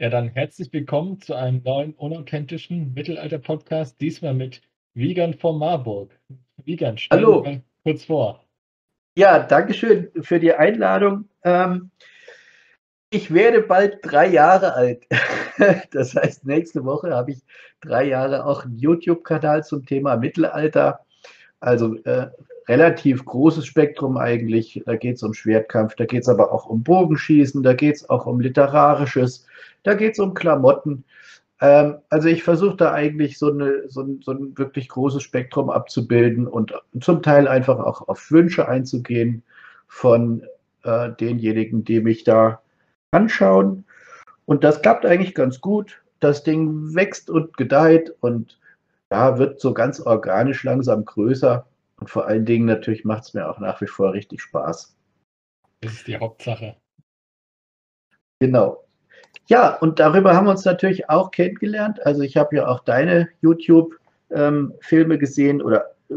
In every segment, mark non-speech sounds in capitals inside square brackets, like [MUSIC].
Ja, dann herzlich willkommen zu einem neuen unauthentischen Mittelalter-Podcast, diesmal mit Wiegand von Marburg. Wiegand, stell Hallo. mal kurz vor. Ja, danke schön für die Einladung. Ähm, ich werde bald drei Jahre alt. [LAUGHS] Das heißt, nächste Woche habe ich drei Jahre auch einen YouTube-Kanal zum Thema Mittelalter. Also äh, relativ großes Spektrum eigentlich. Da geht es um Schwertkampf, da geht es aber auch um Bogenschießen, da geht es auch um Literarisches, da geht es um Klamotten. Ähm, also ich versuche da eigentlich so, eine, so, ein, so ein wirklich großes Spektrum abzubilden und zum Teil einfach auch auf Wünsche einzugehen von äh, denjenigen, die mich da anschauen. Und das klappt eigentlich ganz gut. Das Ding wächst und gedeiht und ja, wird so ganz organisch langsam größer. Und vor allen Dingen natürlich macht es mir auch nach wie vor richtig Spaß. Das ist die Hauptsache. Genau. Ja, und darüber haben wir uns natürlich auch kennengelernt. Also ich habe ja auch deine YouTube-Filme ähm, gesehen oder äh,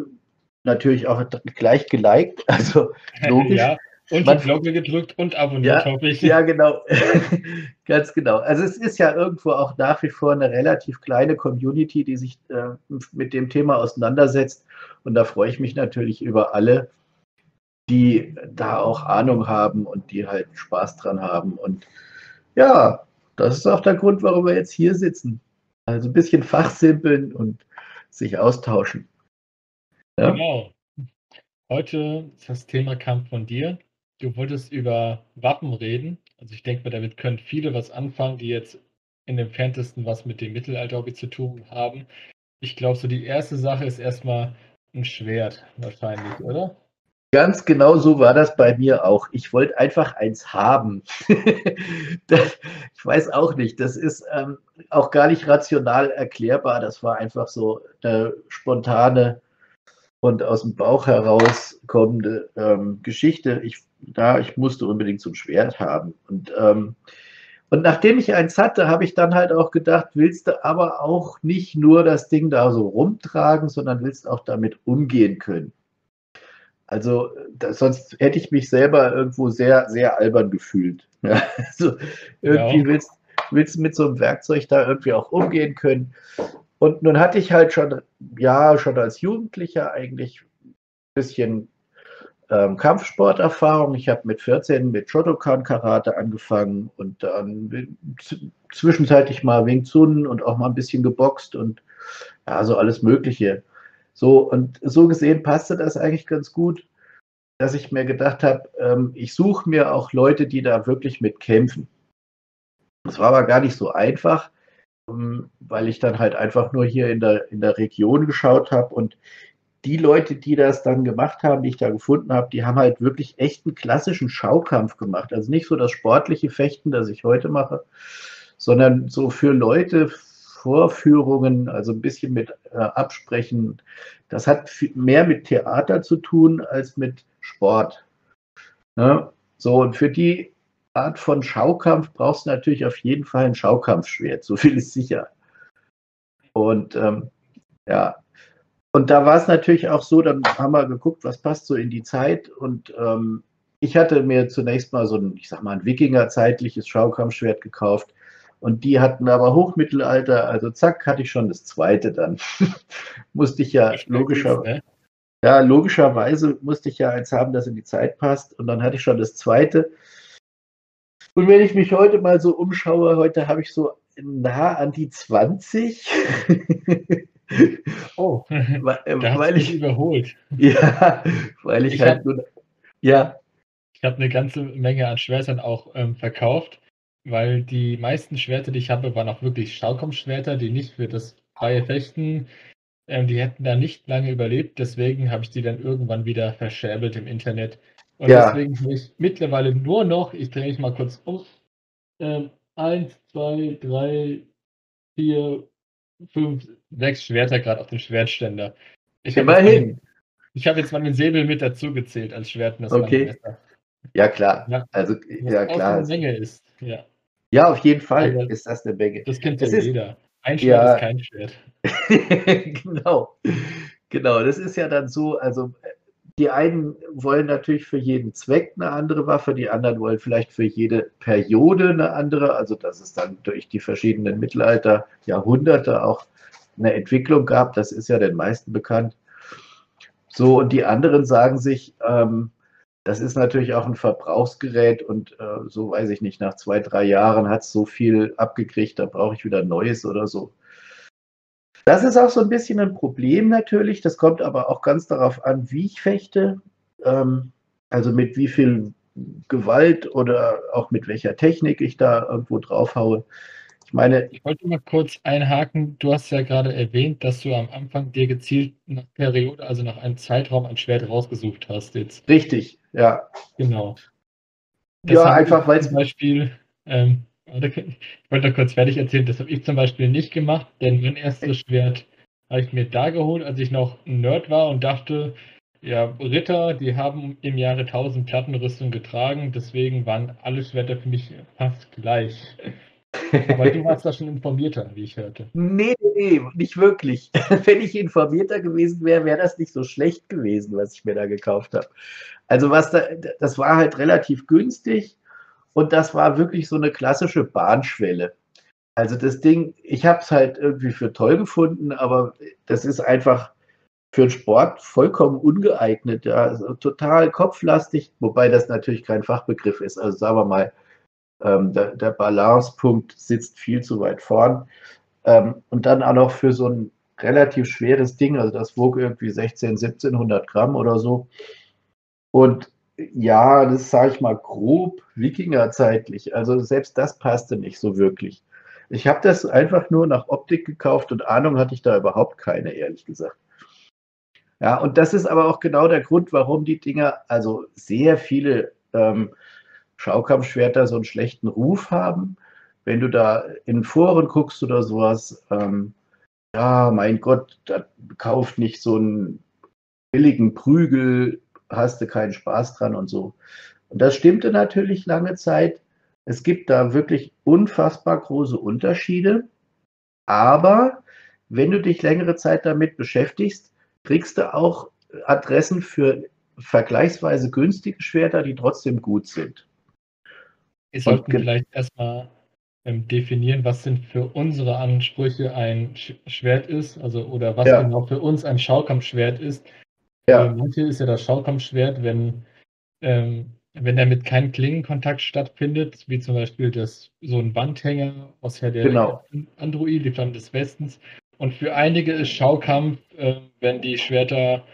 natürlich auch gleich geliked. [LAUGHS] Also [LAUGHS] logisch. ja, und Man, die Glocke gedrückt und abonniert, ja, hoffe ich. Ja, [LAUGHS] genau. [LAUGHS] Ganz genau. Also es ist ja irgendwo auch nach wie vor eine relativ kleine Community, die sich äh, mit dem Thema auseinandersetzt. Und da freue ich mich natürlich über alle, die da auch Ahnung haben und die halt Spaß dran haben. Und ja, das ist auch der Grund, warum wir jetzt hier sitzen. Also ein bisschen fachsimpeln und sich austauschen. Ja? Genau. Heute ist das Thema Kampf von dir. Du wolltest über Wappen reden. Also ich denke mal, damit können viele was anfangen, die jetzt in dem Entferntesten was mit dem Mittelalter zu tun haben. Ich glaube, so die erste Sache ist erstmal ein Schwert wahrscheinlich, oder? Ganz genau so war das bei mir auch. Ich wollte einfach eins haben. [LAUGHS] das, ich weiß auch nicht, das ist ähm, auch gar nicht rational erklärbar. Das war einfach so eine spontane und aus dem Bauch heraus kommende ähm, Geschichte. Ich da, ich musste unbedingt so ein Schwert haben. Und, ähm, und nachdem ich eins hatte, habe ich dann halt auch gedacht, willst du aber auch nicht nur das Ding da so rumtragen, sondern willst auch damit umgehen können. Also das, sonst hätte ich mich selber irgendwo sehr, sehr albern gefühlt. [LAUGHS] Ja, also irgendwie ja. willst, willst du mit so einem Werkzeug da irgendwie auch umgehen können. Und nun hatte ich halt schon, ja, schon als Jugendlicher eigentlich ein bisschen ähm, Kampfsporterfahrung. Ich habe mit 14 mit Shotokan Karate angefangen und dann zwischenzeitlich mal Wing Chun und auch mal ein bisschen geboxt und ja, so alles Mögliche. So und so gesehen passte das eigentlich ganz gut, dass ich mir gedacht habe, ähm, ich suche mir auch Leute, die da wirklich mit kämpfen. Das war aber gar nicht so einfach, weil ich dann halt einfach nur hier in der, in der Region geschaut habe und die Leute, die das dann gemacht haben, die ich da gefunden habe, die haben halt wirklich echt einen klassischen Schaukampf gemacht. Also nicht so das sportliche Fechten, das ich heute mache, sondern so für Leute Vorführungen, also ein bisschen mit äh, Absprechen. Das hat mehr mit Theater zu tun als mit Sport. Ne? So, und für die Art von Schaukampf brauchst du natürlich auf jeden Fall ein Schaukampfschwert, so viel ist sicher. Und ähm, ja, und da war es natürlich auch so, dann haben wir geguckt, was passt so in die Zeit. Und ähm, ich hatte mir zunächst mal so ein, ich sag mal, ein Wikinger-zeitliches Schaukampfschwert gekauft. Und die hatten aber Hochmittelalter, also zack, hatte ich schon das zweite dann. [LAUGHS] musste ich ja logischerweise. Ne? Ja, logischerweise musste ich ja eins haben, das in die Zeit passt. Und dann hatte ich schon das zweite. Und wenn ich mich heute mal so umschaue, heute habe ich so nah an die 20. [LAUGHS] Oh, weil, äh, weil ich überholt. [LAUGHS] Ja, weil ich, ich halt hab, nur. Ja. Ich habe eine ganze Menge an Schwertern auch ähm, verkauft, weil die meisten Schwerter, die ich habe, waren auch wirklich Staukampfschwerter, die nicht für das freie Fechten, ähm, die hätten da nicht lange überlebt. Deswegen habe ich die dann irgendwann wieder verscherbelt im Internet. Und ja. deswegen habe ich mittlerweile nur noch, ich drehe mich mal kurz um, ähm, eins, zwei, drei, vier, fünf, sechs Schwerter gerade auf dem Schwertständer. Ich Immerhin. ich habe jetzt mal den Säbel mit dazu gezählt als Schwert. okay. Ja, klar. Ja. Also, ja, klar. eine Menge ist. Ja. ja, auf jeden Fall also, ist das eine Menge. Das kennt ja jeder. Ein Schwert ja. ist kein Schwert. [LAUGHS] genau. Genau, das ist ja dann so, also die einen wollen natürlich für jeden Zweck eine andere Waffe, die anderen wollen vielleicht für jede Periode eine andere. Also dass es dann durch die verschiedenen Mittelalter, Jahrhunderte auch eine Entwicklung gab, das ist ja den meisten bekannt. So, und die anderen sagen sich, ähm, das ist natürlich auch ein Verbrauchsgerät und äh, so weiß ich nicht, nach zwei, drei Jahren hat es so viel abgekriegt, da brauche ich wieder Neues oder so. Das ist auch so ein bisschen ein Problem natürlich. Das kommt aber auch ganz darauf an, wie ich fechte. Ähm, also mit wie viel Gewalt oder auch mit welcher Technik ich da irgendwo draufhaue. Ich meine. Ich wollte mal kurz einhaken. Du hast ja gerade erwähnt, dass du am Anfang dir gezielt nach Periode, also nach einem Zeitraum ein Schwert rausgesucht hast jetzt. Richtig, ja. Genau. Das ja, einfach weil es. Zum Beispiel, ähm, ich wollte noch kurz fertig erzählen, das habe ich zum Beispiel nicht gemacht, denn mein erstes Schwert habe ich mir da geholt, als ich noch ein Nerd war und dachte, ja, Ritter, die haben im Jahre 1000 Plattenrüstung getragen, deswegen waren alle Schwerter für mich fast gleich. Aber du warst da schon informierter, wie ich hörte. Nee, nee, nicht wirklich. [LAUGHS] Wenn ich informierter gewesen wäre, wäre das nicht so schlecht gewesen, was ich mir da gekauft habe. Also was da, das war halt relativ günstig und das war wirklich so eine klassische Bahnschwelle. Also das Ding, ich habe es halt irgendwie für toll gefunden, aber das ist einfach für den Sport vollkommen ungeeignet. Ja. Also total kopflastig, wobei das natürlich kein Fachbegriff ist. Also sagen wir mal, ähm, der, der, Balancepunkt sitzt viel zu weit vorn. Ähm, und dann auch noch für so ein relativ schweres Ding, also das wog irgendwie 16, 1700 Gramm oder so. Und ja, das sage ich mal grob Wikingerzeitlich. Also selbst das passte nicht so wirklich. Ich habe das einfach nur nach Optik gekauft und Ahnung hatte ich da überhaupt keine, ehrlich gesagt. Ja, und das ist aber auch genau der Grund, warum die Dinger, also sehr viele ähm, Schaukampfschwerter so einen schlechten Ruf haben. Wenn du da in Foren guckst oder sowas, ähm, ja, mein Gott, da kauft nicht so einen billigen Prügel, hast du keinen Spaß dran und so. Und das stimmte natürlich lange Zeit. Es gibt da wirklich unfassbar große Unterschiede. Aber wenn du dich längere Zeit damit beschäftigst, kriegst du auch Adressen für vergleichsweise günstige Schwerter, die trotzdem gut sind. Wir sollten vielleicht erstmal ähm, definieren, was denn für unsere Ansprüche ein Sch Schwert ist, also oder was ja. genau für uns ein Schaukampfschwert ist. Ja. Für manche ist ja das Schaukampfschwert, wenn, ähm, wenn damit kein Klingenkontakt stattfindet, wie zum Beispiel das, so ein Wandhänger aus Herr der genau. Android, die Flamme des Westens. Und für einige ist Schaukampf, äh, wenn die Schwerter,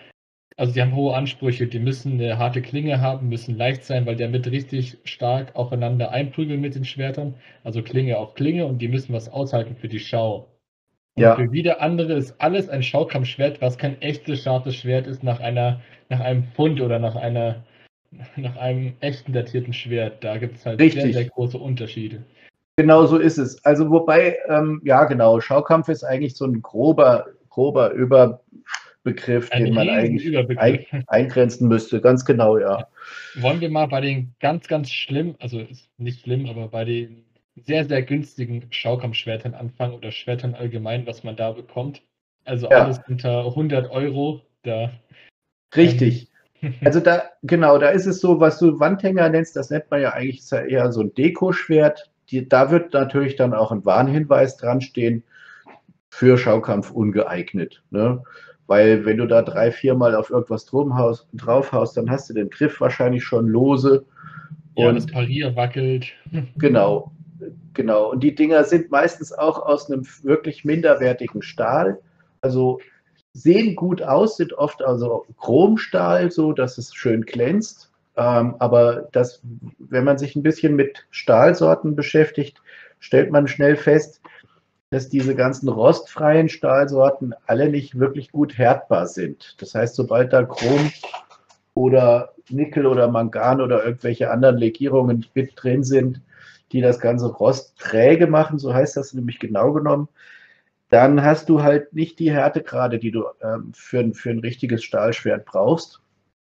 also die haben hohe Ansprüche, die müssen eine harte Klinge haben, müssen leicht sein, weil die damit richtig stark aufeinander einprügeln mit den Schwertern, also Klinge auf Klinge und die müssen was aushalten für die Schau. Und ja. für wieder andere ist alles ein Schaukampfschwert, was kein echtes scharfes Schwert ist nach einer, nach einem Fund oder nach einer, nach einem echten datierten Schwert. Da gibt es halt Richtig. sehr, sehr große Unterschiede. Genau so ist es. Also wobei, ähm, ja genau, Schaukampf ist eigentlich so ein grober, grober Überbegriff, ein den man eigentlich ein, eingrenzen müsste. Ganz genau, ja. ja. Wollen wir mal bei den ganz, ganz schlimm, also ist nicht schlimm, aber bei den sehr, sehr günstigen Schaukampfschwertern anfangen oder Schwertern allgemein, was man da bekommt. Also ja. alles unter 100 Euro. Da, Richtig. Ähm, also da, [LAUGHS] genau, da ist es so, was du Wandhänger nennst, das nennt man ja eigentlich eher so ein Dekoschwert. Die, da wird natürlich dann auch ein Warnhinweis dran stehen, für Schaukampf ungeeignet. Ne? Weil wenn du da drei, viermal auf irgendwas draufhaust, dann hast du den Griff wahrscheinlich schon lose. Ja, und das Parier wackelt. [LAUGHS] Genau. Genau, und die Dinger sind meistens auch aus einem wirklich minderwertigen Stahl. Also sehen gut aus, sind oft also Chromstahl, so dass es schön glänzt. Ähm, aber das, wenn man sich ein bisschen mit Stahlsorten beschäftigt, stellt man schnell fest, dass diese ganzen rostfreien Stahlsorten alle nicht wirklich gut härtbar sind. Das heißt, sobald da Chrom oder Nickel oder Mangan oder irgendwelche anderen Legierungen mit drin sind, die das ganze Rost träge machen, so heißt das nämlich genau genommen, dann hast du halt nicht die Härtegrade, die du ähm, für, für ein richtiges Stahlschwert brauchst.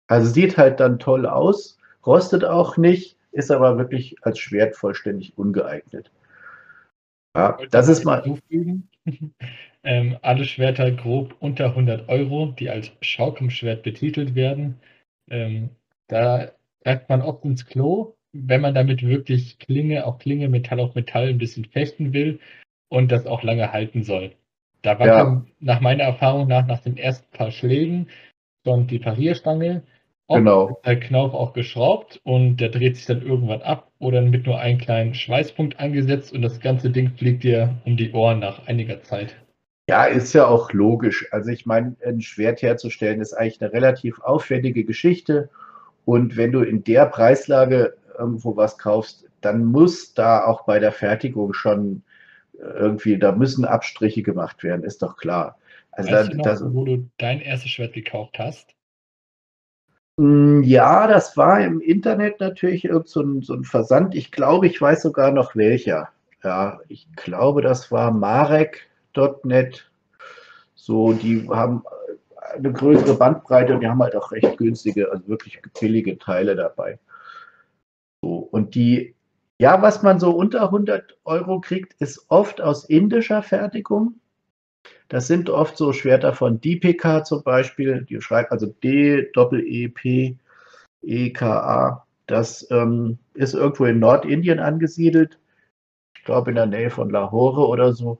Also sieht halt dann toll aus, rostet auch nicht, ist aber wirklich als Schwert vollständig ungeeignet. Ja, das ist mal. [LAUGHS] ähm, alle Schwerter grob unter 100 Euro, die als Schaukampfschwert betitelt werden, Ähm, da greift man oft ins Klo, wenn man damit wirklich Klinge, auch Klinge, Metall auf Metall ein bisschen fechten will und das auch lange halten soll. Da war ja. nach meiner Erfahrung nach, nach den ersten paar Schlägen schon die Parierstange, ob genau. der Knauf auch geschraubt und der dreht sich dann irgendwann ab oder mit nur einem kleinen Schweißpunkt angesetzt und das ganze Ding fliegt dir um die Ohren nach einiger Zeit. Ja, ist ja auch logisch. Also ich meine, ein Schwert herzustellen ist eigentlich eine relativ aufwendige Geschichte. Und wenn du in der Preislage irgendwo was kaufst, dann muss da auch bei der Fertigung schon irgendwie, da müssen Abstriche gemacht werden, ist doch klar. Also weißt da, du noch, das, wo du dein erstes Schwert gekauft hast? Hm, ja, das war im Internet natürlich irgend so ein, so ein Versand. Ich glaube, ich weiß sogar noch welcher. Ja, ich glaube, das war Marek.net. So, die haben eine größere Bandbreite und die haben halt auch recht günstige, also wirklich billige Teile dabei. Und die ja, was man so unter 100 Euro kriegt, ist oft aus indischer Fertigung. Das sind oft so Schwerter von DPK zum Beispiel, die schreibt also D, Doppel E, P, E, K, A. Das ähm, ist irgendwo in Nordindien angesiedelt. Ich glaube in der Nähe von Lahore oder so.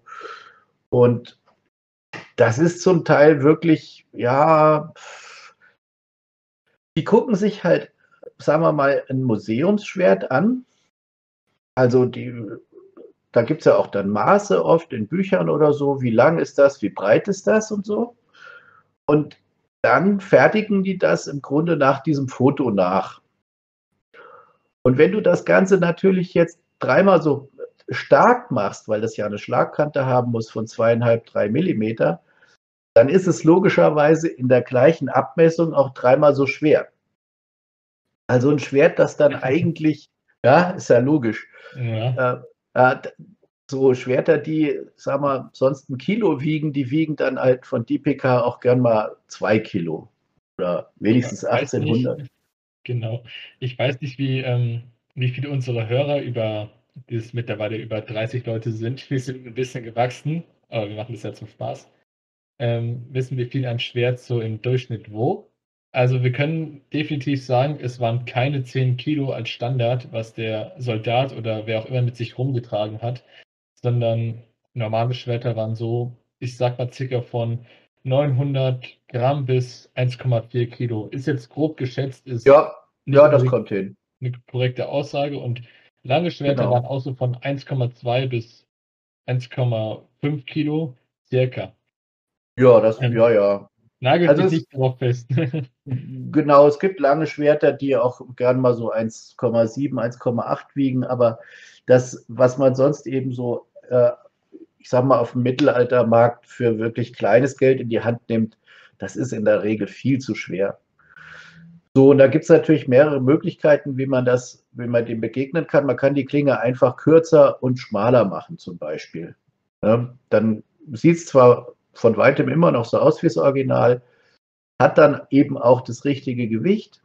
Und das ist zum Teil wirklich, ja, die gucken sich halt, sagen wir mal, ein Museumsschwert an also die, da gibt es ja auch dann Maße oft in Büchern oder so, wie lang ist das, wie breit ist das und so. Und dann fertigen die das im Grunde nach diesem Foto nach. Und wenn du das Ganze natürlich jetzt dreimal so stark machst, weil das ja eine Schlagkante haben muss von zweieinhalb, drei Millimeter, dann ist es logischerweise in der gleichen Abmessung auch dreimal so schwer. Also ein Schwert, das dann eigentlich ja, ist ja logisch. Ja. Äh, äh, so Schwerter, die, sag mal, sonst ein Kilo wiegen, die wiegen dann halt von DPK auch gern mal zwei Kilo. Oder wenigstens ja, 1800. Nicht, genau. Ich weiß nicht, wie, ähm, wie viele unserer Hörer über dieses mittlerweile über 30 Leute sind. Wir sind ein bisschen gewachsen, aber wir machen das ja zum Spaß. Ähm, wissen, wie viel ein Schwert so im Durchschnitt wog. Also wir können definitiv sagen, es waren keine 10 Kilo als Standard, was der Soldat oder wer auch immer mit sich rumgetragen hat, sondern normale Schwerter waren so, ich sag mal circa von 900 Gramm bis 1,4 Kilo. Ist jetzt grob geschätzt, ist ja, ja, das kommt hin. Eine korrekte Aussage und lange Schwerter genau. waren auch so von 1,2 bis 1,5 Kilo circa. Ja, das, ähm, ja, ja. Nagelt also sich nicht drauf fest. [LAUGHS] genau, es gibt lange Schwerter, die auch gern mal so 1,7, 1,8 wiegen, aber das, was man sonst eben so, äh, ich sag mal, auf dem Mittelaltermarkt für wirklich kleines Geld in die Hand nimmt, das ist in der Regel viel zu schwer. So, und da gibt es natürlich mehrere Möglichkeiten, wie man das, wie man dem begegnen kann. Man kann die Klinge einfach kürzer und schmaler machen, zum Beispiel. Ja, dann sieht es zwar von weitem immer noch so aus wie das Original, hat dann eben auch das richtige Gewicht,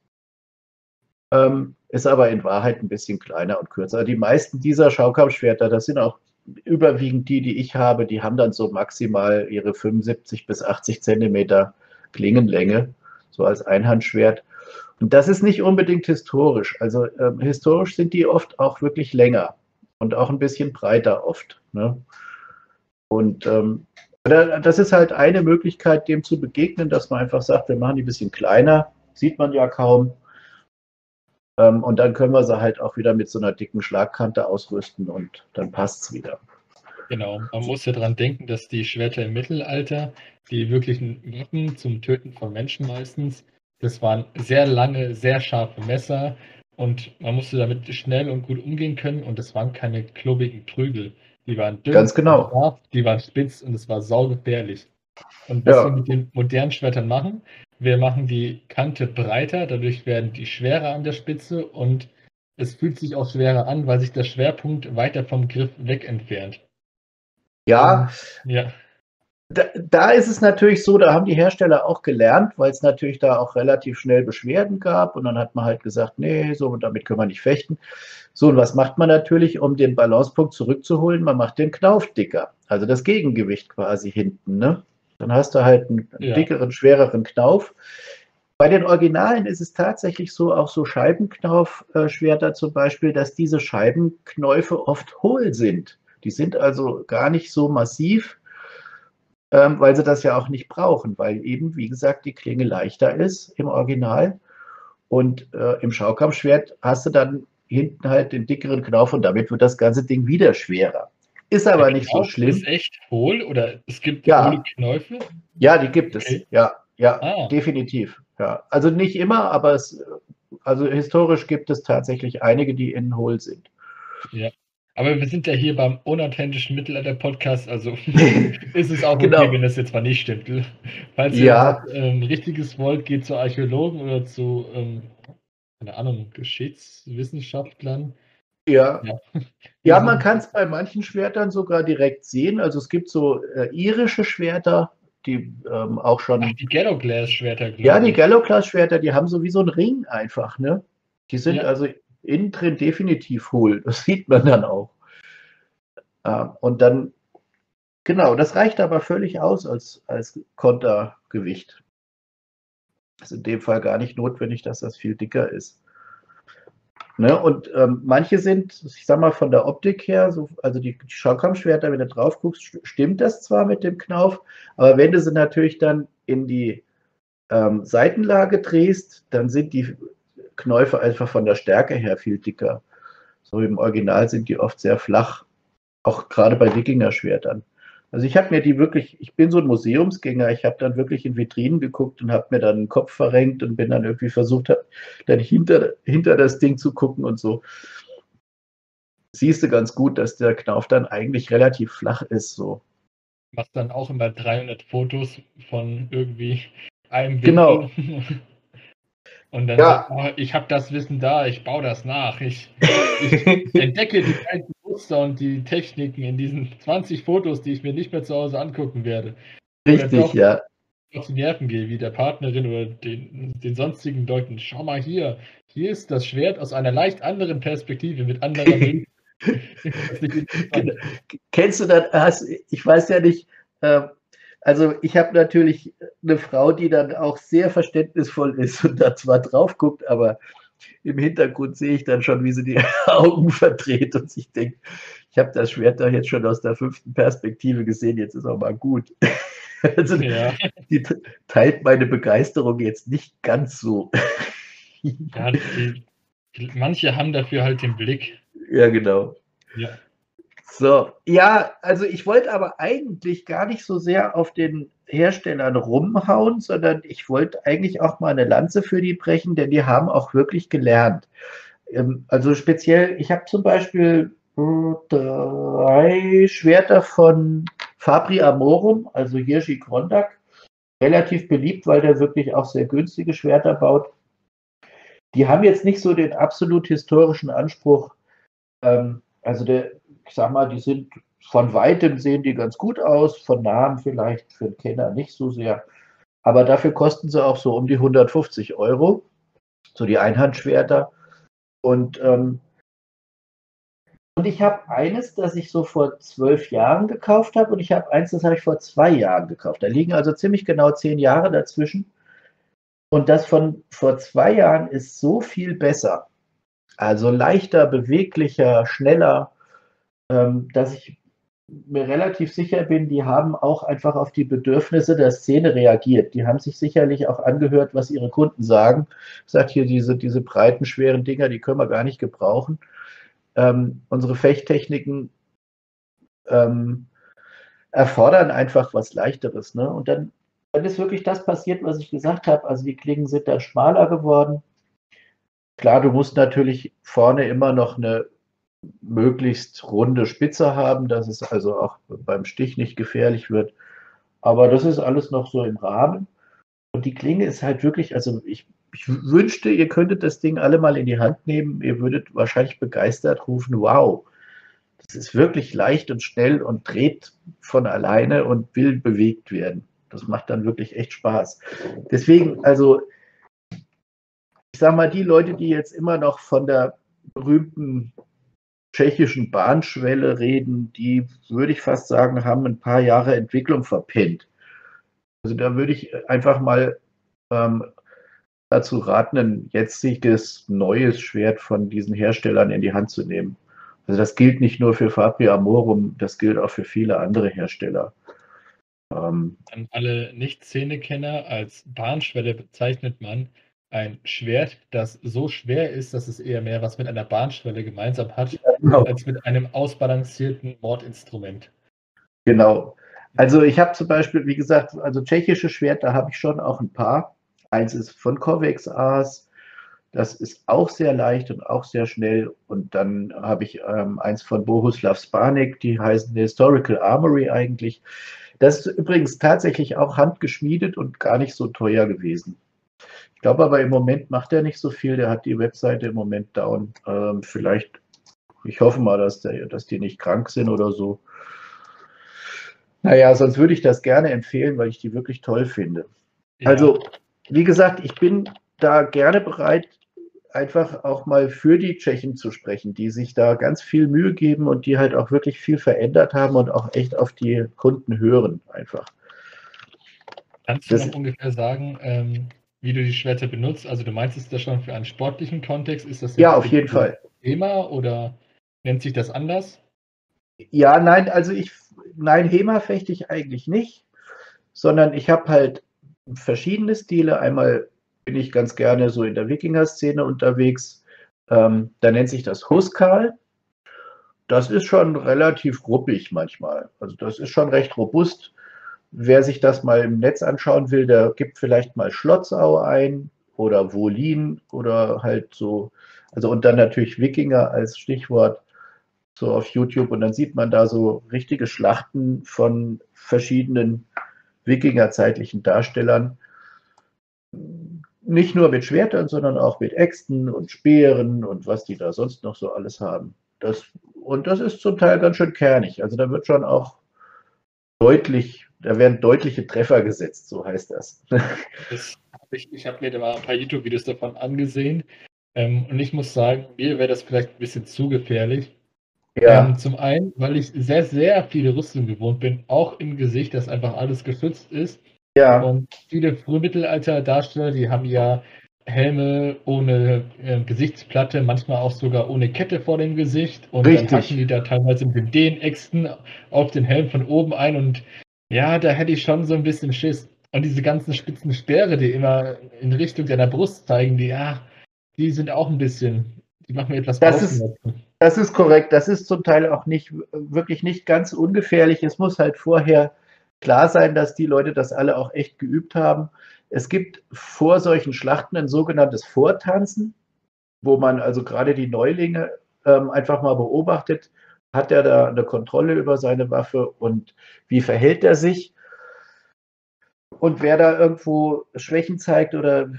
ähm, ist aber in Wahrheit ein bisschen kleiner und kürzer. Die meisten dieser Schaukampfschwerter, das sind auch überwiegend die, die ich habe, die haben dann so maximal ihre 75 bis 80 Zentimeter Klingenlänge, so als Einhandschwert. Und das ist nicht unbedingt historisch. Also ähm, historisch sind die oft auch wirklich länger und auch ein bisschen breiter oft. Ne? Und ähm, das ist halt eine Möglichkeit, dem zu begegnen, dass man einfach sagt, wir machen die ein bisschen kleiner, sieht man ja kaum. Ähm, und dann können wir sie halt auch wieder mit so einer dicken Schlagkante ausrüsten und dann passt es wieder. Genau, man muss ja daran denken, dass die Schwerter im Mittelalter, die wirklichen Waffen zum Töten von Menschen meistens, das waren sehr lange, sehr scharfe Messer und man musste damit schnell und gut umgehen können und das waren keine klobigen Prügel. Die waren dünn, Ganz genau. Scharf, die waren spitz und es war saugefährlich. Und was ja. wir mit den modernen Schwertern machen, wir machen die Kante breiter, dadurch werden die schwerer an der Spitze und es fühlt sich auch schwerer an, weil sich der Schwerpunkt weiter vom Griff weg entfernt. Ja, ja da, da, ist es natürlich so, da haben die Hersteller auch gelernt, weil es natürlich da auch relativ schnell Beschwerden gab und dann hat man halt gesagt, nee, so damit können wir nicht fechten. So, und was macht man natürlich, um den Balancepunkt zurückzuholen? Man macht den Knauf dicker, also das Gegengewicht quasi hinten. Ne? Dann hast du halt einen ja. dickeren, schwereren Knauf. Bei den Originalen ist es tatsächlich so, auch so Scheibenknaufschwerter zum Beispiel, dass diese Scheibenknäufe oft hohl sind. Die sind also gar nicht so massiv, ähm, weil sie das ja auch nicht brauchen, weil eben, wie gesagt, die Klinge leichter ist im Original. Und äh, im Schaukampfschwert hast du dann hinten halt den dickeren Knauf und damit wird das ganze Ding wieder schwerer. Ist aber Der nicht so Knauf schlimm. Ist echt hohl oder es gibt Ja. Knäufe? Ja, die gibt es. Okay. Ja, ja, Ah. definitiv. Ja. Also nicht immer, aber es, also historisch gibt es tatsächlich einige, die innen hohl sind. Aber wir sind ja hier beim unauthentischen Mittelalter-Podcast, also [LAUGHS] ist es auch okay, Genau. wenn das jetzt mal nicht stimmt. Falls ihr Ja. was, ähm, richtiges wollt, geht zu Archäologen oder zu, ähm, keine Ahnung, Geschichtswissenschaftlern. Ja. Ja. Ja, [LAUGHS] man kann es bei manchen Schwertern sogar direkt sehen. Also es gibt so äh, irische Schwerter, die ähm, auch schon. Ach, die Gallowglass-Schwerter, glaube ja, die ich. Gallo-Class-Schwerter, die haben so wie so einen Ring einfach, ne? Die sind Ja. also innen drin definitiv hohl. Das sieht man dann auch. Ähm, und dann, genau, das reicht aber völlig aus als, als Kontergewicht. Ist in dem Fall gar nicht notwendig, dass das viel dicker ist. Ne? Und ähm, manche sind, ich sag mal, von der Optik her, so, also die, Schaukampfschwerter, wenn du drauf guckst, st- stimmt das zwar mit dem Knauf, aber wenn du sie natürlich dann in die ähm, Seitenlage drehst, dann sind die Knäufe einfach von der Stärke her viel dicker. So im Original sind die oft sehr flach, auch gerade bei Wikinger-Schwertern. Also ich habe mir die wirklich, ich bin so ein Museumsgänger, ich habe dann wirklich in Vitrinen geguckt und habe mir dann den Kopf verrenkt und bin dann irgendwie versucht, hab, dann hinter, hinter das Ding zu gucken und so. Siehst du ganz gut, dass der Knauf dann eigentlich relativ flach ist. So. machst dann auch immer 300 Fotos von irgendwie einem Genau. [LAUGHS] Und dann Ja. oh, ich habe das Wissen da, ich baue das nach. Ich, ich [LAUGHS] entdecke die alten Muster und die Techniken in diesen 20 Fotos, die ich mir nicht mehr zu Hause angucken werde. Richtig, doch. ja. Auf die Nerven gehe, wie der Partnerin oder den, den sonstigen Leuten. Schau mal hier, hier ist das Schwert aus einer leicht anderen Perspektive mit anderer [LAUGHS] interessant. Genau. Kennst du das? Hast, ich weiß ja nicht. Also ich habe natürlich eine Frau, die dann auch sehr verständnisvoll ist und da zwar drauf guckt, aber im Hintergrund sehe ich dann schon, wie sie die [LAUGHS] Augen verdreht und sich denkt, ich habe das Schwert doch jetzt schon aus der fünften Perspektive gesehen, jetzt ist auch mal gut. [LAUGHS] Also Ja, die teilt meine Begeisterung jetzt nicht ganz so. ja die, manche haben dafür halt den Blick. Ja, genau. Ja. So, ja, also ich wollte aber eigentlich gar nicht so sehr auf den Herstellern rumhauen, sondern ich wollte eigentlich auch mal eine Lanze für die brechen, denn die haben auch wirklich gelernt. Ähm, Also speziell, ich habe zum Beispiel äh, drei Schwerter von Fabri Amorum, also Hirschi Krondak, relativ beliebt, weil der wirklich auch sehr günstige Schwerter baut. Die haben jetzt nicht so den absolut historischen Anspruch. Ähm, also der, ich sag mal, die sind von weitem sehen die ganz gut aus, von nahem vielleicht für einen Kenner nicht so sehr. Aber dafür kosten sie auch so um die 150 Euro, so die Einhandschwerter. Und, ähm, und ich habe eines, das ich so vor zwölf Jahren gekauft habe, und ich habe eins, das habe ich vor zwei Jahren gekauft. Da liegen also ziemlich genau zehn Jahre dazwischen. Und das von vor zwei Jahren ist so viel besser. Also leichter, beweglicher, schneller, dass ich mir relativ sicher bin, die haben auch einfach auf die Bedürfnisse der Szene reagiert. Die haben sich sicherlich auch angehört, was ihre Kunden sagen. Sagt hier, diese, diese breiten, schweren Dinger, die können wir gar nicht gebrauchen. Ähm, unsere Fechttechniken ähm, erfordern einfach was Leichteres. Ne? Und dann, dann ist wirklich das passiert, was ich gesagt habe. Also die Klingen sind dann schmaler geworden. Klar, du musst natürlich vorne immer noch eine möglichst runde Spitze haben, dass es also auch beim Stich nicht gefährlich wird. Aber das ist alles noch so im Rahmen. Und die Klinge ist halt wirklich, also ich, ich wünschte, ihr könntet das Ding alle mal in die Hand nehmen. Ihr würdet wahrscheinlich begeistert rufen, wow, das ist wirklich leicht und schnell und dreht von alleine und will bewegt werden. Das macht dann wirklich echt Spaß. Deswegen, also, ich sag mal, die Leute, die jetzt immer noch von der berühmten tschechischen Bahnschwelle reden, die würde ich fast sagen, haben ein paar Jahre Entwicklung verpennt. Also da würde ich einfach mal ähm, dazu raten, ein jetziges neues Schwert von diesen Herstellern in die Hand zu nehmen. Also das gilt nicht nur für Fabri Amorum, das gilt auch für viele andere Hersteller. Ähm, An alle Nicht-Szene-Kenner als Bahnschwelle bezeichnet man ein Schwert, das so schwer ist, dass es eher mehr was mit einer Bahnschwelle gemeinsam hat, genau. als mit einem ausbalancierten Mordinstrument. Genau. Also ich habe zum Beispiel, wie gesagt, also tschechische Schwerter habe ich schon auch ein paar. Eins ist von Kovex Ars, das ist auch sehr leicht und auch sehr schnell. Und dann habe ich ähm, eins von Bohuslav Spanik, die heißen Historical Armory eigentlich. Das ist übrigens tatsächlich auch handgeschmiedet und gar nicht so teuer gewesen. Ich glaube aber im Moment macht er nicht so viel. Der hat die Webseite im Moment down. Ähm, vielleicht, ich hoffe mal, dass, der, dass die nicht krank sind oder so. Naja, sonst würde ich das gerne empfehlen, weil ich die wirklich toll finde. Ja. Also, wie gesagt, ich bin da gerne bereit, einfach auch mal für die Tschechen zu sprechen, die sich da ganz viel Mühe geben und die halt auch wirklich viel verändert haben und auch echt auf die Kunden hören einfach. Kannst du das, noch ungefähr sagen, ähm, wie du die Schwerter benutzt? Also du meinst es da schon für einen sportlichen Kontext? Ist das ja auf jeden Fall Thema oder nennt sich das anders? Ja, nein, also ich, nein, HEMA fechte ich eigentlich nicht, sondern ich habe halt verschiedene Stile. Einmal bin ich ganz gerne so in der Wikinger-Szene unterwegs. Ähm, da nennt sich das Huskal. Das ist schon relativ ruppig manchmal. Also das ist schon recht robust. Wer sich das mal im Netz anschauen will, der gibt vielleicht mal Schlotzau ein oder Wolin oder halt so. Also und dann natürlich Wikinger als Stichwort so auf YouTube und dann sieht man da so richtige Schlachten von verschiedenen Wikinger-zeitlichen Darstellern nicht nur mit Schwertern, sondern auch mit Äxten und Speeren und was die da sonst noch so alles haben. Das, und das ist zum Teil ganz schön kernig. Also da wird schon auch deutlich, da werden deutliche Treffer gesetzt, so heißt das. ich ich habe mir da mal ein paar YouTube-Videos davon angesehen. Ähm, und ich muss sagen, mir wäre das vielleicht ein bisschen zu gefährlich. Ja. Ähm, zum einen, weil ich sehr, sehr viele Rüstungen gewohnt bin, auch im Gesicht, dass einfach alles geschützt ist. Ja. Und viele Frühmittelalter-Darsteller, die haben ja Helme ohne äh, Gesichtsplatte, manchmal auch sogar ohne Kette vor dem Gesicht. Und Richtig. dann hacken die da teilweise mit den Dehn-Äxten auf den Helm von oben ein. Und ja, da hätte ich schon so ein bisschen Schiss. Und diese ganzen spitzen Speere, die immer in Richtung deiner Brust zeigen, die, ja, die sind auch ein bisschen, die machen mir etwas das ist, das ist korrekt. Das ist zum Teil auch nicht, wirklich nicht ganz ungefährlich. Es muss halt vorher klar sein, dass die Leute das alle auch echt geübt haben. Es gibt vor solchen Schlachten ein sogenanntes Vortanzen, wo man also gerade die Neulinge ähm, einfach mal beobachtet, hat er da eine Kontrolle über seine Waffe und wie verhält er sich? Und wer da irgendwo Schwächen zeigt oder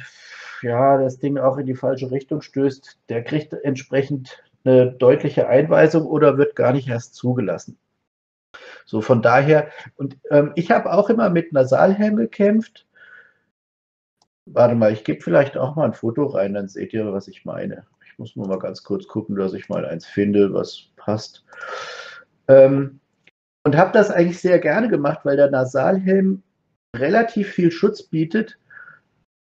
ja, das Ding auch in die falsche Richtung stößt, der kriegt entsprechend eine deutliche Einweisung oder wird gar nicht erst zugelassen. So von daher, und ähm, ich habe auch immer mit Nasalhelm gekämpft. Warte mal, ich gebe vielleicht auch mal ein Foto rein, dann seht ihr, was ich meine. Ich muss nur mal ganz kurz gucken, dass ich mal eins finde, was passt. Ähm, und habe das eigentlich sehr gerne gemacht, weil der Nasalhelm relativ viel Schutz bietet.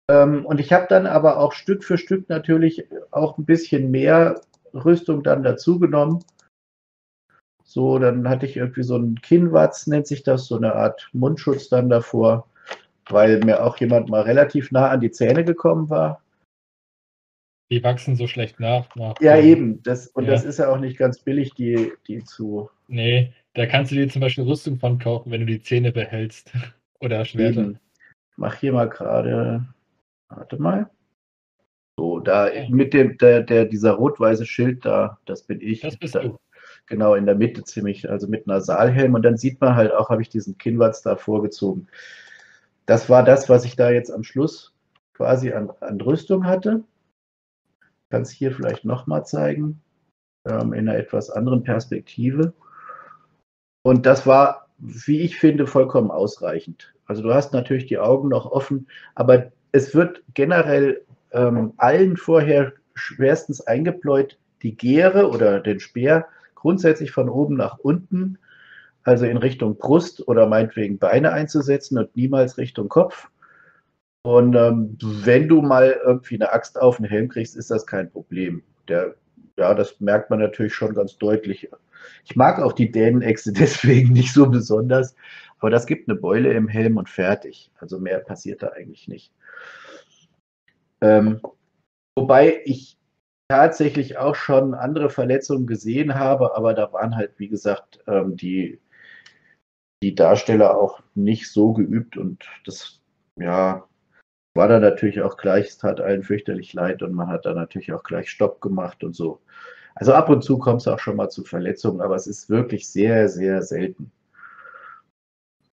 Ähm, und ich habe dann aber auch Stück für Stück natürlich auch ein bisschen mehr Rüstung dann dazu genommen. So, dann hatte ich irgendwie so einen Kinnwatz, nennt sich das, so eine Art Mundschutz dann davor, weil mir auch jemand mal relativ nah an die Zähne gekommen war. Die wachsen so schlecht nach. nach ja, eben. Das, und ja. das ist ja auch nicht ganz billig, die, die zu. Nee, da kannst du dir zum Beispiel Rüstung von kaufen, wenn du die Zähne behältst. [LAUGHS] Oder Schwerter. Ich mach hier mal gerade. Warte mal. So, da ja. mit dem, der, der, dieser rot-weiße Schild da, das bin ich. Das bist da, du genau in der Mitte ziemlich, also mit Nasalhelm. Und dann sieht man halt auch, habe ich diesen Kinnwatz da vorgezogen. Das war das, was ich da jetzt am Schluss quasi an, an Rüstung hatte. Ich kann es hier vielleicht nochmal zeigen, ähm, in einer etwas anderen Perspektive. Und das war, wie ich finde, vollkommen ausreichend. Also du hast natürlich die Augen noch offen, aber es wird generell ähm, allen vorher schwerstens eingepläut, die Gere oder den Speer grundsätzlich von oben nach unten, also in Richtung Brust oder meinetwegen Beine einzusetzen und niemals Richtung Kopf. Und ähm, wenn du mal irgendwie eine Axt auf den Helm kriegst, ist das kein Problem. Der, ja, das merkt man natürlich schon ganz deutlich. Ich mag auch die Dänenechse [LAUGHS] deswegen nicht so besonders, aber das gibt eine Beule im Helm und fertig. Also mehr passiert da eigentlich nicht. Ähm, wobei ich tatsächlich auch schon andere Verletzungen gesehen habe, aber da waren halt, wie gesagt, ähm, die, die Darsteller auch nicht so geübt und das, ja, war dann natürlich auch gleich, es tat allen fürchterlich leid und man hat dann natürlich auch gleich Stopp gemacht und so. Also ab und zu kommt es auch schon mal zu Verletzungen, aber es ist wirklich sehr, sehr selten.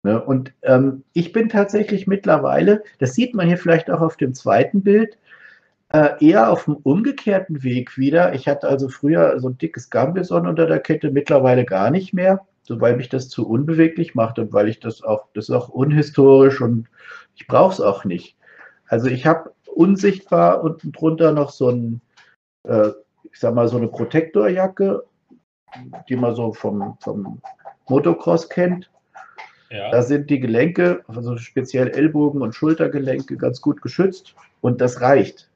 Ne? Und ähm, ich bin tatsächlich mittlerweile, das sieht man hier vielleicht auch auf dem zweiten Bild, äh, eher auf dem umgekehrten Weg wieder. Ich hatte also früher so ein dickes Gambison unter der Kette, mittlerweile gar nicht mehr, so weil mich das zu unbeweglich macht und weil ich das auch, das ist auch unhistorisch und ich brauche es auch nicht. Also ich habe unsichtbar unten drunter noch so ein, äh, ich sag mal, so eine Protektorjacke, die man so vom, vom Motocross kennt. Ja. Da sind die Gelenke, also speziell Ellbogen und Schultergelenke, ganz gut geschützt und das reicht.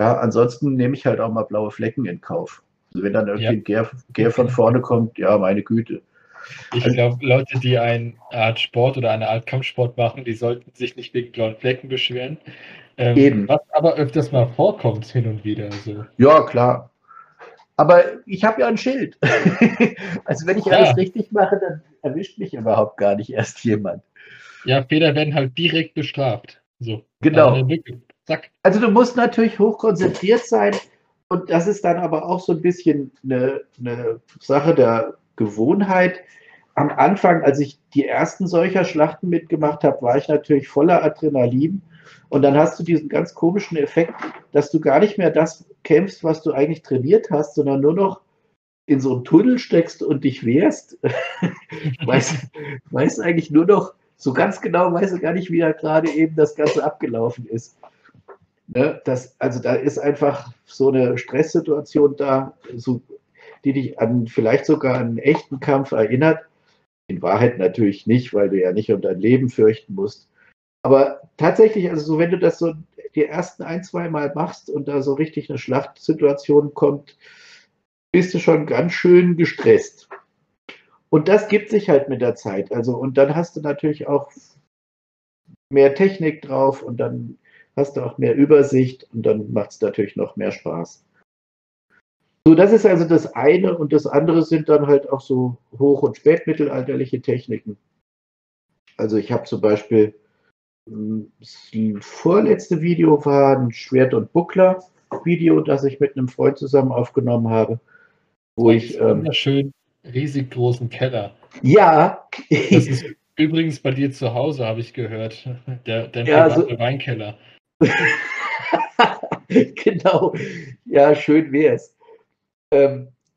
Ja, ansonsten nehme ich halt auch mal blaue Flecken in Kauf. Also wenn dann irgendwie ja. ein Gär, Gär, von vorne kommt, ja, meine Güte. Ich also, glaube, Leute, die eine Art Sport oder eine Art Kampfsport machen, die sollten sich nicht wegen blauen Flecken beschweren. Ähm, eben. Was aber öfters mal vorkommt, hin und wieder. Also. Ja, klar. Aber ich habe ja ein Schild. [LAUGHS] also wenn ich ja. alles richtig mache, dann erwischt mich überhaupt gar nicht erst jemand. Ja, Fehler werden halt direkt bestraft. So. Genau. Zack. Also du musst natürlich hochkonzentriert sein und das ist dann aber auch so ein bisschen eine, eine Sache der Gewohnheit. Am Anfang, als ich die ersten solcher Schlachten mitgemacht habe, war ich natürlich voller Adrenalin. Und dann hast du diesen ganz komischen Effekt, dass du gar nicht mehr das kämpfst, was du eigentlich trainiert hast, sondern nur noch in so einen Tunnel steckst und dich wehrst. [LAUGHS] weiß, weiß eigentlich nur noch, so ganz genau weiß ich gar nicht, wie da gerade eben das Ganze abgelaufen ist. Ne, das, also da ist einfach so eine Stresssituation da, so die dich an vielleicht sogar an einen echten Kampf erinnert. In Wahrheit natürlich nicht, weil du ja nicht um dein Leben fürchten musst. Aber tatsächlich, also so, wenn du das so die ersten ein, zwei Mal machst und da so richtig eine Schlachtsituation kommt, bist du schon ganz schön gestresst. Und das gibt sich halt mit der Zeit. Also, und dann hast du natürlich auch mehr Technik drauf und dann hast du auch mehr Übersicht und dann macht es natürlich noch mehr Spaß. So, das ist also das eine und das andere sind dann halt auch so hoch- und spätmittelalterliche Techniken. Also ich habe zum Beispiel hm, das vorletzte Video war ein Schwert- und Buckler-Video, das ich mit einem Freund zusammen aufgenommen habe, wo das ich ähm, wunderschön riesig großen Keller. Ja. Das ist übrigens bei dir zu Hause, habe ich gehört. Der, der ja, so, Weinkeller. [LAUGHS] genau. Ja, schön wäre es. Ähm, [LAUGHS]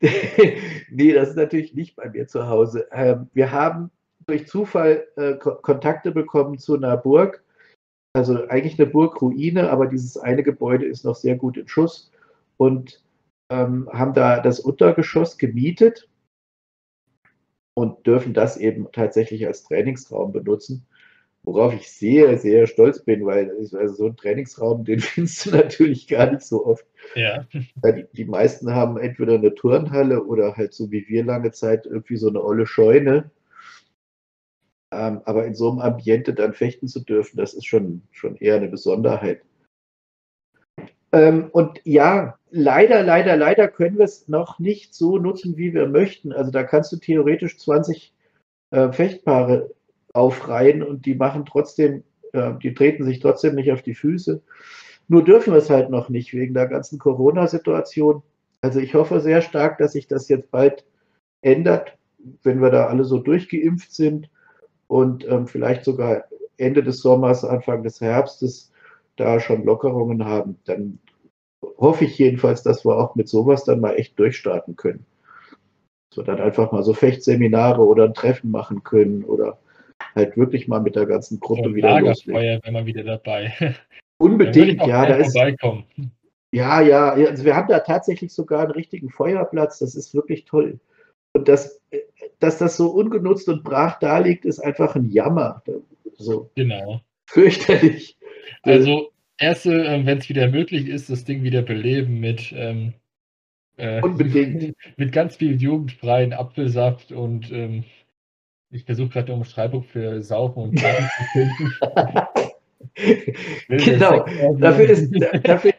nee, das ist natürlich nicht bei mir zu Hause. Ähm, wir haben durch Zufall äh, Kontakte bekommen zu einer Burg. Also eigentlich eine Burgruine, aber dieses eine Gebäude ist noch sehr gut in Schuss und ähm, haben da das Untergeschoss gemietet und dürfen das eben tatsächlich als Trainingsraum benutzen worauf ich sehr, sehr stolz bin, weil also so ein Trainingsraum, den [LAUGHS] findest du natürlich gar nicht so oft. Ja. Die, die, meisten haben entweder eine Turnhalle oder halt so wie wir lange Zeit irgendwie so eine olle Scheune. Ähm, aber in so einem Ambiente dann fechten zu dürfen, das ist schon, schon eher eine Besonderheit. Ähm, und ja, leider, leider, leider können wir es noch nicht so nutzen, wie wir möchten. Also da kannst du theoretisch 20 äh, Fechtpaare aufreihen und die machen trotzdem, äh, die treten sich trotzdem nicht auf die Füße. Nur dürfen wir es halt noch nicht wegen der ganzen Corona-Situation. Also ich hoffe sehr stark, dass sich das jetzt bald ändert, wenn wir da alle so durchgeimpft sind und ähm, vielleicht sogar Ende des Sommers, Anfang des Herbstes da schon Lockerungen haben. Dann hoffe ich jedenfalls, dass wir auch mit sowas dann mal echt durchstarten können. Dass wir dann einfach mal so Fechtseminare oder ein Treffen machen können oder halt wirklich mal mit der ganzen Gruppe so, wieder Lagerfeuer wenn man wieder dabei. [LAUGHS] Unbedingt, ja, da ist. Ja, ja, also wir haben da tatsächlich sogar einen richtigen Feuerplatz, das ist wirklich toll. Und das, dass das so ungenutzt und brach da liegt, ist einfach ein Jammer. So genau. Fürchterlich. Also, erste, ähm, wenn es wieder möglich ist, das Ding wieder beleben mit, ähm, äh, [LAUGHS] Unbedingt. mit ganz viel jugendfreien Apfelsaft und ähm, ich versuche gerade eine Umschreibung für Saufen und Party zu finden. [LAUGHS] genau, dafür ist, dafür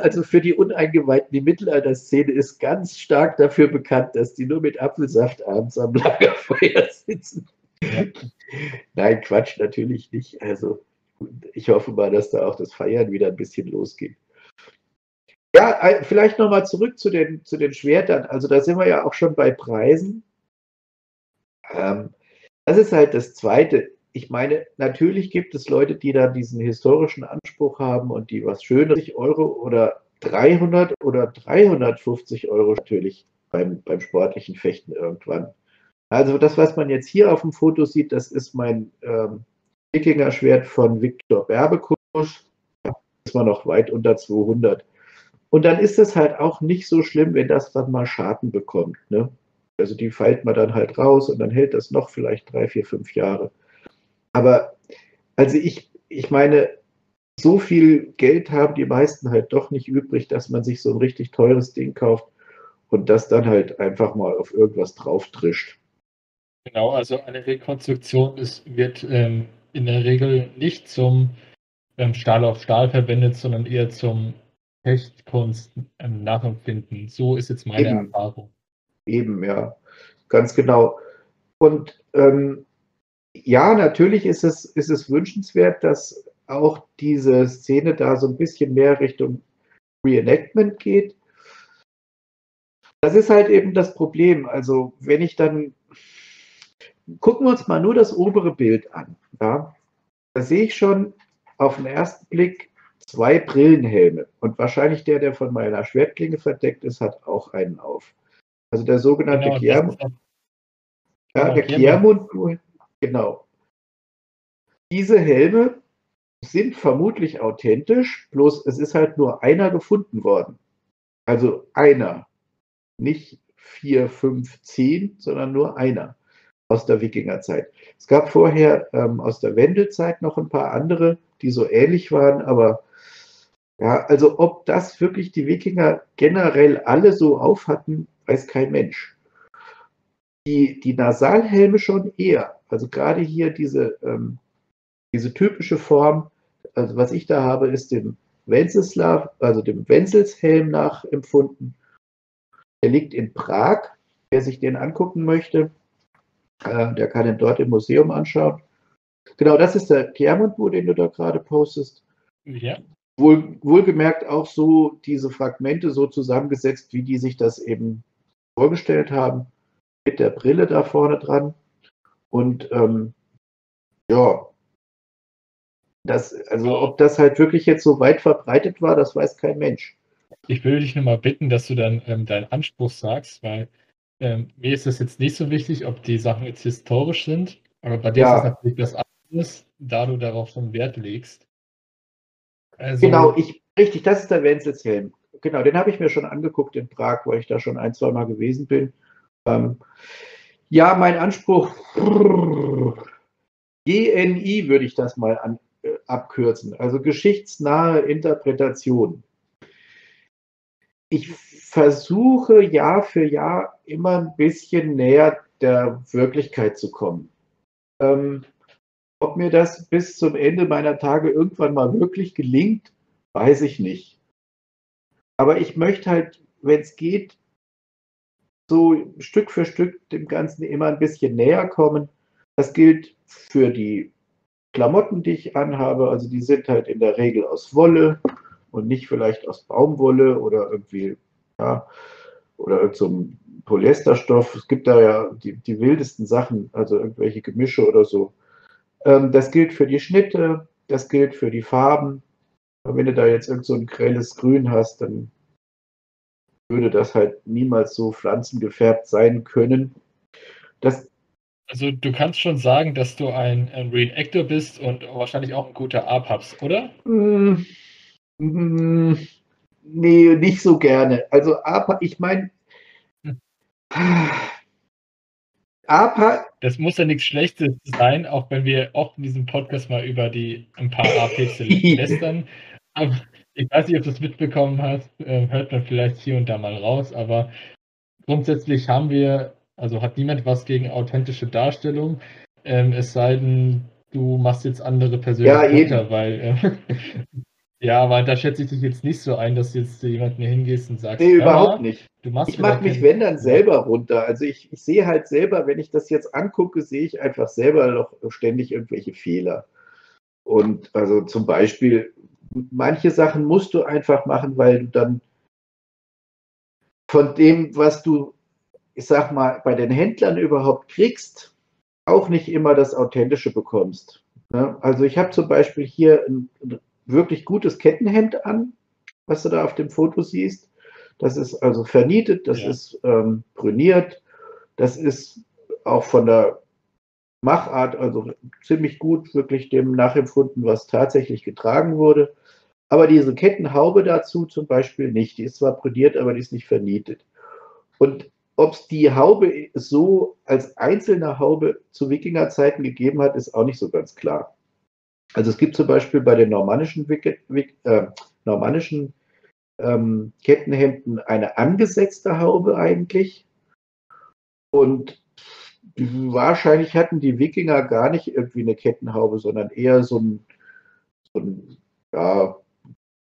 also für die Uneingeweihten, die Mittelalterszene ist ganz stark dafür bekannt, dass die nur mit Apfelsaft abends am Lagerfeuer [LAUGHS] sitzen. Ja. Nein, Quatsch, natürlich nicht. Also ich hoffe mal, dass da auch das Feiern wieder ein bisschen losgeht. Ja, vielleicht nochmal zurück zu den, zu den Schwertern. Also da sind wir ja auch schon bei Preisen. Ähm, das ist halt das Zweite. Ich meine, natürlich gibt es Leute, die da diesen historischen Anspruch haben und die was Schönes, Euro oder 300 oder 350 Euro natürlich beim, beim sportlichen Fechten irgendwann. Also das, was man jetzt hier auf dem Foto sieht, das ist mein ähm, Wikinger-Schwert von Viktor Berbekusch. Das ist man noch weit unter 200. Und dann ist es halt auch nicht so schlimm, wenn das dann mal Schaden bekommt. Ne? Also die feilt man dann halt raus und dann hält das noch vielleicht drei, vier, fünf Jahre. Aber also ich, ich meine, so viel Geld haben die meisten halt doch nicht übrig, dass man sich so ein richtig teures Ding kauft und das dann halt einfach mal auf irgendwas drauf trischt. Genau, also eine Rekonstruktion ist, wird ähm, in der Regel nicht zum ähm, Stahl auf Stahl verwendet, sondern eher zum Hechtkunst ähm, nachempfinden. So ist jetzt meine Eben. Erfahrung. Eben, ja, ganz genau. Und ähm, ja, natürlich ist es, ist es wünschenswert, dass auch diese Szene da so ein bisschen mehr Richtung Reenactment geht. Das ist halt eben das Problem. Also, wenn ich dann gucken wir uns mal nur das obere Bild an. Ja? Da sehe ich schon auf den ersten Blick zwei Brillenhelme. Und wahrscheinlich der, der von meiner Schwertklinge verdeckt ist, hat auch einen auf. Also der sogenannte genau, Kiamund. Ja, der Kiamund, genau. Diese Helme sind vermutlich authentisch, bloß es ist halt nur einer gefunden worden. Also einer. Nicht vier, fünf, zehn, sondern nur einer aus der Wikingerzeit. Es gab vorher ähm, aus der Wendelzeit noch ein paar andere, die so ähnlich waren, aber ja, also ob das wirklich die Wikinger generell alle so auf hatten, weiß kein Mensch. Die, die Nasalhelme schon eher. Also gerade hier diese, ähm, diese typische Form, also was ich da habe, ist dem Wenzelslav, also dem Wenzelshelm nachempfunden. Der liegt in Prag. Wer sich den angucken möchte, äh, der kann ihn dort im Museum anschauen. Genau, das ist der Clermont-Buch, den du da gerade postest. Ja. Wohl, wohlgemerkt auch so diese Fragmente so zusammengesetzt, wie die sich das eben vorgestellt haben, mit der Brille da vorne dran. Und ähm, ja, das, also ob das halt wirklich jetzt so weit verbreitet war, das weiß kein Mensch. Ich würde dich nochmal bitten, dass du dann ähm, deinen Anspruch sagst, weil ähm, mir ist es jetzt nicht so wichtig, ob die Sachen jetzt historisch sind, aber bei dir ja. ist es natürlich das anderes, da du darauf schon Wert legst. Also, genau, ich, richtig, das ist der Wenzelshelm. Genau, den habe ich mir schon angeguckt in Prag, weil ich da schon ein, zwei Mal gewesen bin. Ähm, ja, mein Anspruch, GNI würde ich das mal an, äh, abkürzen, also geschichtsnahe Interpretation. Ich versuche Jahr für Jahr immer ein bisschen näher der Wirklichkeit zu kommen. Ähm, ob mir das bis zum Ende meiner Tage irgendwann mal wirklich gelingt, weiß ich nicht. Aber ich möchte halt, wenn es geht, so Stück für Stück dem Ganzen immer ein bisschen näher kommen. Das gilt für die Klamotten, die ich anhabe. Also die sind halt in der Regel aus Wolle und nicht vielleicht aus Baumwolle oder irgendwie ja, oder irgendeinem so Polyesterstoff. Es gibt da ja die, die, wildesten Sachen, also irgendwelche Gemische oder so. Ähm, das gilt für die Schnitte, das gilt für die Farben. Wenn du da jetzt irgend so ein grelles Grün hast, dann würde das halt niemals so pflanzengefärbt sein können. Das also du kannst schon sagen, dass du ein, ein Reenactor bist und wahrscheinlich auch ein guter Arpabs, oder? Mm, mm, Nee, nicht so gerne. Also, aber ich meine, Aber das muss ja nichts Schlechtes sein, auch wenn wir oft in diesem Podcast mal über die ein paar A-Pixel [LAUGHS] lästern. Ich weiß nicht, ob du es mitbekommen hast, ähm, hört man vielleicht hier und da mal raus, aber grundsätzlich haben wir, also hat niemand was gegen authentische Darstellung, ähm, es sei denn, du machst jetzt andere persönlich ja, runter, weil äh, [LAUGHS] ja, aber da schätze ich dich jetzt nicht so ein, dass du jetzt jemanden hingehst und sagst, nee, überhaupt nicht. ich mache mich, wenn dann selber runter. Also ich, ich sehe halt selber, wenn ich das jetzt angucke, sehe ich einfach selber noch ständig irgendwelche Fehler. Und also zum Beispiel, manche Sachen musst du einfach machen, weil du dann von dem, was du, ich sag mal, bei den Händlern überhaupt kriegst, auch nicht immer das Authentische bekommst. Also ich habe zum Beispiel hier ein wirklich gutes Kettenhemd an, was du da auf dem Foto siehst. Das ist also vernietet, das ja. ist ähm, brüniert, das ist auch von der Machart also ziemlich gut wirklich dem nachempfunden, was tatsächlich getragen wurde. Aber diese Kettenhaube dazu zum Beispiel nicht. Die ist zwar brüniert, aber die ist nicht vernietet. Und ob es die Haube so als einzelne Haube zu Wikingerzeiten gegeben hat, ist auch nicht so ganz klar. Also es gibt zum Beispiel bei den normannischen, äh, normannischen ähm, Kettenhemden eine angesetzte Haube eigentlich. Und wahrscheinlich hatten die Wikinger gar nicht irgendwie eine Kettenhaube, sondern eher so, ein, so, ein, ja,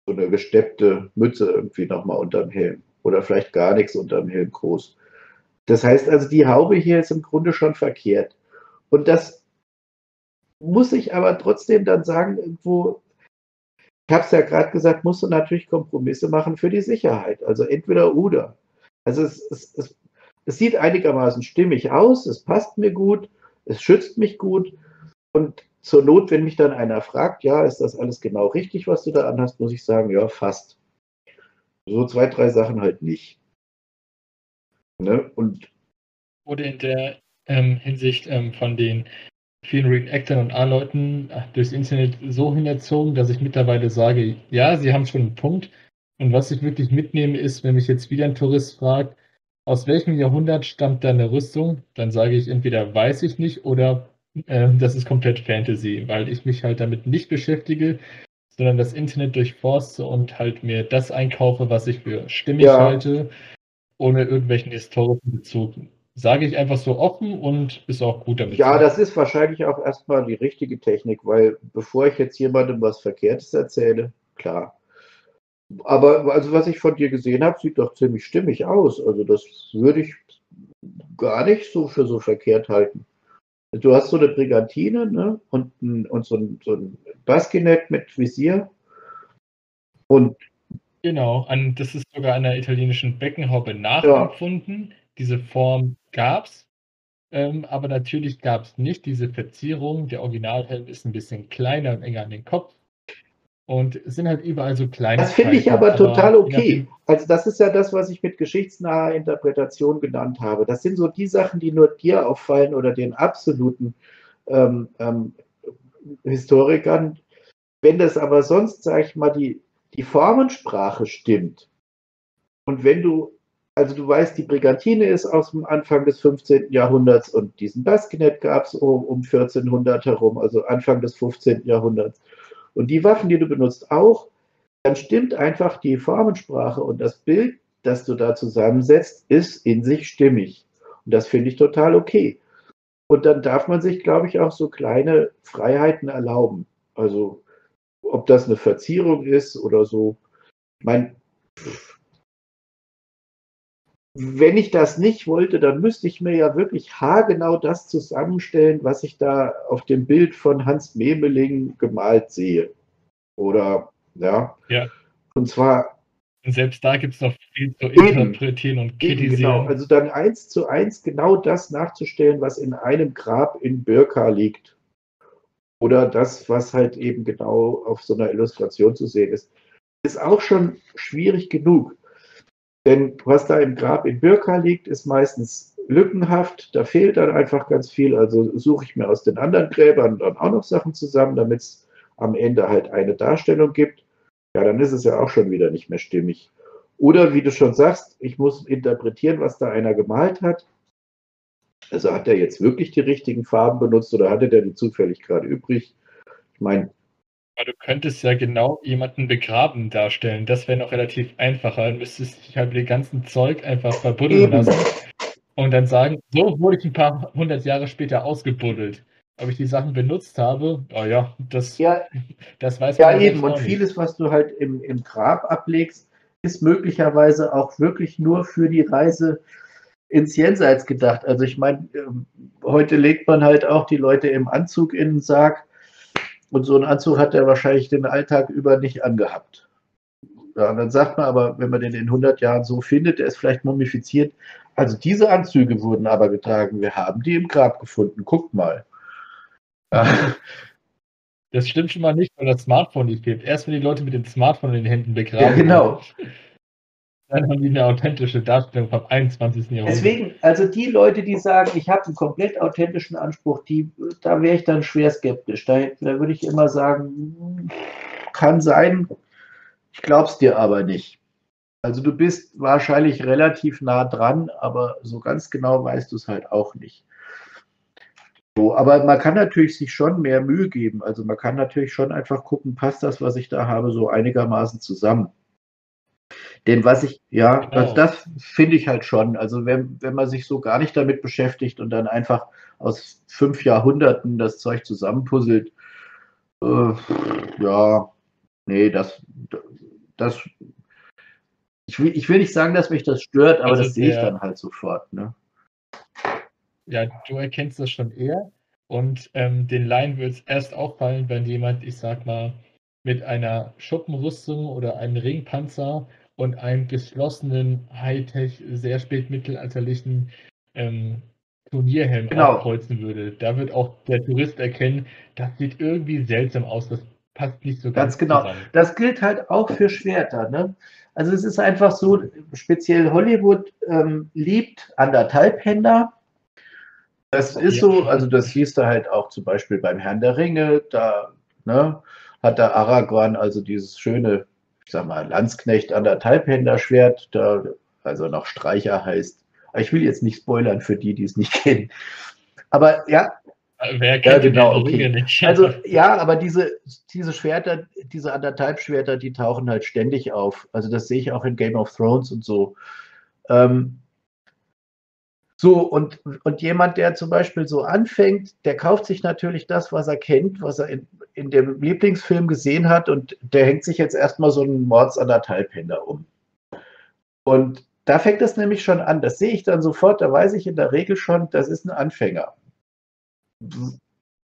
so eine gesteppte Mütze irgendwie nochmal unterm Helm. Oder vielleicht gar nichts unterm Helm groß. Das heißt also, die Haube hier ist im Grunde schon verkehrt. Und das muss ich aber trotzdem dann sagen, irgendwo, ich habe es ja gerade gesagt, musst du natürlich Kompromisse machen für die Sicherheit. Also entweder oder. Also es, es, es, es sieht einigermaßen stimmig aus, es passt mir gut, es schützt mich gut. Und zur Not, wenn mich dann einer fragt, ja, ist das alles genau richtig, was du da anhast, muss ich sagen, ja, fast. So zwei, drei Sachen halt nicht. Ne? Und wurde in der ähm, Hinsicht ähm, von den vielen Reactern und A-Leuten durchs Internet so hinerzogen, dass ich mittlerweile sage, ja, sie haben schon einen Punkt. Und was ich wirklich mitnehme, ist, wenn mich jetzt wieder ein Tourist fragt, aus welchem Jahrhundert stammt deine Rüstung, dann sage ich entweder weiß ich nicht oder äh, das ist komplett Fantasy, weil ich mich halt damit nicht beschäftige, sondern das Internet durchforste und halt mir das einkaufe, was ich für stimmig ja. halte, ohne irgendwelchen historischen Bezug sage ich einfach so offen und ist auch gut damit. Ja, das ist wahrscheinlich auch erstmal die richtige Technik, weil bevor ich jetzt jemandem was Verkehrtes erzähle, klar. Aber also was ich von dir gesehen habe, sieht doch ziemlich stimmig aus. Also das würde ich gar nicht so für so verkehrt halten. Du hast so eine Brigantine ne? und, und so ein, so ein Baskinet mit Visier. Und genau, an, das ist sogar einer italienischen Beckenhaube nachempfunden. Ja. Diese Form gab es, ähm, aber natürlich gab es nicht diese Verzierung. Der Originalhelm ist ein bisschen kleiner und enger an den Kopf. Und es sind halt überall so kleine. Das finde ich aber, aber total okay. Also, das ist ja das, was ich mit geschichtsnaher Interpretation genannt habe. Das sind so die Sachen, die nur dir auffallen oder den absoluten ähm, ähm, Historikern. Wenn das aber sonst, sage ich mal, die, die Formensprache stimmt und wenn du also du weißt, die Brigantine ist aus dem Anfang des 15. Jahrhunderts und diesen Baskinet gab es um, um 1400 herum, also Anfang des 15. Jahrhunderts. Und die Waffen, die du benutzt, auch, dann stimmt einfach die Formensprache und das Bild, das du da zusammensetzt, ist in sich stimmig. Und das finde ich total okay. Und dann darf man sich, glaube ich, auch so kleine Freiheiten erlauben. Also ob das eine Verzierung ist oder so. Mein, wenn ich das nicht wollte, dann müsste ich mir ja wirklich haargenau das zusammenstellen, was ich da auf dem Bild von Hans Memeling gemalt sehe. Oder, ja. Ja. Und zwar. Und selbst da gibt es noch viel zu interpretieren und kritisieren. Genau, also dann eins zu eins genau das nachzustellen, was in einem Grab in Birka liegt. Oder das, was halt eben genau auf so einer Illustration zu sehen ist, ist auch schon schwierig genug. Denn was da im Grab in Birka liegt, ist meistens lückenhaft. Da fehlt dann einfach ganz viel. Also suche ich mir aus den anderen Gräbern dann auch noch Sachen zusammen, damit es am Ende halt eine Darstellung gibt. Ja, dann ist es ja auch schon wieder nicht mehr stimmig. Oder wie du schon sagst, ich muss interpretieren, was da einer gemalt hat. Also hat er jetzt wirklich die richtigen Farben benutzt oder hatte der die zufällig gerade übrig? Ich meine. Du könntest ja genau jemanden begraben darstellen. Das wäre noch relativ einfacher. Dann müsstest du dich halt mit dem ganzen Zeug einfach verbuddeln lassen und dann sagen, so wurde ich ein paar hundert Jahre später ausgebuddelt. Ob ich die Sachen benutzt habe, oh ja, das, ja, das weiß man Ja, eben. Und vieles, was du halt im, im Grab ablegst, ist möglicherweise auch wirklich nur für die Reise ins Jenseits gedacht. Also ich meine, ähm, heute legt man halt auch die Leute im Anzug in den Sarg und so einen Anzug hat er wahrscheinlich den Alltag über nicht angehabt. Ja, und dann sagt man aber, wenn man den in 100 Jahren so findet, der ist vielleicht mumifiziert. Also diese Anzüge wurden aber getragen. Wir haben die im Grab gefunden. Guckt mal. Ja. Das stimmt schon mal nicht, weil das Smartphone nicht gibt. Erst wenn die Leute mit dem Smartphone in den Händen begraben. Ja, genau. Haben, dann haben die eine authentische Darstellung vom 21. Jahrhundert. Deswegen, also die Leute, die sagen, ich habe einen komplett authentischen Anspruch, die, da wäre ich dann schwer skeptisch. Da, da würde ich immer sagen, kann sein, ich glaube es dir aber nicht. Also du bist wahrscheinlich relativ nah dran, aber so ganz genau weißt du es halt auch nicht. So, aber man kann natürlich sich schon mehr Mühe geben. Also man kann natürlich schon einfach gucken, passt das, was ich da habe, so einigermaßen zusammen. Denn was ich, ja, genau. das, das finde ich halt schon. Also wenn, wenn man sich so gar nicht damit beschäftigt und dann einfach aus fünf Jahrhunderten das Zeug zusammenpuzzelt, äh, ja, nee, das, das, ich will, ich will nicht sagen, dass mich das stört, aber also das sehe ich dann halt sofort. Ne? Ja, du erkennst das schon eher. Und ähm, den Laien wird es erst auffallen, wenn jemand, ich sag mal, mit einer Schuppenrüstung oder einem Ringpanzer und einem geschlossenen, Hightech, sehr spätmittelalterlichen ähm, Turnierhelm genau. aufkreuzen würde. Da wird auch der Tourist erkennen, das sieht irgendwie seltsam aus, das passt nicht so ganz, ganz genau. Zusammen. Das gilt halt auch für Schwerter. Ne? Also es ist einfach so, speziell Hollywood ähm, liebt Anderthalbhänder. Das ist ja. so, also das siehst du halt auch zum Beispiel beim Herrn der Ringe, da ne, hat der Aragorn also dieses schöne sag mal, Landsknecht anderthalbhänder-Schwert, da also noch Streicher heißt. ich will jetzt nicht spoilern für die, die es nicht [LAUGHS] kennen. Aber ja. Wer kennt ja, genau, okay. nicht? [LAUGHS] Also ja, aber diese, diese Schwerter, diese anderthalb Schwerter, die tauchen halt ständig auf. Also das sehe ich auch in Game of Thrones und so. Ähm, so, und, und jemand, der zum Beispiel so anfängt, der kauft sich natürlich das, was er kennt, was er in, in dem Lieblingsfilm gesehen hat und der hängt sich jetzt erstmal so einen Mords anderthalbhänder um. Und da fängt es nämlich schon an. Das sehe ich dann sofort, da weiß ich in der Regel schon, das ist ein Anfänger. Ich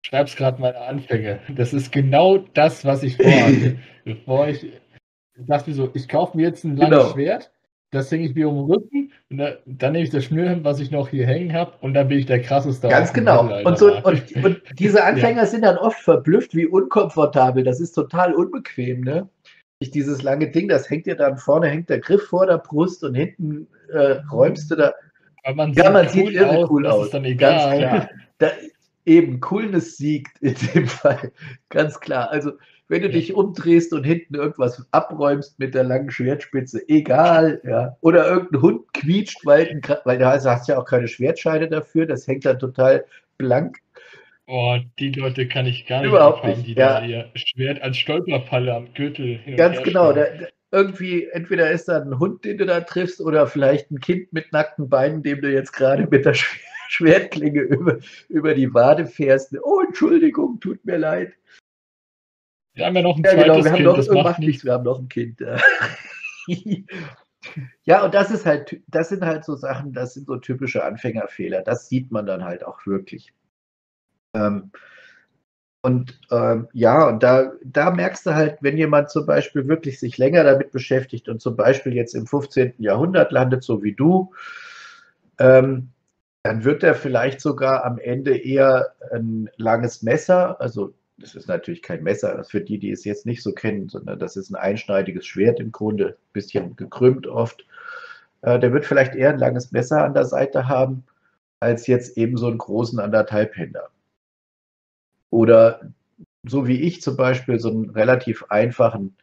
schreib's gerade meine Anfänge. Das ist genau das, was ich vorhatte. [LAUGHS] Bevor ich, ich dachte so, ich kaufe mir jetzt ein langes genau. Schwert das hänge ich mir um den Rücken und da, dann nehme ich das Schnürhemd, was ich noch hier hängen habe und dann bin ich der krasseste. Ganz genau. Und, so, und, und, diese [LAUGHS] Anfänger ja. sind dann oft verblüfft, wie unkomfortabel. Das ist total unbequem, ne? Dieses lange Ding, das hängt dir dann vorne, hängt der Griff vor der Brust und hinten äh, räumst du da. Aber man ja, man cool sieht irre cool aus. Dann egal. Ganz klar. Da, eben, Coolness siegt in dem [LAUGHS] Fall. Ganz klar. Also wenn du dich umdrehst und hinten irgendwas abräumst mit der langen Schwertspitze, egal, ja. Oder irgendein Hund quietscht, weil, weil du hast ja auch keine Schwertscheide dafür, das hängt dann total blank. Oh, die Leute kann ich gar nicht Überhaupt nicht, die ja. da ihr Schwert als Stolperfalle am Gürtel Ganz genau. Da, irgendwie, entweder ist da ein Hund, den du da triffst, oder vielleicht ein Kind mit nackten Beinen, dem du jetzt gerade mit der Schwertklinge über, über die Wade fährst. Oh, Entschuldigung, tut mir leid. Wir haben ja noch ein ja, genau, zweites genau, wir Kind. Haben noch, das macht nichts, wir haben noch ein Kind. ja, [LAUGHS] und das ist halt, das sind halt so Sachen, das sind so typische Anfängerfehler. Das sieht man dann halt auch wirklich. Ähm, und ähm, ja, und da, da merkst du halt, wenn jemand zum Beispiel wirklich sich länger damit beschäftigt und zum Beispiel jetzt im 15. Jahrhundert landet, so wie du, ähm, dann wird er vielleicht sogar am Ende eher ein langes Messer, also das ist natürlich kein Messer, für die, die es jetzt nicht so kennen, sondern das ist ein einschneidiges Schwert im Grunde, ein bisschen gekrümmt oft. Äh, der wird vielleicht eher ein langes Messer an der Seite haben, als jetzt eben so einen großen Anderthalbhänder. Oder so wie ich zum Beispiel, so einen relativ einfachen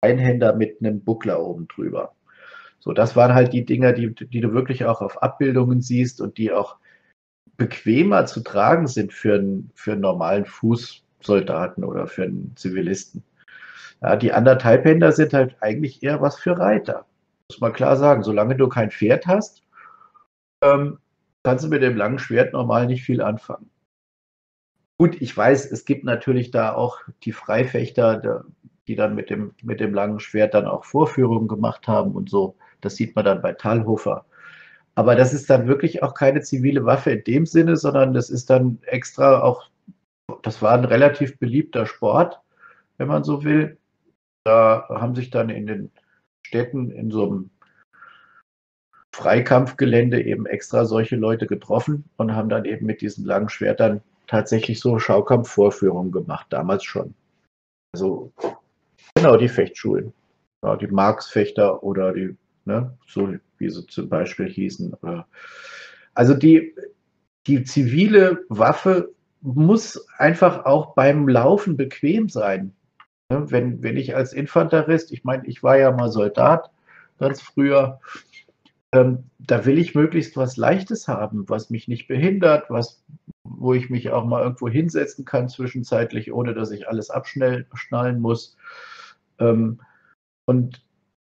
Einhänder mit einem Buckler oben drüber. So, das waren halt die Dinger, die, die du wirklich auch auf Abbildungen siehst und die auch bequemer zu tragen sind für einen, für einen normalen Fußsoldaten oder für einen Zivilisten. Ja, die Anderthalbhänder sind halt eigentlich eher was für Reiter. Muss man klar sagen. Solange du kein Pferd hast, ähm, kannst du mit dem langen Schwert normal nicht viel anfangen. Gut, ich weiß, es gibt natürlich da auch die Freifechter, die dann mit dem, mit dem langen Schwert dann auch Vorführungen gemacht haben und so. Das sieht man dann bei Talhofer. Aber das ist dann wirklich auch keine zivile Waffe in dem Sinne, sondern das ist dann extra auch, das war ein relativ beliebter Sport, wenn man so will. Da haben sich dann in den Städten in so einem Freikampfgelände eben extra solche Leute getroffen und haben dann eben mit diesen langen Schwertern tatsächlich so Schaukampfvorführungen gemacht, damals schon. Also genau die Fechtschulen. Ja, die Marksfechter oder die, ne, so wie sie zum Beispiel hießen. Also die, die zivile Waffe muss einfach auch beim Laufen bequem sein. Ne, wenn, wenn ich als Infanterist, ich meine, ich war ja mal Soldat ganz früher, ähm, da will ich möglichst was Leichtes haben, was mich nicht behindert, was, wo ich mich auch mal irgendwo hinsetzen kann zwischenzeitlich, ohne dass ich alles abschnallen muss. Ähm, und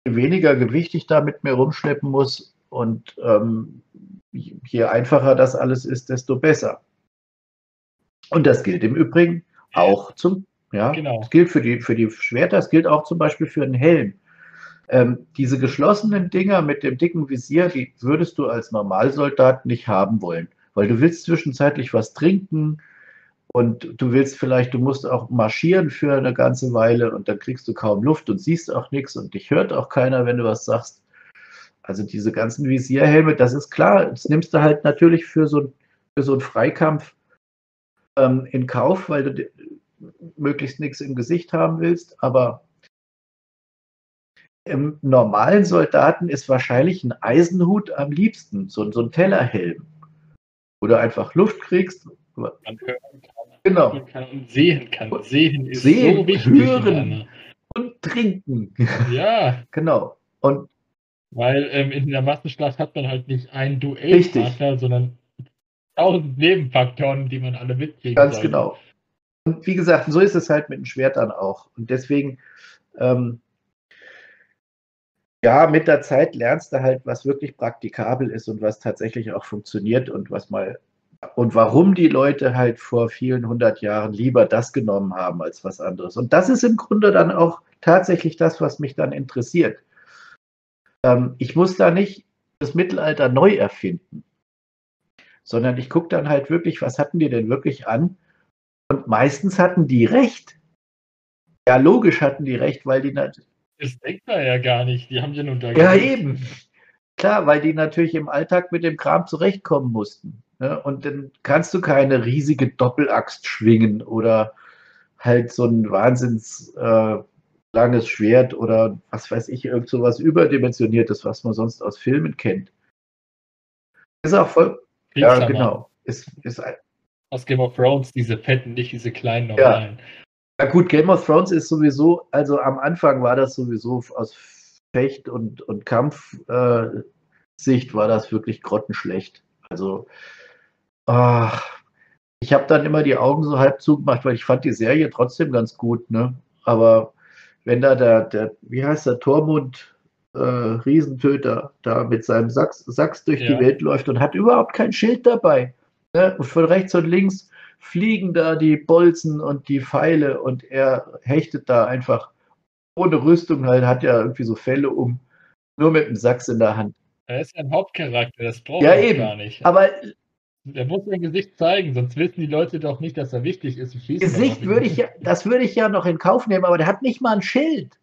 weniger Gewicht ich da mit mir rumschleppen muss und ähm, je einfacher das alles ist, desto besser. Und das gilt im Übrigen auch zum, ja, genau. das gilt für die, für die Schwerter, das gilt auch zum Beispiel für einen Helm. Ähm, diese geschlossenen Dinger mit dem dicken Visier, die würdest du als Normalsoldat nicht haben wollen, weil du willst zwischenzeitlich was trinken und du willst vielleicht, du musst auch marschieren für eine ganze Weile und dann kriegst du kaum Luft und siehst auch nichts und dich hört auch keiner, wenn du was sagst. Also diese ganzen Visierhelme, das ist klar, das nimmst du halt natürlich für so, für so einen Freikampf ähm, in Kauf, weil du möglichst nichts im Gesicht haben willst, aber im normalen Soldaten ist wahrscheinlich ein Eisenhut am liebsten, so, so ein Tellerhelm, wo du einfach Luft kriegst. Man hören kann, genau. kann und sehen kann. Sehen ist sehen, so wichtig. Hören und trinken. [LAUGHS] Ja. genau. Und weil ähm, in der Massenschlacht hat man halt nicht einen Duellpartner, sondern tausend Nebenfaktoren, die man alle mitkriegen Ganz sollte. genau. Und wie gesagt, so ist es halt mit den Schwertern auch. Und deswegen ähm, ja, mit der Zeit lernst du halt, was wirklich praktikabel ist und was tatsächlich auch funktioniert und was mal und warum die Leute halt vor vielen hundert Jahren lieber das genommen haben als was anderes. Und das ist im Grunde dann auch tatsächlich das, was mich dann interessiert. Ähm, ich muss da nicht das Mittelalter neu erfinden, sondern ich gucke dann halt wirklich, was hatten die denn wirklich an? Und meistens hatten die recht. Ja, logisch hatten die recht, weil die das denkt man ja gar nicht. Die haben ja nun da. Ja, eben. Klar, weil die natürlich im Alltag mit dem Kram zurechtkommen mussten. Ne? Und dann kannst du keine riesige Doppelaxt schwingen oder halt so ein wahnsinns äh, langes Schwert oder was weiß ich, irgend so was überdimensioniertes, was man sonst aus Filmen kennt. Ist auch voll. Ja, genau. Ist, ist ein, aus Game of Thrones, diese fetten, nicht diese kleinen normalen. Ja. Ja gut, Game of Thrones ist sowieso, also am Anfang war das sowieso aus Fecht- und, und Kampfsicht äh, war das wirklich grottenschlecht. Also ach, ich habe dann immer die Augen so halb zugemacht, weil ich fand die Serie trotzdem ganz gut, ne? Aber wenn da der, der wie heißt der, Tormund äh, Riesentöter da mit seinem Sachs, Sachs durch ja. die Welt läuft und hat überhaupt kein Schild dabei. Ne? Und von rechts und links fliegen da die Bolzen und die Pfeile und er hechtet da einfach ohne Rüstung halt, hat ja irgendwie so Fälle um, nur mit dem Sachs in der Hand. Er ist ein Hauptcharakter, das braucht ja, er gar nicht. Aber er muss sein Gesicht zeigen, sonst wissen die Leute doch nicht, dass er wichtig ist. Gesicht würde ich ja, das würde ich ja noch in Kauf nehmen, aber der hat nicht mal ein Schild.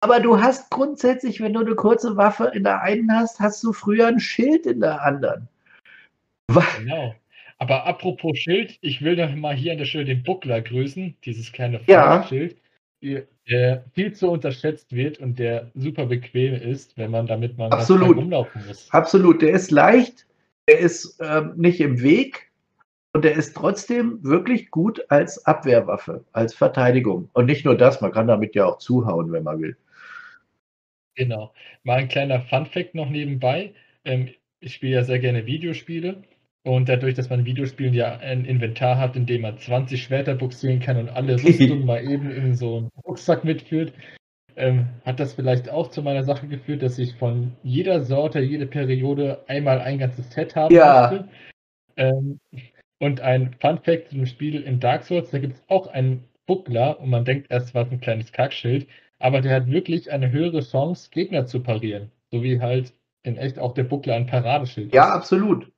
Aber du hast grundsätzlich, wenn du eine kurze Waffe in der einen hast, hast du früher ein Schild in der anderen. Genau. Aber apropos Schild, ich will noch mal hier an der Stelle den Buckler grüßen, dieses kleine ja. Schild, der viel zu unterschätzt wird und der super bequem ist, wenn man damit mal rumlaufen muss. Absolut, der ist leicht, der ist ähm, nicht im Weg und der ist trotzdem wirklich gut als Abwehrwaffe, als Verteidigung. Und nicht nur das, man kann damit ja auch zuhauen, wenn man will. Genau. Mal ein kleiner Fun-Fact noch nebenbei. Ähm, ich spiele ja sehr gerne Videospiele Und dadurch, dass man Videospielen ja ein Inventar hat, in dem man 20 Schwerter buxieren kann und alle [LAUGHS] Rüstungen mal eben in so einen Rucksack mitführt, ähm, hat das vielleicht auch zu meiner Sache geführt, dass ich von jeder Sorte, jede Periode einmal ein ganzes Set haben Ja. möchte. Ähm, und ein Fun Fact zum Spiel in Dark Souls, da gibt es auch einen Buckler und man denkt erst, war ein kleines Kackschild, aber der hat wirklich eine höhere Chance, Gegner zu parieren. So wie halt in echt auch der Buckler ein Paradeschild Ja, ist. absolut.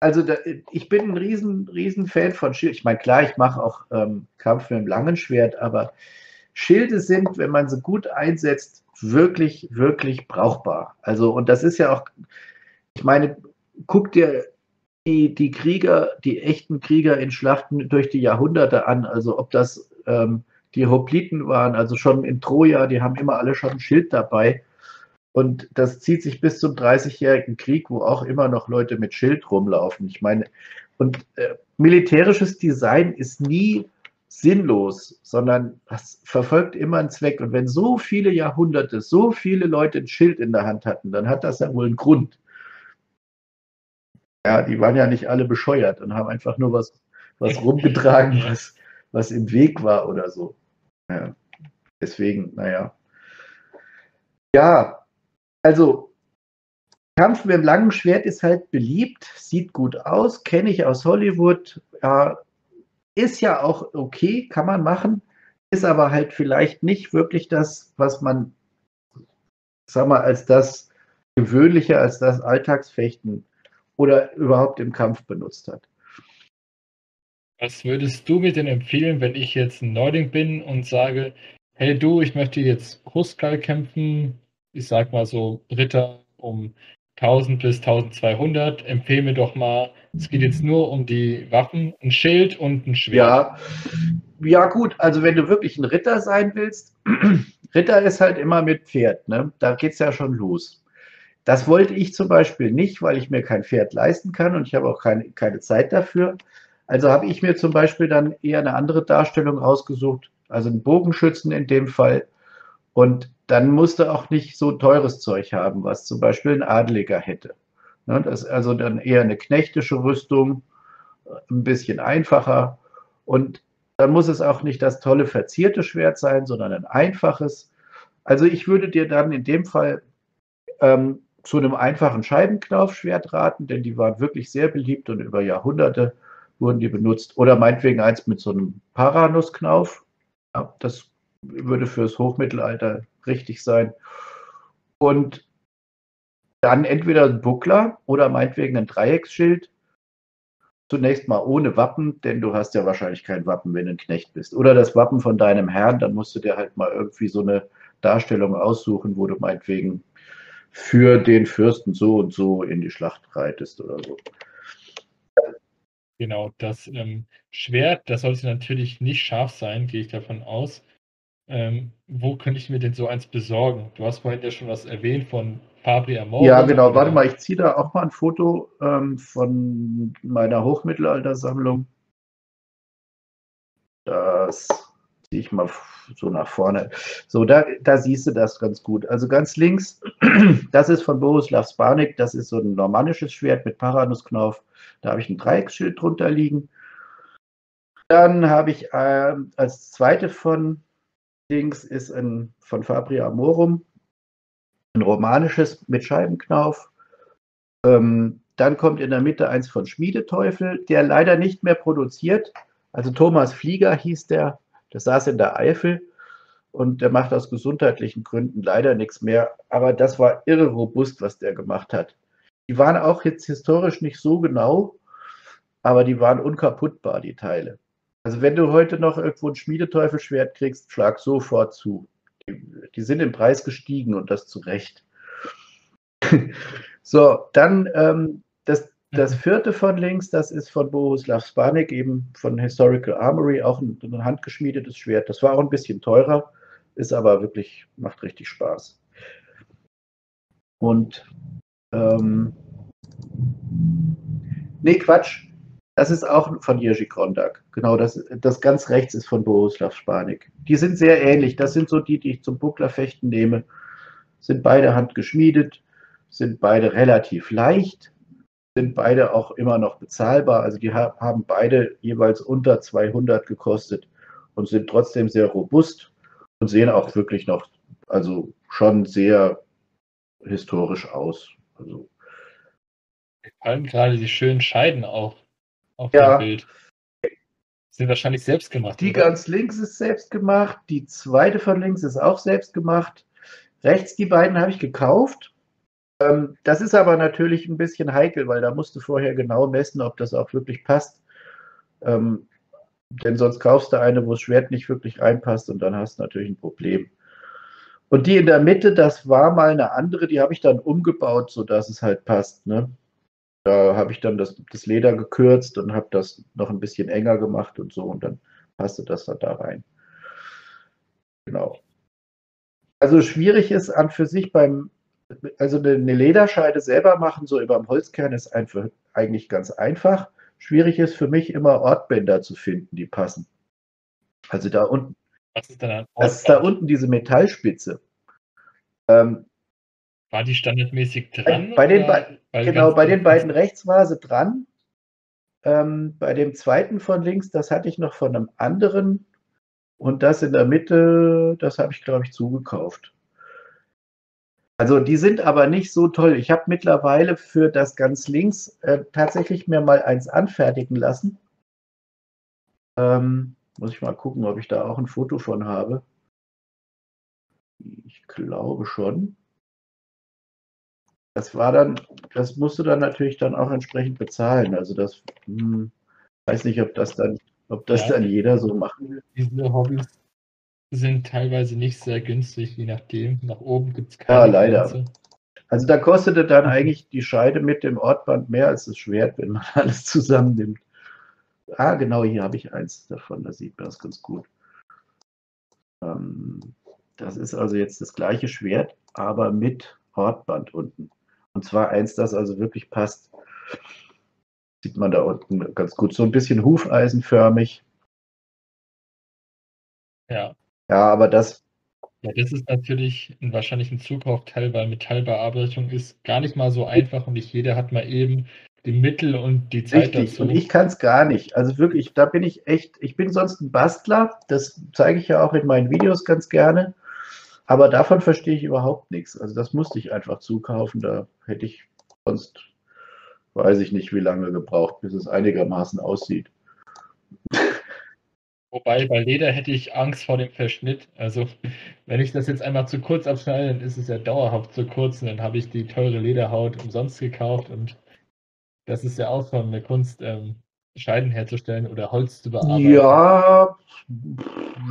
Also da, ich bin ein riesen, riesen Fan von Schild. Ich meine, klar, ich mache auch ähm, Kampf mit dem langen Schwert, aber Schilde sind, wenn man sie gut einsetzt, wirklich, wirklich brauchbar. Also, und das ist ja auch, ich meine, guck dir die, die Krieger, die echten Krieger in Schlachten durch die Jahrhunderte an, also ob das ähm, die Hopliten waren, also schon in Troja, die haben immer alle schon ein Schild dabei. Und das zieht sich bis zum 30-jährigen Krieg, wo auch immer noch Leute mit Schild rumlaufen. Ich meine, und äh, militärisches Design ist nie sinnlos, sondern das verfolgt immer einen Zweck. Und wenn so viele Jahrhunderte, so viele Leute ein Schild in der Hand hatten, dann hat das ja wohl einen Grund. Ja, die waren ja nicht alle bescheuert und haben einfach nur was, was rumgetragen, was, was im Weg war oder so. Deswegen, naja. Ja, also Kampf mit dem langen Schwert ist halt beliebt, sieht gut aus, kenne ich aus Hollywood, ja, ist ja auch okay, kann man machen, ist aber halt vielleicht nicht wirklich das, was man, sag mal, als das Gewöhnliche, als das Alltagsfechten oder überhaupt im Kampf benutzt hat. Was würdest du mir denn empfehlen, wenn ich jetzt ein Neuling bin und sage, hey du, ich möchte jetzt Huskal kämpfen, ich sag mal so Ritter um 1000 bis 1200, empfehle mir doch mal, es geht jetzt nur um die Waffen, ein Schild und ein Schwert. Ja, ja gut, also wenn du wirklich ein Ritter sein willst, [CLEARS THROAT] Ritter ist halt immer mit Pferd, ne? da geht es ja schon los. Das wollte ich zum Beispiel nicht, weil ich mir kein Pferd leisten kann und ich habe auch keine, keine Zeit dafür. Also habe ich mir zum Beispiel dann eher eine andere Darstellung rausgesucht, also einen Bogenschützen in dem Fall. Und dann musste auch nicht so teures Zeug haben, was zum Beispiel ein Adeliger hätte. Ne, das also dann eher eine knechtische Rüstung, ein bisschen einfacher. Und dann muss es auch nicht das tolle verzierte Schwert sein, sondern ein einfaches. Also ich würde dir dann in dem Fall ähm, zu einem einfachen Scheibenknaufschwert raten, denn die waren wirklich sehr beliebt und über Jahrhunderte wurden die benutzt. Oder meinetwegen eins mit so einem Paranussknauf. Ja, das würde fürs Hochmittelalter richtig sein. Und dann entweder ein Buckler oder meinetwegen ein Dreiecksschild. Zunächst mal ohne Wappen, denn du hast ja wahrscheinlich kein Wappen, wenn du ein Knecht bist. Oder das Wappen von deinem Herrn, dann musst du dir halt mal irgendwie so eine Darstellung aussuchen, wo du meinetwegen für den Fürsten so und so in die Schlacht reitest oder so. Genau, das ähm, Schwert, das sollte natürlich nicht scharf sein, gehe ich davon aus. Ähm, wo könnte ich mir denn so eins besorgen? Du hast vorhin ja schon was erwähnt von Fabri Amore. Ja, genau. Warte mal, ich ziehe da auch mal ein Foto ähm, von meiner Hochmittelaltersammlung. Das ziehe ich mal so nach vorne. So, da, da siehst du das ganz gut. Also ganz links, [CLEARS THROAT] das ist von Borislav Spanik, das ist so ein normannisches Schwert mit Paranusknauf. Da habe ich ein Dreiecksschild drunter liegen. Dann habe ich äh, als zweite von links ist ein von Fabri Amorum, ein romanisches mit Scheibenknauf. Ähm, dann kommt in der Mitte eins von Schmiedeteufel, der leider nicht mehr produziert. Also Thomas Flieger hieß der, der saß in der Eifel und der macht aus gesundheitlichen Gründen leider nichts mehr. Aber das war irre robust, was der gemacht hat. Die waren auch jetzt historisch nicht so genau, aber die waren unkaputtbar, die Teile. Also wenn du heute noch irgendwo ein Schmiedeteufelschwert kriegst, schlag sofort zu. Die, die sind im Preis gestiegen und das zu Recht. [LAUGHS] so, dann ähm, das, das vierte von links, das ist von Bohuslav Spanik, eben von Historical Armory, auch ein, ein handgeschmiedetes Schwert. Das war auch ein bisschen teurer, ist aber wirklich, macht richtig Spaß. Und ähm, nee, Quatsch. Das ist auch von Jerzy Krondak. Genau, das, das ganz rechts ist von Borislav Spanik. Die sind sehr ähnlich. Das sind so die, die ich zum Bucklerfechten nehme. Sind beide handgeschmiedet, sind beide relativ leicht, sind beide auch immer noch bezahlbar. Also die haben beide jeweils unter 200 gekostet und sind trotzdem sehr robust und sehen auch wirklich noch, also schon sehr historisch aus. Also Vor allem gerade die schönen Scheiden auch auf Ja. dem Bild. Sind wahrscheinlich selbst gemacht. Die oder? ganz links ist selbst gemacht, die zweite von links ist auch selbst gemacht. Rechts die beiden habe ich gekauft. Ähm, das ist aber natürlich ein bisschen heikel, weil da musst du vorher genau messen, ob das auch wirklich passt. Ähm, denn sonst kaufst du eine, wo das Schwert nicht wirklich reinpasst und dann hast du natürlich ein Problem. Und die in der Mitte, das war mal eine andere, die habe ich dann umgebaut, sodass es halt passt. Ne? Da habe ich dann das, das Leder gekürzt und habe das noch ein bisschen enger gemacht und so und dann passte das dann da rein. Genau. Also schwierig ist an für sich beim, also eine Lederscheide selber machen, so über dem Holzkern ist einfach eigentlich ganz einfach. Schwierig ist für mich immer Ortbänder zu finden, die passen. Also da unten, Was ist dann ein das ist da unten diese Metallspitze. Ähm, War die standardmäßig dran? bei den Genau, bei den beiden rechts war sie dran. Ähm, bei dem zweiten von links, das hatte ich noch von einem anderen. Und das in der Mitte, das habe ich, glaube ich, zugekauft. Also die sind aber nicht so toll. Ich habe mittlerweile für das ganz links äh, tatsächlich mir mal eins anfertigen lassen. Ähm, muss ich mal gucken, ob ich da auch ein Foto von habe. Ich glaube schon. Das war dann, das musst du dann natürlich dann auch entsprechend bezahlen. Also das, hm, weiß nicht, ob das dann, ob das Ja. dann jeder so machen will. Diese Hobbys sind teilweise nicht sehr günstig, je nachdem. Nach oben gibt es Ja, keine leider. Grenze. Also da kostete dann eigentlich die Scheide mit dem Ortband mehr als das Schwert, wenn man [LAUGHS] alles zusammennimmt. Ah, genau, hier habe ich eins davon, da sieht man das ganz gut. Ähm, das ist also jetzt das gleiche Schwert, aber mit Ortband unten. Und zwar eins, das also wirklich passt. Sieht man da unten ganz gut. So ein bisschen hufeisenförmig. Ja. Ja, aber das, ja, das ist natürlich ein, wahrscheinlich ein Zukaufteil, weil Metallbearbeitung ist gar nicht mal so einfach und nicht jeder hat mal eben die Mittel und die Zeit Richtig, dazu. und ich kann es gar nicht. Also wirklich, da bin ich echt, ich bin sonst ein Bastler, das zeige ich ja auch in meinen Videos ganz gerne, aber davon verstehe ich überhaupt nichts. Also das musste ich einfach zukaufen, da hätte ich sonst, weiß ich nicht, wie lange gebraucht, bis es einigermaßen aussieht. Wobei bei Leder hätte ich Angst vor dem Verschnitt. Also wenn ich das jetzt einmal zu kurz abschneide, dann ist es ja dauerhaft zu kurz und dann habe ich die teure Lederhaut umsonst gekauft und das ist ja auch schon eine Kunst, ähm, Scheiden herzustellen oder Holz zu bearbeiten. Ja,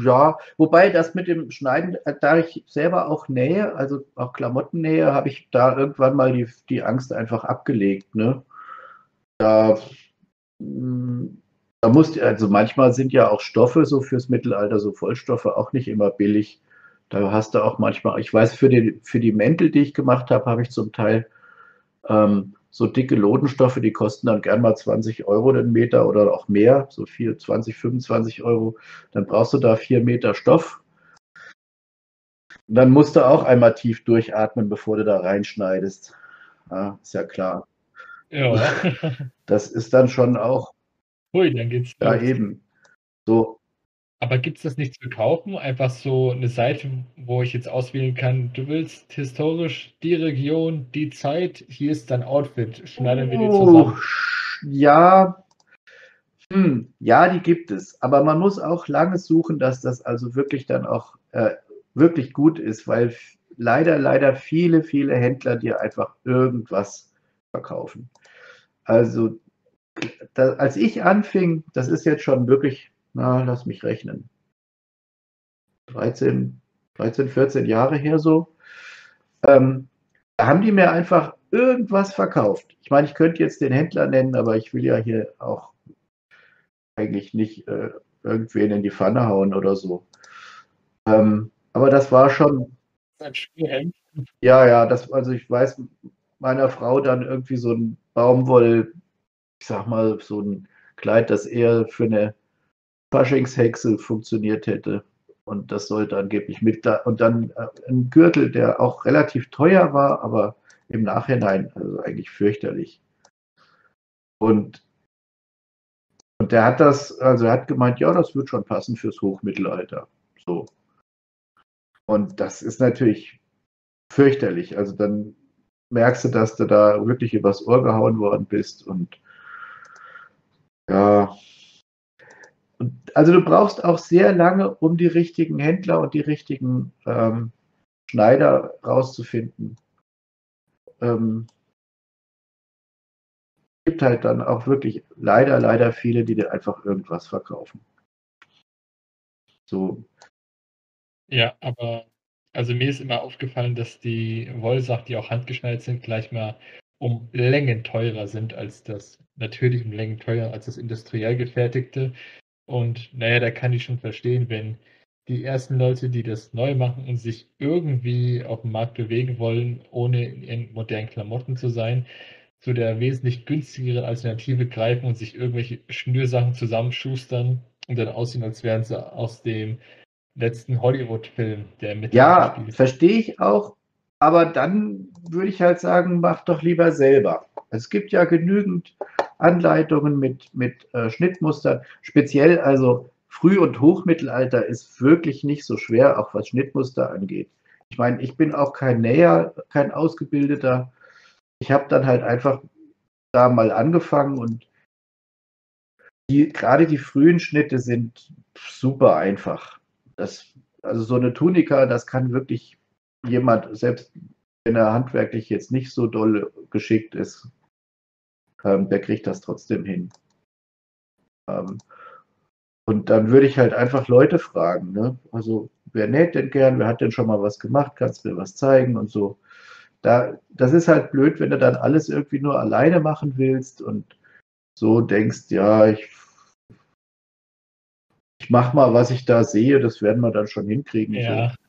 ja, wobei das mit dem Schneiden, äh, da ich selber auch nähe, also auch Klamotten nähe, habe ich da irgendwann mal die, die Angst einfach abgelegt. Ne? Da, mh, da muss, also manchmal sind ja auch Stoffe so fürs Mittelalter, so Vollstoffe auch nicht immer billig. Da hast du auch manchmal, ich weiß, für die, für die Mäntel, die ich gemacht habe, habe ich zum Teil ähm, so dicke Lodenstoffe, die kosten dann gern mal 20 Euro den Meter oder auch mehr, so viel, 20, 25 Euro. Dann brauchst du da vier Meter Stoff. Und dann musst du auch einmal tief durchatmen, bevor du da reinschneidest. Ja, ist ja klar. Ja. Das ist dann schon auch, Hui, dann geht's ja los. eben, so, Aber gibt es das nicht zu kaufen? Einfach so eine Seite, wo ich jetzt auswählen kann, du willst historisch die Region, die Zeit, hier ist dein Outfit, schneiden wir die Oh, zusammen. ja, hm, ja, die gibt es. Aber man muss auch lange suchen, dass das also wirklich dann auch äh, wirklich gut ist, weil leider, leider viele, viele Händler dir einfach irgendwas verkaufen. Also, da, als ich anfing, das ist jetzt schon wirklich, na, lass mich rechnen, 13, 13, 14 Jahre her so, ähm, da haben die mir einfach irgendwas verkauft. Ich meine, ich könnte jetzt den Händler nennen, aber ich will ja hier auch eigentlich nicht äh, irgendwen in die Pfanne hauen oder so. Ähm, aber das war schon, Ein Schulhemd. ja, ja, das, also ich weiß, meiner Frau dann irgendwie so ein Baumwoll, ich sag mal, so ein Kleid, das eher für eine Faschingshexe funktioniert hätte. Und das sollte angeblich mit, da- und dann äh, ein Gürtel, der auch relativ teuer war, aber im Nachhinein also eigentlich fürchterlich. Und, und der hat das, also er hat gemeint, ja, das wird schon passen fürs Hochmittelalter. So. Und das ist natürlich fürchterlich. Also dann merkst du, dass du da wirklich übers Ohr gehauen worden bist und ja. Also du brauchst auch sehr lange, um die richtigen Händler und die richtigen ähm, Schneider rauszufinden. Ähm, gibt halt dann auch wirklich leider, leider viele, die dir einfach irgendwas verkaufen. So. Ja, aber also mir ist immer aufgefallen, dass die Wollsachen, die auch handgeschnallt sind, gleich mal um Längen teurer sind als das, natürlich um Längen teurer als das industriell gefertigte. Und naja, da kann ich schon verstehen, wenn die ersten Leute, die das neu machen und sich irgendwie auf dem Markt bewegen wollen, ohne in modernen Klamotten zu sein, zu der wesentlich günstigeren Alternative greifen und sich irgendwelche Schnürsachen zusammenschustern und dann aussehen, als wären sie aus dem letzten Hollywood-Film, der mit Ja, verstehe ich auch. Aber dann würde ich halt sagen, mach doch lieber selber. Es gibt ja genügend Anleitungen mit, mit äh, Schnittmustern. Speziell also Früh- und Hochmittelalter ist wirklich nicht so schwer, auch was Schnittmuster angeht. Ich meine, ich bin auch kein Näher, kein Ausgebildeter. Ich habe dann halt einfach da mal angefangen und die, gerade die frühen Schnitte sind super einfach. Das, also so eine Tunika, das kann wirklich jemand, selbst wenn er handwerklich jetzt nicht so doll geschickt ist, ähm, der kriegt das trotzdem hin. Ähm, und dann würde ich halt einfach Leute fragen, ne? Also, wer näht denn gern? Wer hat denn schon mal was gemacht? Kannst du mir was zeigen und so. Da, das ist halt blöd, wenn du dann alles irgendwie nur alleine machen willst und so denkst, ja, ich, ich mach mal, was ich da sehe, das werden wir dann schon hinkriegen. Ja. So.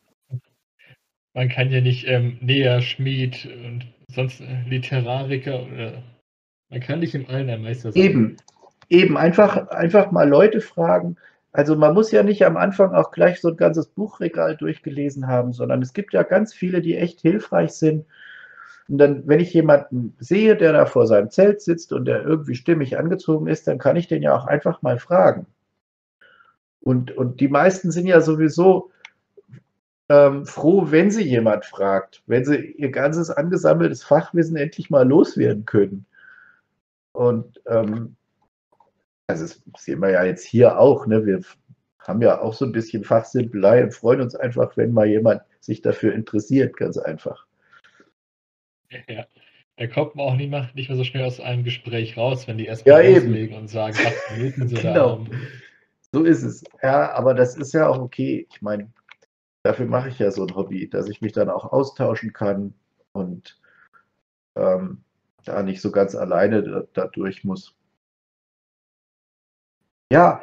Man kann ja nicht ähm, Näher, Schmied und sonst äh, Literariker oder man kann nicht im allen ein Meister sein. Eben, eben einfach, einfach mal Leute fragen. Also man muss ja nicht am Anfang auch gleich so ein ganzes Buchregal durchgelesen haben, sondern es gibt ja ganz viele, die echt hilfreich sind. Und dann, wenn ich jemanden sehe, der da vor seinem Zelt sitzt und der irgendwie stimmig angezogen ist, dann kann ich den ja auch einfach mal fragen. Und, und die meisten sind ja sowieso ähm, froh, wenn sie jemand fragt, wenn sie ihr ganzes angesammeltes Fachwissen endlich mal loswerden können. Und ähm, also das sehen wir ja jetzt hier auch, ne? wir haben ja auch so ein bisschen Fachsimpelei und freuen uns einfach, wenn mal jemand sich dafür interessiert, ganz einfach. Ja, da kommt man auch nicht mehr, nicht mehr so schnell aus einem Gespräch raus, wenn die erstmal ja, loslegen und sagen, was Minuten sie [LAUGHS] genau. da haben. So ist es. Ja, aber das ist ja auch okay. Ich meine, dafür mache ich ja so ein Hobby, dass ich mich dann auch austauschen kann und ähm, da nicht so ganz alleine da, da durch muss. Ja.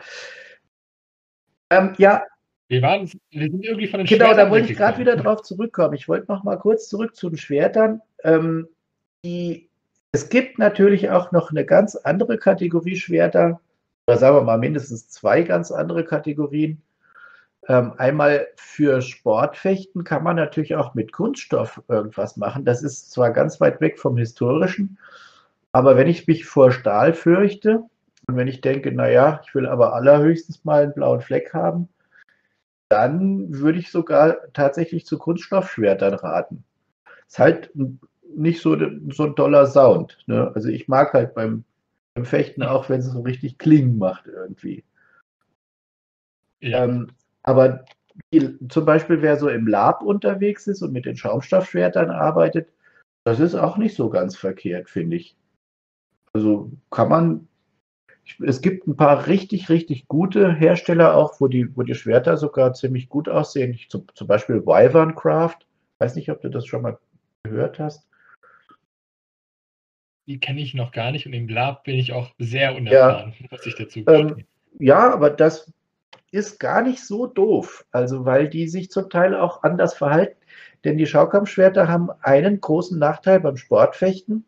Ähm, ja. Wir, waren, wir sind irgendwie von den Genau, Schwertern da wollte ich gerade wieder drauf zurückkommen. Ich wollte noch mal kurz zurück zu den Schwertern. Ähm, die, es gibt natürlich auch noch eine ganz andere Kategorie Schwerter, oder sagen wir mal mindestens zwei ganz andere Kategorien. Ähm, einmal für Sportfechten kann man natürlich auch mit Kunststoff irgendwas machen. Das ist zwar ganz weit weg vom Historischen, aber wenn ich mich vor Stahl fürchte und wenn ich denke, naja, ich will aber allerhöchstens mal einen blauen Fleck haben, dann würde ich sogar tatsächlich zu Kunststoffschwertern raten. Ist halt nicht so, so ein toller Sound. Ne? Also ich mag halt beim, beim Fechten auch, wenn es so richtig Klingen macht irgendwie. Ja. Ähm, aber die, zum Beispiel, wer so im Lab unterwegs ist und mit den Schaumstoffschwertern arbeitet, das ist auch nicht so ganz verkehrt, finde ich. Also kann man, es gibt ein paar richtig, richtig gute Hersteller auch, wo die, wo die Schwerter sogar ziemlich gut aussehen. Ich, zum, zum Beispiel Wyvern Craft. Weiß nicht, ob du das schon mal gehört hast. Die kenne ich noch gar nicht und im Lab bin ich auch sehr unerfahren, ja, was ich dazu ähm, Ja, aber das ist gar nicht so doof. Also, weil die sich zum Teil auch anders verhalten. Denn die Schaukampfschwerter haben einen großen Nachteil beim Sportfechten.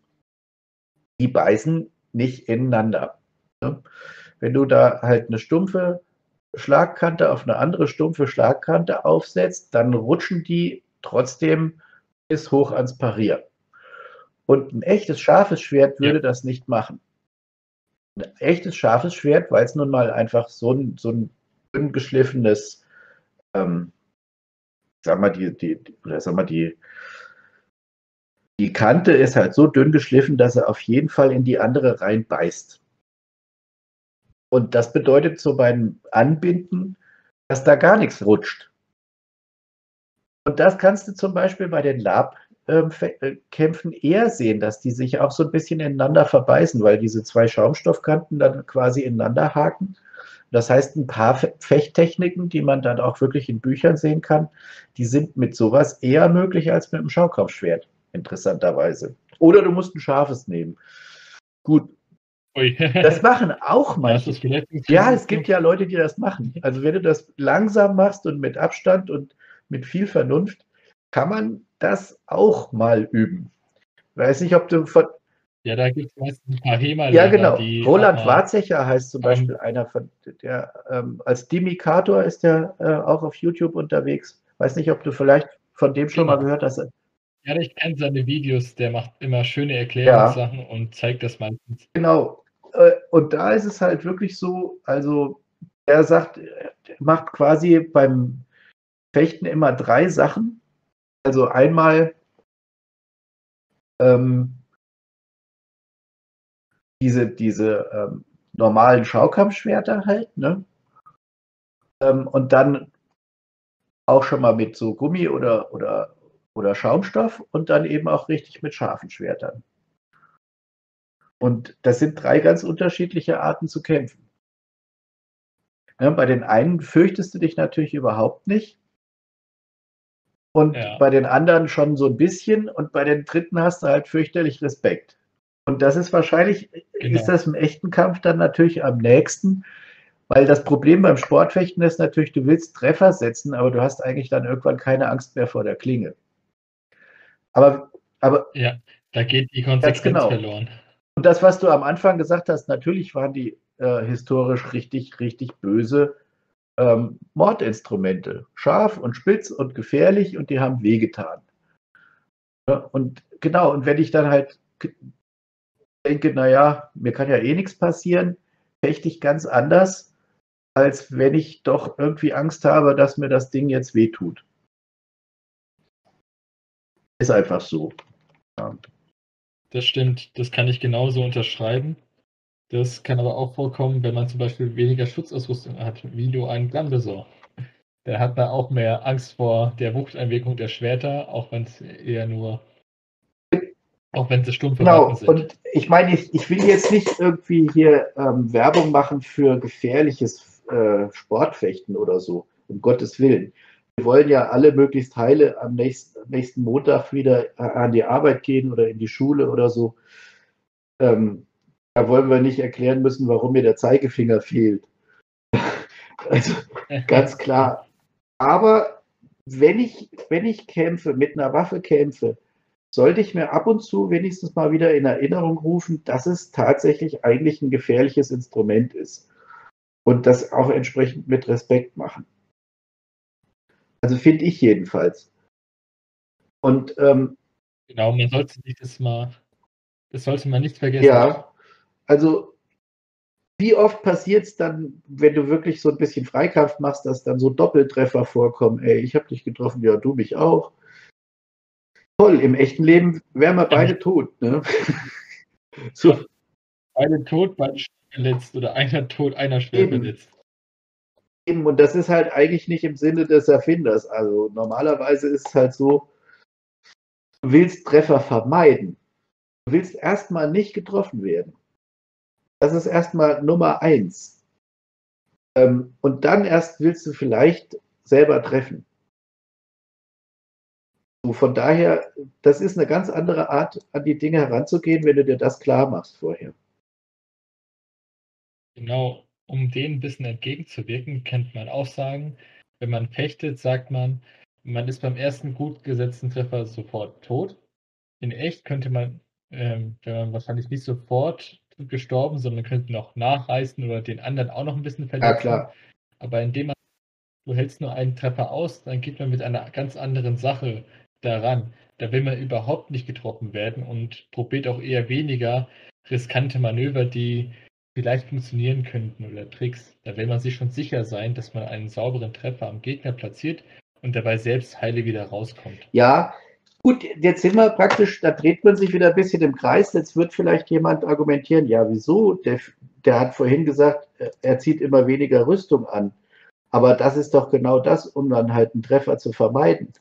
Die beißen nicht ineinander. Ne? Wenn du da halt eine stumpfe Schlagkante auf eine andere stumpfe Schlagkante aufsetzt, dann rutschen die trotzdem bis hoch ans Parier. Und ein echtes scharfes Schwert würde ja. das nicht machen. ein echtes scharfes Schwert, weil es nun mal einfach so ein, so ein dünn geschliffenes, ähm, sag mal, die, die, oder sag mal, die, die Kante ist halt so dünn geschliffen, dass er auf jeden Fall in die andere reinbeißt. Und das bedeutet so beim Anbinden, dass da gar nichts rutscht. Und das kannst du zum Beispiel bei den Labkämpfen eher sehen, dass die sich auch so ein bisschen ineinander verbeißen, weil diese zwei Schaumstoffkanten dann quasi ineinander haken. Das heißt, ein paar Fechttechniken, die man dann auch wirklich in Büchern sehen kann, die sind mit sowas eher möglich als mit einem Schaukampfschwert, interessanterweise. Oder du musst ein scharfes nehmen. Gut, [LAUGHS] das machen auch manche. Ja, es gibt ja Leute, die das machen. Also wenn du das langsam machst und mit Abstand und mit viel Vernunft, kann man das auch mal üben. Weiß nicht, ob du von. Ja, da gibt es meistens ein paar HEMA. Ja, genau. Roland Warzecher heißt zum Beispiel um, einer von, der ähm, als Dimikator ist der äh, auch auf YouTube unterwegs. Weiß nicht, ob du vielleicht von dem schon genau. mal gehört hast. Ja, ich kenne seine Videos, der macht immer schöne Erklärungssachen ja. und zeigt das meistens. Genau. Äh, und da ist es halt wirklich so, also er sagt, er macht quasi beim Fechten immer drei Sachen. Also einmal ähm, diese, diese ähm, normalen Schaukampfschwerter halt, ne? Ähm, und dann auch schon mal mit so Gummi oder, oder oder Schaumstoff und dann eben auch richtig mit scharfen Schwertern. Und das sind drei ganz unterschiedliche Arten zu kämpfen. Ja, bei den einen fürchtest du dich natürlich überhaupt nicht. Und ja. bei den anderen schon so ein bisschen. Und bei den dritten hast du halt fürchterlich Respekt. Und das ist wahrscheinlich, genau. ist das im echten Kampf dann natürlich am nächsten, weil das Problem beim Sportfechten ist natürlich, du willst Treffer setzen, aber du hast eigentlich dann irgendwann keine Angst mehr vor der Klinge. Aber, aber ja, da geht die Konsequenz genau. verloren. Und das, was du am Anfang gesagt hast, natürlich waren die äh, historisch richtig, richtig böse ähm, Mordinstrumente. Scharf und spitz und gefährlich und die haben wehgetan. Ja, und genau, und wenn ich dann halt denke, naja, mir kann ja eh nichts passieren, fechte ich ganz anders, als wenn ich doch irgendwie Angst habe, dass mir das Ding jetzt wehtut. Ist einfach so. Ja. Das stimmt, das kann ich genauso unterschreiben. Das kann aber auch vorkommen, wenn man zum Beispiel weniger Schutzausrüstung hat, wie du einen Glanbesor. Der hat da auch mehr Angst vor der Wuchteinwirkung der Schwerter, auch wenn es eher nur, auch wenn sie stumpfe genau. sind. Und ich meine, ich, ich will jetzt nicht irgendwie hier ähm, Werbung machen für gefährliches äh, Sportfechten oder so, um Gottes Willen wir wollen ja alle möglichst heile am nächsten, nächsten Montag wieder an die Arbeit gehen oder in die Schule oder so. Ähm, da wollen wir nicht erklären müssen, warum mir der Zeigefinger fehlt. [LAUGHS] also ganz klar. Aber wenn ich, wenn ich kämpfe, mit einer Waffe kämpfe, sollte ich mir ab und zu wenigstens mal wieder in Erinnerung rufen, dass es tatsächlich eigentlich ein gefährliches Instrument ist. Und das auch entsprechend mit Respekt machen. Also finde ich jedenfalls. Und ähm, genau, man sollte sich das mal, das sollte man nicht vergessen. Ja, also wie oft passiert es dann, wenn du wirklich so ein bisschen Freikampf machst, dass dann so Doppeltreffer vorkommen? Ey, ich habe dich getroffen, ja, du mich auch. Toll, im echten Leben wären wir beide ja. tot, ne? [LAUGHS] so. Beide tot, beide schwer verletzt oder einer tot, einer schwer Eben. verletzt. Und das ist halt eigentlich nicht im Sinne des Erfinders. Also normalerweise ist es halt so, du willst Treffer vermeiden. Du willst erstmal nicht getroffen werden. Das ist erstmal Nummer eins. Ähm, und dann erst willst du vielleicht selber treffen. So, von daher, das ist eine ganz andere Art, an die Dinge heranzugehen, wenn du dir das klar machst vorher. Genau um dem ein bisschen entgegenzuwirken, könnte man auch sagen, wenn man fechtet, sagt man, man ist beim ersten gut gesetzten Treffer sofort tot. In echt könnte man, ähm, wenn man wahrscheinlich nicht sofort gestorben, sondern könnte noch nachreißen oder den anderen auch noch ein bisschen verletzen. Ja, klar. Aber indem man, du hältst nur einen Treffer aus, dann geht man mit einer ganz anderen Sache daran. Da will man überhaupt nicht getroffen werden und probiert auch eher weniger riskante Manöver, die vielleicht funktionieren könnten oder Tricks. Da will man sich schon sicher sein, dass man einen sauberen Treffer am Gegner platziert und dabei selbst heile wieder rauskommt. Ja, gut, jetzt sind wir praktisch, da dreht man sich wieder ein bisschen im Kreis. Jetzt wird vielleicht jemand argumentieren, ja, wieso? Der, der hat vorhin gesagt, er zieht immer weniger Rüstung an. Aber das ist doch genau das, um dann halt einen Treffer zu vermeiden.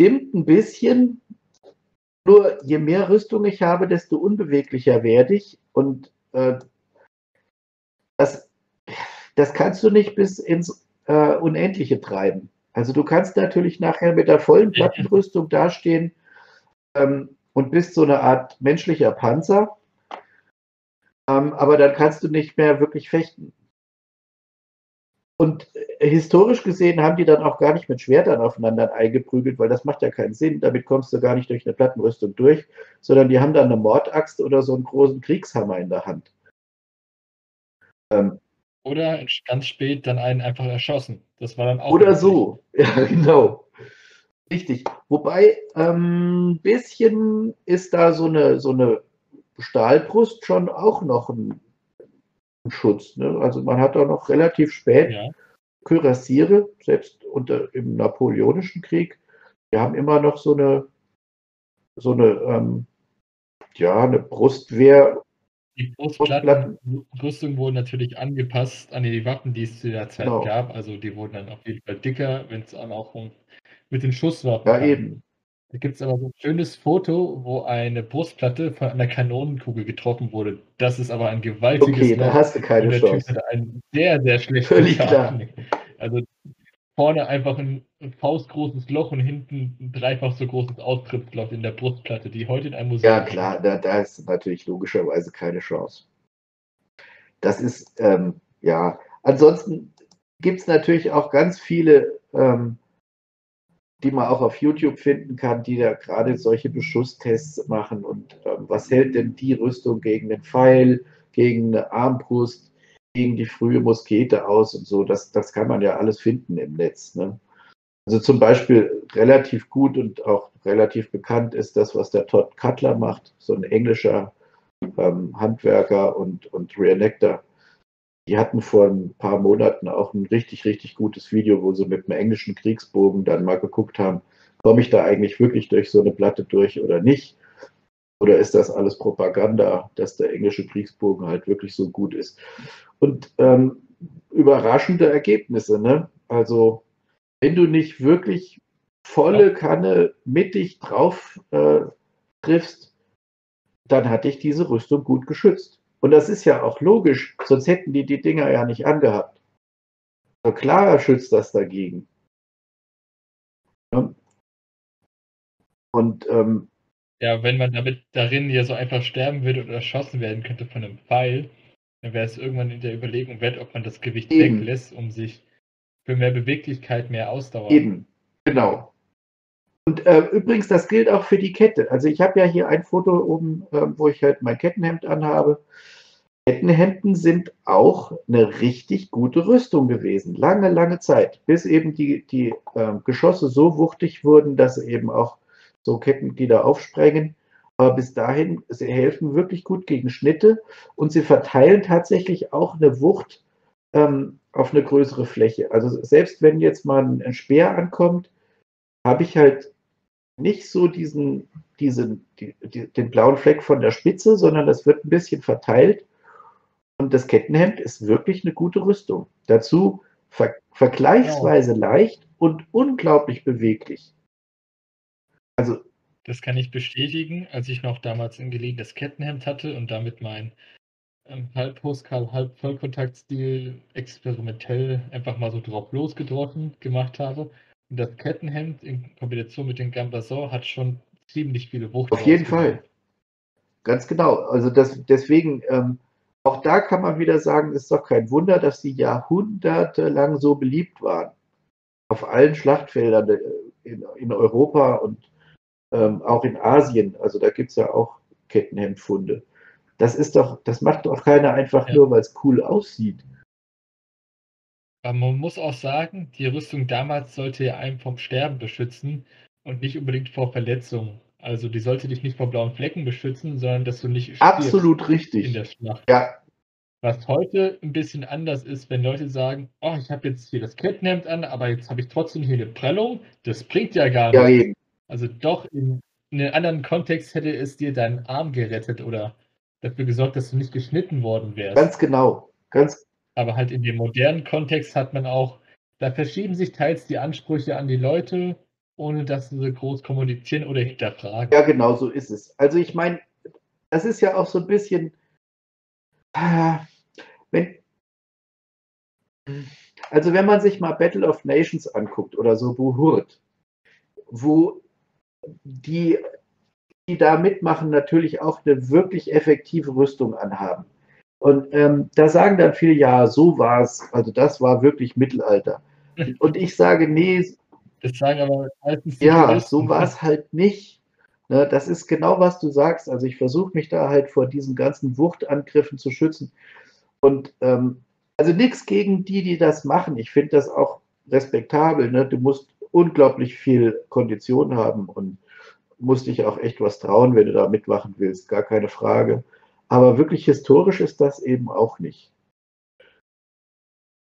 Stimmt ein bisschen, nur je mehr Rüstung ich habe, desto unbeweglicher werde ich. Und äh, das, das kannst du nicht bis ins äh, Unendliche treiben. Also du kannst natürlich nachher mit der vollen Plattenrüstung dastehen ähm, und bist so eine Art menschlicher Panzer. Ähm, aber dann kannst du nicht mehr wirklich fechten. Und äh, historisch gesehen haben die dann auch gar nicht mit Schwertern aufeinander eingeprügelt, weil das macht ja keinen Sinn. Damit kommst du gar nicht durch eine Plattenrüstung durch, sondern die haben dann eine Mordaxt oder so einen großen Kriegshammer in der Hand. Ähm, oder ganz spät dann einen einfach erschossen. Das war dann auch. Oder so, [LAUGHS] ja, genau. Richtig. Wobei, ein ähm, bisschen ist da so eine, so eine Stahlbrust schon auch noch ein Schutz. Ne? Also man hat da noch relativ spät ja. Kürassiere, selbst unter, im Napoleonischen Krieg, wir haben immer noch so eine, so eine, ähm, ja, eine Brustwehr die Brustplatten wurden natürlich angepasst an die Waffen, die es zu der Zeit genau. gab. Also die wurden dann auf jeden Fall dicker, wenn es dann auch um, mit den Schusswaffen Ja, kam. eben. Da gibt es aber so ein schönes Foto, wo eine Brustplatte von einer Kanonenkugel getroffen wurde. Das ist aber ein gewaltiges Okay, da hast du keine der Chance. Typ hatte einen sehr, sehr schlechten. Also vorne einfach ein faustgroßes Loch und hinten ein dreifach so großes Austrittsloch in der Brustplatte, die heute in einem Museum Ja, klar, da, da ist natürlich logischerweise keine Chance. Das ist, ähm, ja, ansonsten gibt es natürlich auch ganz viele, ähm, die man auch auf YouTube finden kann, die da gerade solche Beschusstests machen und ähm, was hält denn die Rüstung gegen den Pfeil, gegen eine Armbrust, gegen die frühe Muskete aus und so. Das, das kann man ja alles finden im Netz. Ne? Also zum Beispiel relativ gut und auch relativ bekannt ist das, was der Todd Cutler macht, so ein englischer ähm, Handwerker und, und Reenactor. Die hatten vor ein paar Monaten auch ein richtig, richtig gutes Video, wo sie mit einem englischen Kriegsbogen dann mal geguckt haben, komme ich da eigentlich wirklich durch so eine Platte durch oder nicht? Oder ist das alles Propaganda, dass der englische Kriegsbogen halt wirklich so gut ist? Und ähm, überraschende Ergebnisse. Ne? Also, wenn du nicht wirklich volle Kanne mittig drauf äh, triffst, dann hat dich diese Rüstung gut geschützt. Und das ist ja auch logisch, sonst hätten die die Dinger ja nicht angehabt. Also klar schützt das dagegen. Ja? Und ähm, ja, wenn man damit darin ja so einfach sterben würde oder erschossen werden könnte von einem Pfeil, dann wäre es irgendwann in der Überlegung wert, ob man das Gewicht Eben. weglässt, um sich für mehr Beweglichkeit, mehr Ausdauer. Eben, genau. Und äh, übrigens, das gilt auch für die Kette. Also ich habe ja hier ein Foto oben, äh, wo ich halt mein Kettenhemd anhabe. Kettenhemden sind auch eine richtig gute Rüstung gewesen. Lange, lange Zeit. Bis eben die, die äh, Geschosse so wuchtig wurden, dass eben auch so Kettenglieder aufsprengen. Aber bis dahin, sie helfen wirklich gut gegen Schnitte und sie verteilen tatsächlich auch eine Wucht ähm, auf eine größere Fläche. Also selbst wenn jetzt mal ein Speer ankommt, habe ich halt nicht so diesen, diesen, die, die, den blauen Fleck von der Spitze, sondern das wird ein bisschen verteilt. Und das Kettenhemd ist wirklich eine gute Rüstung. Dazu ver vergleichsweise leicht und unglaublich beweglich. Also das kann ich bestätigen, als ich noch damals ein gelegenes Kettenhemd hatte und damit mein ähm, halb Postkarl, halb Vollkontaktstil experimentell einfach mal so drauf losgedroschen gemacht habe. Und das Kettenhemd in Kombination mit dem Gambason hat schon ziemlich viele Wucht. Auf jeden Fall. Ganz genau. Also das, deswegen, ähm, auch da kann man wieder sagen, ist doch kein Wunder, dass sie jahrhundertelang so beliebt waren. Auf allen Schlachtfeldern äh, in, in Europa und ähm, auch in Asien, also da gibt es ja auch Kettenhemdfunde. Das ist doch, das macht doch keiner einfach ja. nur, weil es cool aussieht. Aber man muss auch sagen, die Rüstung damals sollte ja einen vom Sterben beschützen und nicht unbedingt vor Verletzungen. Also die sollte dich nicht vor blauen Flecken beschützen, sondern dass du nicht absolut richtig in der Schlacht. Ja, Was heute ein bisschen anders ist, wenn Leute sagen: „Oh, ich habe jetzt hier das Kettenhemd an, aber jetzt habe ich trotzdem hier 'ne Prellung. Das bringt ja gar Ja, nichts.“ eben. Also doch in 'nem anderen Kontext hätte es dir deinen Arm gerettet oder dafür gesorgt, dass du nicht geschnitten worden wärst. Ganz genau. Ganz Aber halt in dem modernen Kontext hat man auch da verschieben sich teils die Ansprüche an die Leute, ohne dass sie groß kommunizieren oder hinterfragen. Ja, genau so ist es. Also, ich meine, das ist ja auch so 'n bisschen wenn also, wenn man sich mal Battle of Nations anguckt oder so Buhurt, wo die, die da mitmachen, natürlich auch 'ne wirklich effektive Rüstung anhaben. Und, ähm, da sagen dann viele: „Ja, so war's. Also, das war wirklich Mittelalter.“ [LAUGHS] Und ich sage: „Ne, Das sagen aber meistens die ja, Touristen. so war's halt nicht.“ Ne, das ist genau, was du sagst. Also, ich versuche mich da halt vor diesen ganzen Wuchtangriffen zu schützen. Und, ähm, also, nix gegen die, die das machen. Ich finde das auch respektabel, ne? Du musst unglaublich viel Kondition haben und musst dich auch echt was trauen, wenn du da mitmachen willst, gar keine Frage. Aber wirklich historisch ist das eben auch nicht.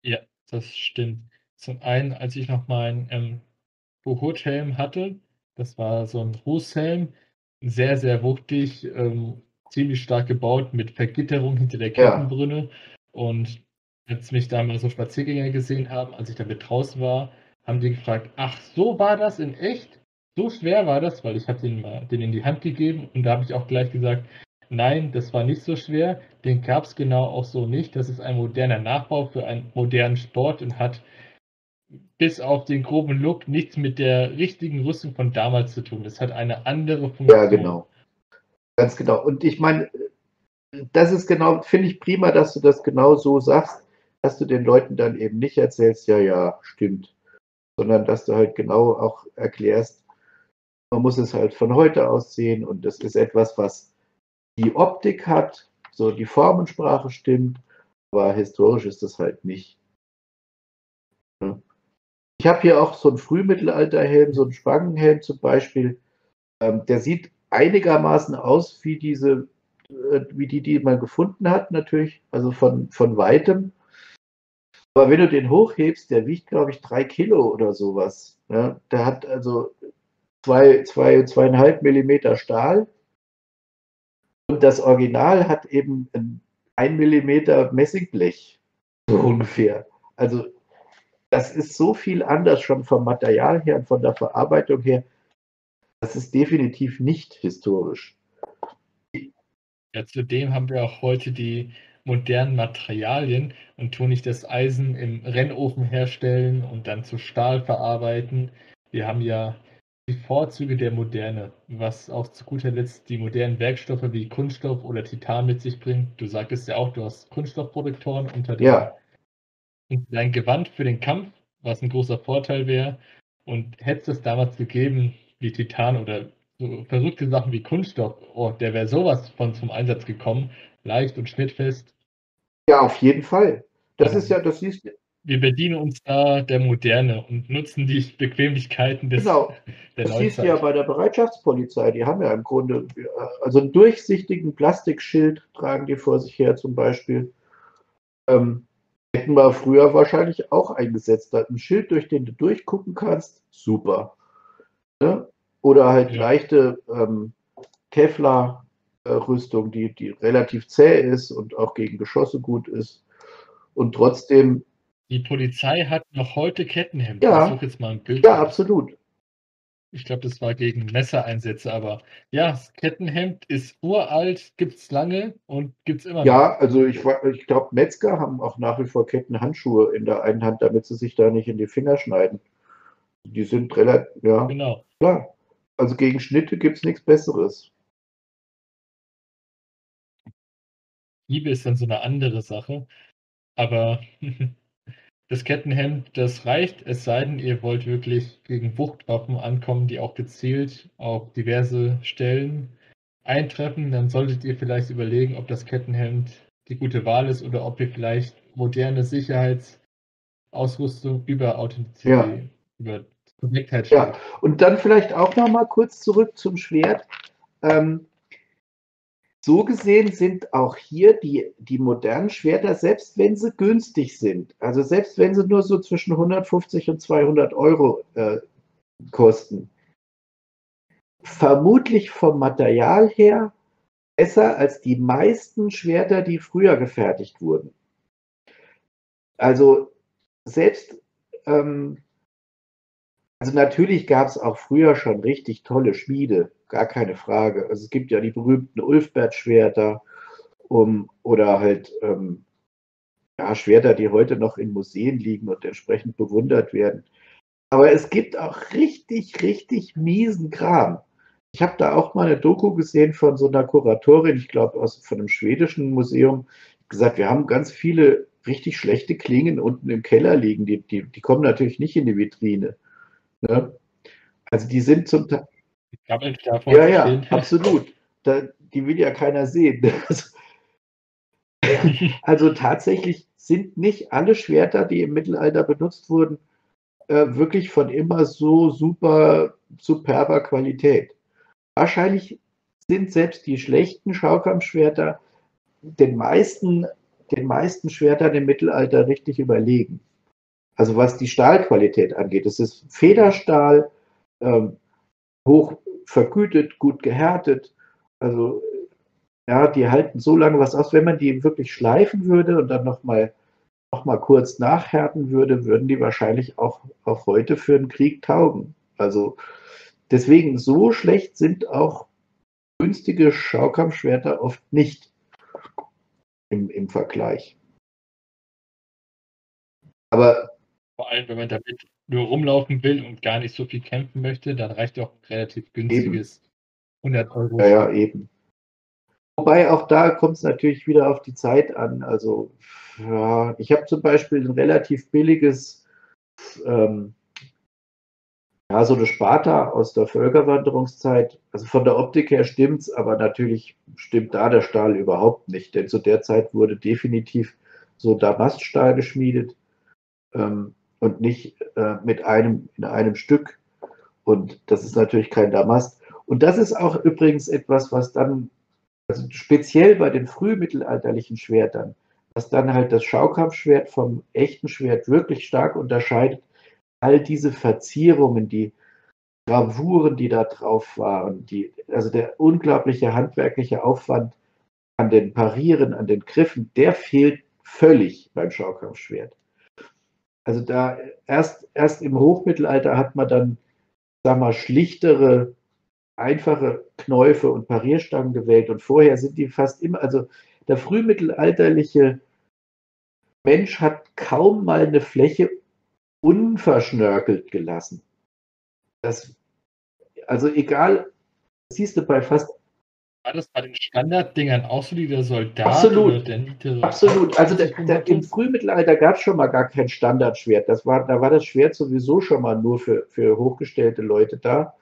Ja, das stimmt. Zum einen, als ich noch meinen, ähm, Buhurt-Helm hatte, das war so 'n Rußhelm, sehr, sehr wuchtig, ähm, ziemlich stark gebaut mit Vergitterung hinter der Ja. Kettenbrücke. Und als mich da mal so Spaziergänger gesehen haben, als ich da mit draußen war, haben die gefragt: „Ach, so war das in echt? So schwer war das?“ Weil ich habe den mal den in die Hand gegeben und da habe ich auch gleich gesagt: „Nein, das war nicht so schwer. Den gab's genau auch so nicht. Das ist ein moderner Nachbau für einen modernen Sport und hat bis auf den groben Look nichts mit der richtigen Rüstung von damals zu tun. Das hat eine andere Funktion.“ Ja, genau. Ganz genau. Und ich meine, das ist genau finde ich prima, dass du das genau so sagst, dass du den Leuten dann eben nicht erzählst: „Ja, ja, stimmt.“ Sondern dass du halt genau auch erklärst, man muss es halt von heute aus sehen und das ist etwas, was die Optik hat, so die Formensprache stimmt, aber historisch ist das halt nicht. Ich habe hier auch so 'n Frühmittelalterhelm, so 'n Spangenhelm zum Beispiel. Ähm, der sieht einigermaßen aus wie diese äh, wie die, die man gefunden hat natürlich, also von von Weitem. Aber wenn du den hochhebst, der wiegt, glaube ich, 3 Kilo oder so was, ne? Der hat also zwei zwei 2,5 Millimeter Stahl. Und das Original hat eben 'n 1 Millimeter Messingblech, so ungefähr. Also, das ist so viel anders schon vom Material her und von der Verarbeitung her. Das ist definitiv nicht historisch. Ja, zudem haben wir auch heute die modernen Materialien und tun nicht das Eisen im Rennofen herstellen und dann zu Stahl verarbeiten. Wir haben ja die Vorzüge der Moderne, was auch zu guter Letzt die modernen Werkstoffe wie Kunststoff oder Titan mit sich bringt. Du sagtest ja auch, du hast Kunststoffprotektoren unter dem Ja. unter dein Gewand für den Kampf, was 'n großer Vorteil wäre. Und hätte es damals gegeben wie Titan oder so verrückte Sachen wie Kunststoff, oh, der wäre so was von zum Einsatz gekommen, leicht und schnittfest. Ja, auf jeden Fall. Das ist Ähm, ja das siehst wir bedienen uns da der Moderne und nutzen die Bequemlichkeiten des Genau. [LAUGHS] der Das siehst du ja Neuzeit. bei der Bereitschaftspolizei. Die haben ja im Grunde, äh, also 'n durchsichtigen Plastikschild tragen die vor sich her zum Beispiel. Ähm, hätten wir früher wahrscheinlich auch eingesetzt. Da 'n Schild, durch den du durchgucken kannst, super, ne? Oder halt Ja. leichte, ähm, Kevlar, äh, Rüstung, die die relativ zäh ist und auch gegen Geschosse gut ist und trotzdem Die Polizei hat noch heute Kettenhemden. Ich Ja. suche jetzt mal 'n Bild Ja, absolut. Ich glaube, das war gegen Messereinsätze, aber ja, das Kettenhemd ist uralt, gibt's lange und gibt's immer noch. Ja, also ich ich glaube, Metzger haben auch nach wie vor Kettenhandschuhe in der einen Hand, damit sie sich da nicht in die Finger schneiden. Die sind rela ja, Genau. klar. Also, gegen Schnitte gibt's nix Besseres. Hiebe ist dann so 'ne andere Sache, aber [LAUGHS] das Kettenhemd, das reicht, es sei denn, ihr wollt wirklich gegen Wuchtwaffen ankommen, die auch gezielt auf diverse Stellen eintreffen, dann solltet ihr vielleicht überlegen, ob das Kettenhemd die gute Wahl ist oder ob ihr vielleicht moderne Sicherheitsausrüstung über Ja. Authentizität über Korrektheit Ja, stellt. und dann vielleicht auch noch mal kurz zurück zum Schwert. Ähm so gesehen sind auch hier die, die modernen Schwerter, selbst wenn sie günstig sind, also selbst wenn sie nur so zwischen 150 und 200 Euro äh, kosten, vermutlich vom Material her besser als die meisten Schwerter, die früher gefertigt wurden. Also selbst, ähm, also natürlich gab es auch früher schon richtig tolle Schmiede, gar keine Frage. Also es gibt ja die berühmten Ulfbert-Schwerter um, oder halt ähm, ja, Schwerter, die heute noch in Museen liegen und entsprechend bewundert werden. Aber es gibt auch richtig, richtig miesen Kram. Ich habe da auch mal eine Doku gesehen von so einer Kuratorin, ich glaube von einem schwedischen Museum, gesagt, wir haben ganz viele richtig schlechte Klingen unten im Keller liegen. Die, die, die kommen natürlich nicht in die Vitrine. Ne? Also die sind zum Teil. Ja, ja, [LAUGHS] absolut. Da, die will ja keiner sehen. [LAUGHS] Also, also tatsächlich sind nicht alle Schwerter, die im Mittelalter benutzt wurden, äh, wirklich von immer so super superber Qualität. Wahrscheinlich sind selbst die schlechten Schaukampfschwerter den meisten, den meisten Schwertern im Mittelalter richtig überlegen. Also was die Stahlqualität angeht. Es ist Federstahl, ähm, hoch vergütet, gut gehärtet. Also ja, die halten so lange was aus. Wenn man die wirklich schleifen würde und dann nochmal noch mal kurz nachhärten würde, würden die wahrscheinlich auch, auch heute für einen Krieg taugen. Also deswegen so schlecht sind auch günstige Schaukampfschwerter oft nicht im, im Vergleich. Aber vor allem, wenn man damit nur rumlaufen will und gar nicht so viel kämpfen möchte, dann reicht ja auch ein relativ günstiges eben. 100 Euro. Ja, ja, eben. Wobei auch da kommt es natürlich wieder auf die Zeit an. Also, ja, ich habe zum Beispiel ein relativ billiges, ähm, ja, so eine Sparta aus der Völkerwanderungszeit. Also von der Optik her stimmt es, aber natürlich stimmt da der Stahl überhaupt nicht, denn zu der Zeit wurde definitiv so Damaststahl geschmiedet. Ähm, und nicht äh, mit einem in einem Stück. Und das ist natürlich kein Damast. Und das ist auch übrigens etwas, was dann, also speziell bei den frühmittelalterlichen Schwertern, was dann halt das Schaukampfschwert vom echten Schwert wirklich stark unterscheidet. All diese Verzierungen, die Gravuren, die da drauf waren, die, also der unglaubliche handwerkliche Aufwand an den Parieren, an den Griffen, der fehlt völlig beim Schaukampfschwert. Also da erst, erst im Hochmittelalter hat man dann, sag mal, schlichtere, einfache Knäufe und Parierstangen gewählt und vorher sind die fast immer, also der frühmittelalterliche Mensch hat kaum mal eine Fläche unverschnörkelt gelassen. Das, also egal, siehst du bei fast war das bei den Standarddingern auch so, wie der Soldat Absolut. oder der? Absolut. Also der, der, im Frühmittelalter gab es schon mal gar kein Standardschwert. Das war, da war das Schwert sowieso schon mal nur für, für hochgestellte Leute da.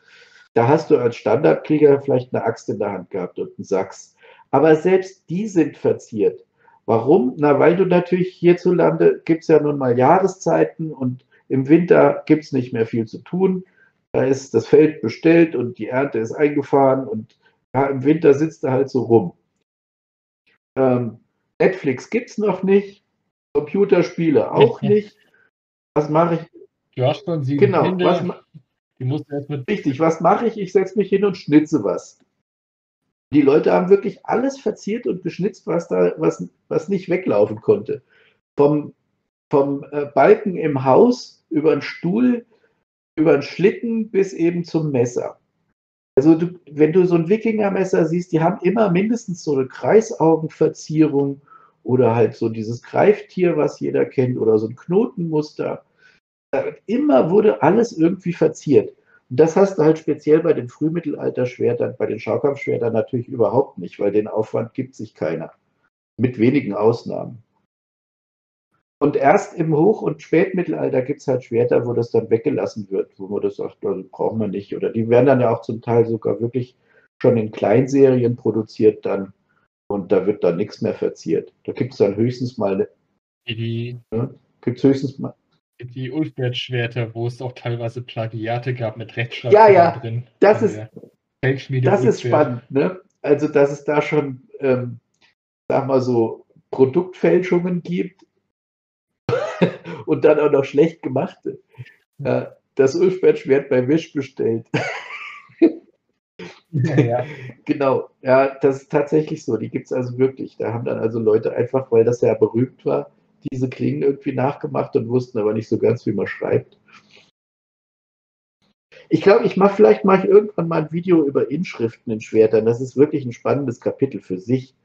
Da hast du als Standardkrieger vielleicht eine Axt in der Hand gehabt und einen Sachs. Aber selbst die sind verziert. Warum? Na, weil du natürlich hierzulande gibt es ja nun mal Jahreszeiten und im Winter gibt es nicht mehr viel zu tun. Da ist das Feld bestellt und die Ernte ist eingefahren und ja, Im Winter sitzt er halt so rum. Ähm, Netflix gibt es noch nicht, Computerspiele auch nicht. Was mache ich? Du hast schon sieben genau, Kinder. Was, die musst erst mit richtig, was mache ich? Ich setze mich hin und schnitze was. Die Leute haben wirklich alles verziert und geschnitzt, was da, was, was nicht weglaufen konnte. Vom, vom äh, Balken im Haus über einen Stuhl, über einen Schlitten bis eben zum Messer. Also du, wenn du so ein Wikingermesser siehst, die haben immer mindestens so eine Kreisaugenverzierung oder halt so dieses Greiftier, was jeder kennt, oder so ein Knotenmuster. Immer wurde alles irgendwie verziert. Und das hast du halt speziell bei den Frühmittelalter-Schwertern, bei den Schaukampfschwertern natürlich überhaupt nicht, weil den Aufwand gibt sich keiner. Mit wenigen Ausnahmen. Und erst im Hoch- und Spätmittelalter gibt es halt Schwerter, wo das dann weggelassen wird, wo man das sagt, das braucht man nicht. Oder die werden dann ja auch zum Teil sogar wirklich schon in Kleinserien produziert dann. Und da wird dann nichts mehr verziert. Da gibt es dann höchstens mal eine. Die, ja, gibt höchstens mal. Die Ulfbert-Schwerter, wo es auch teilweise Plagiate gab mit Rechtschreibung ja, ja, drin. Das ist, das ist spannend, ne? Also, dass es da schon ähm, sag mal so, Produktfälschungen gibt und dann auch noch schlecht gemachte. Äh, das Ulfbert-Schwert bei Wish bestellt. Ja. [LAUGHS] genau, ja, das ist tatsächlich so. Die gibt es also wirklich. Da haben dann also Leute einfach, weil das ja berühmt war, diese Klingen irgendwie nachgemacht und wussten aber nicht so ganz, wie man schreibt. Ich glaube, ich mache vielleicht mache ich irgendwann mal ein Video über Inschriften in Schwertern. Das ist wirklich ein spannendes Kapitel für sich.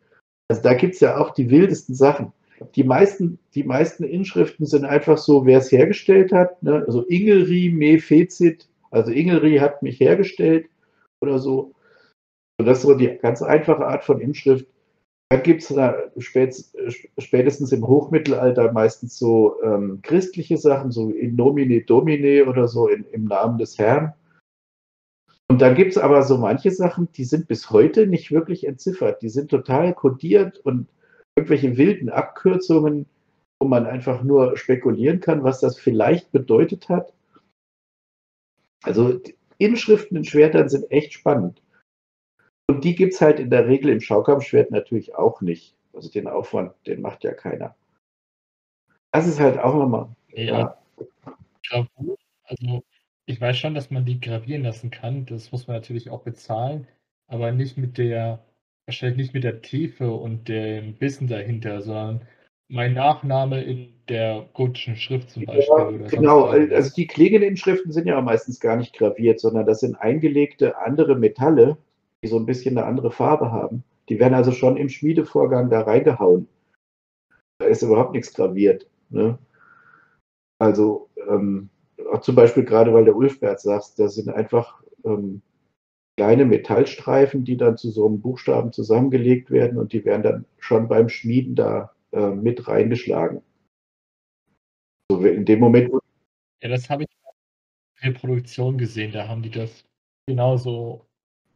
Also da gibt es ja auch die wildesten Sachen. Die meisten, die meisten Inschriften sind einfach so, wer es hergestellt hat. Ne? Also Ingelri, Me Fezit, also Ingelri hat mich hergestellt oder so. Und das ist so die ganz einfache Art von Inschrift. Dann gibt es spätestens im Hochmittelalter meistens so ähm, christliche Sachen, so in nomine domine oder so in, im Namen des Herrn. Und dann gibt es aber so manche Sachen, die sind bis heute nicht wirklich entziffert. Die sind total kodiert und irgendwelche wilden Abkürzungen, wo man einfach nur spekulieren kann, was das vielleicht bedeutet hat. Also Inschriften in Schwertern sind echt spannend. Und die gibt es halt in der Regel im Schaukampfschwert natürlich auch nicht. Also den Aufwand, den macht ja keiner. Das ist halt auch nochmal. Ja. ja. Also ich weiß schon, dass man die gravieren lassen kann. Das muss man natürlich auch bezahlen, aber nicht mit der, wahrscheinlich nicht mit der Tiefe und dem Wissen dahinter, sondern mein Nachname in der gotischen Schrift zum Beispiel. Ja, genau, also die Klingeninschriften sind ja meistens gar nicht graviert, sondern das sind eingelegte andere Metalle, die so ein bisschen eine andere Farbe haben. Die werden also schon im Schmiedevorgang da reingehauen. Da ist überhaupt nichts graviert. Ne? Also ähm, zum Beispiel gerade, weil der Ulfbert sagt, das sind einfach ähm, kleine Metallstreifen, die dann zu so einem Buchstaben zusammengelegt werden und die werden dann schon beim Schmieden da äh, mit reingeschlagen. So in dem Moment. Ja, das habe ich in der Reproduktion gesehen, da haben die das genauso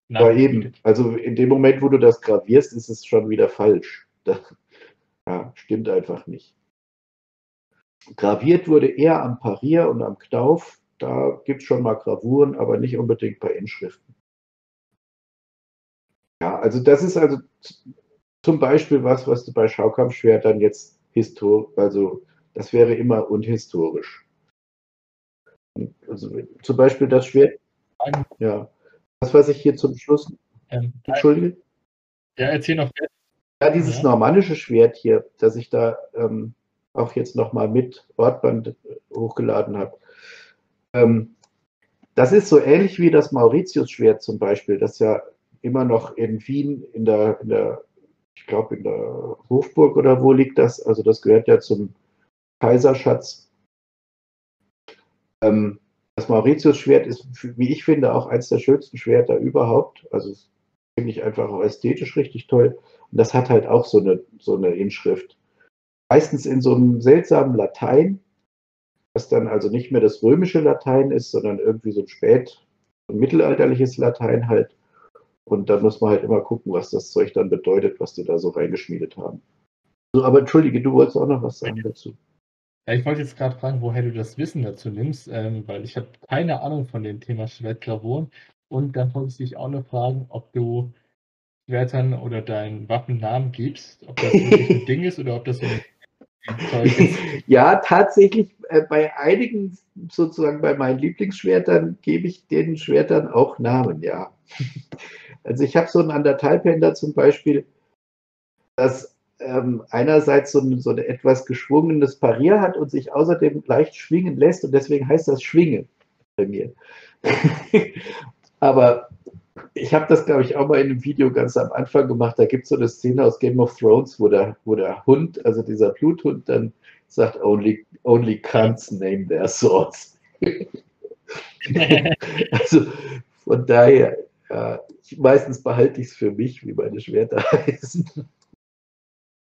ja, eben. Also in dem Moment, wo du das gravierst, ist es schon wieder falsch. Das [LAUGHS] ja, stimmt einfach nicht. Graviert wurde eher am Parier und am Knauf. Da gibt es schon mal Gravuren, aber nicht unbedingt bei Inschriften. Ja, also das ist also zum Beispiel was, was du bei Schaukampfschwertern jetzt historisch, also das wäre immer unhistorisch. Also zum Beispiel das Schwert. Ja, das, was ich hier zum Schluss. Ähm, Entschuldige? Ja, erzähl noch. Ja, dieses ja. normannische Schwert hier, das ich da ähm, auch jetzt nochmal mit Ortband äh, hochgeladen habe. Ähm, das ist so ähnlich wie das Mauritius-Schwert zum Beispiel, das ja immer noch in Wien in der, in der ich glaube in der Hofburg oder wo liegt das? Also das gehört ja zum Kaiserschatz. Ähm, das Mauritius-Schwert ist, wie ich finde, auch eines der schönsten Schwerter überhaupt. Also finde ich einfach auch ästhetisch richtig toll. Und das hat halt auch so eine, so eine Inschrift. Meistens in so einem seltsamen Latein, was dann also nicht mehr das römische Latein ist, sondern irgendwie so ein spät, ein mittelalterliches Latein halt. Und dann muss man halt immer gucken, was das Zeug dann bedeutet, was die da so reingeschmiedet haben. So, aber entschuldige, du wolltest auch noch was sagen dazu. Ja, ich wollte jetzt gerade fragen, woher du das Wissen dazu nimmst, ähm, weil ich habe keine Ahnung von dem Thema Schwertgravuren. Und dann wollte ich dich auch noch fragen, ob du Schwertern oder deinen Waffen Namen gibst, ob das wirklich ein [LAUGHS] Ding ist oder ob das so ein Zeug ist. [LAUGHS] Ja, tatsächlich äh, bei einigen, sozusagen bei meinen Lieblingsschwertern, gebe ich den Schwertern auch Namen, ja. Also ich habe so einen Anderthalbhänder zum Beispiel, das ähm, einerseits so ein, so ein etwas geschwungenes Parier hat und sich außerdem leicht schwingen lässt und deswegen heißt das Schwinge bei mir. [LAUGHS] Aber ich habe das, glaube ich, auch mal in einem Video ganz am Anfang gemacht. Da gibt es so eine Szene aus Game of Thrones, wo der, wo der Hund, also dieser Bluthund, dann sagt, only, only cunts name their swords. [LAUGHS] also von daher, ja, meistens behalte ich es für mich, wie meine Schwerter [LAUGHS] heißen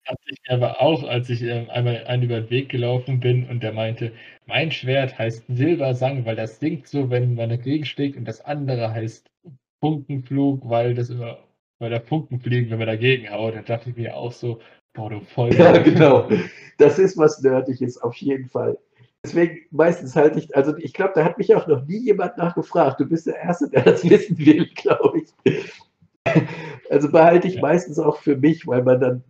hatte ich aber auch, als ich ähm, einmal einen über den Weg gelaufen bin und der meinte, mein Schwert heißt Silbersang, weil das singt so, wenn man dagegen schlägt und das andere heißt Funkenflug, weil das immer, weil da Funken fliegen, wenn man dagegen haut. Da dachte ich mir auch so, boah, du voll. Ja, genau. Das ist was Nerdiges, auf jeden Fall. Deswegen meistens halte ich, also ich glaube, da hat mich auch noch nie jemand nachgefragt. Du bist der Erste, der das [LAUGHS] wissen will, glaube ich. Also behalte ich ja. meistens auch für mich, weil man dann,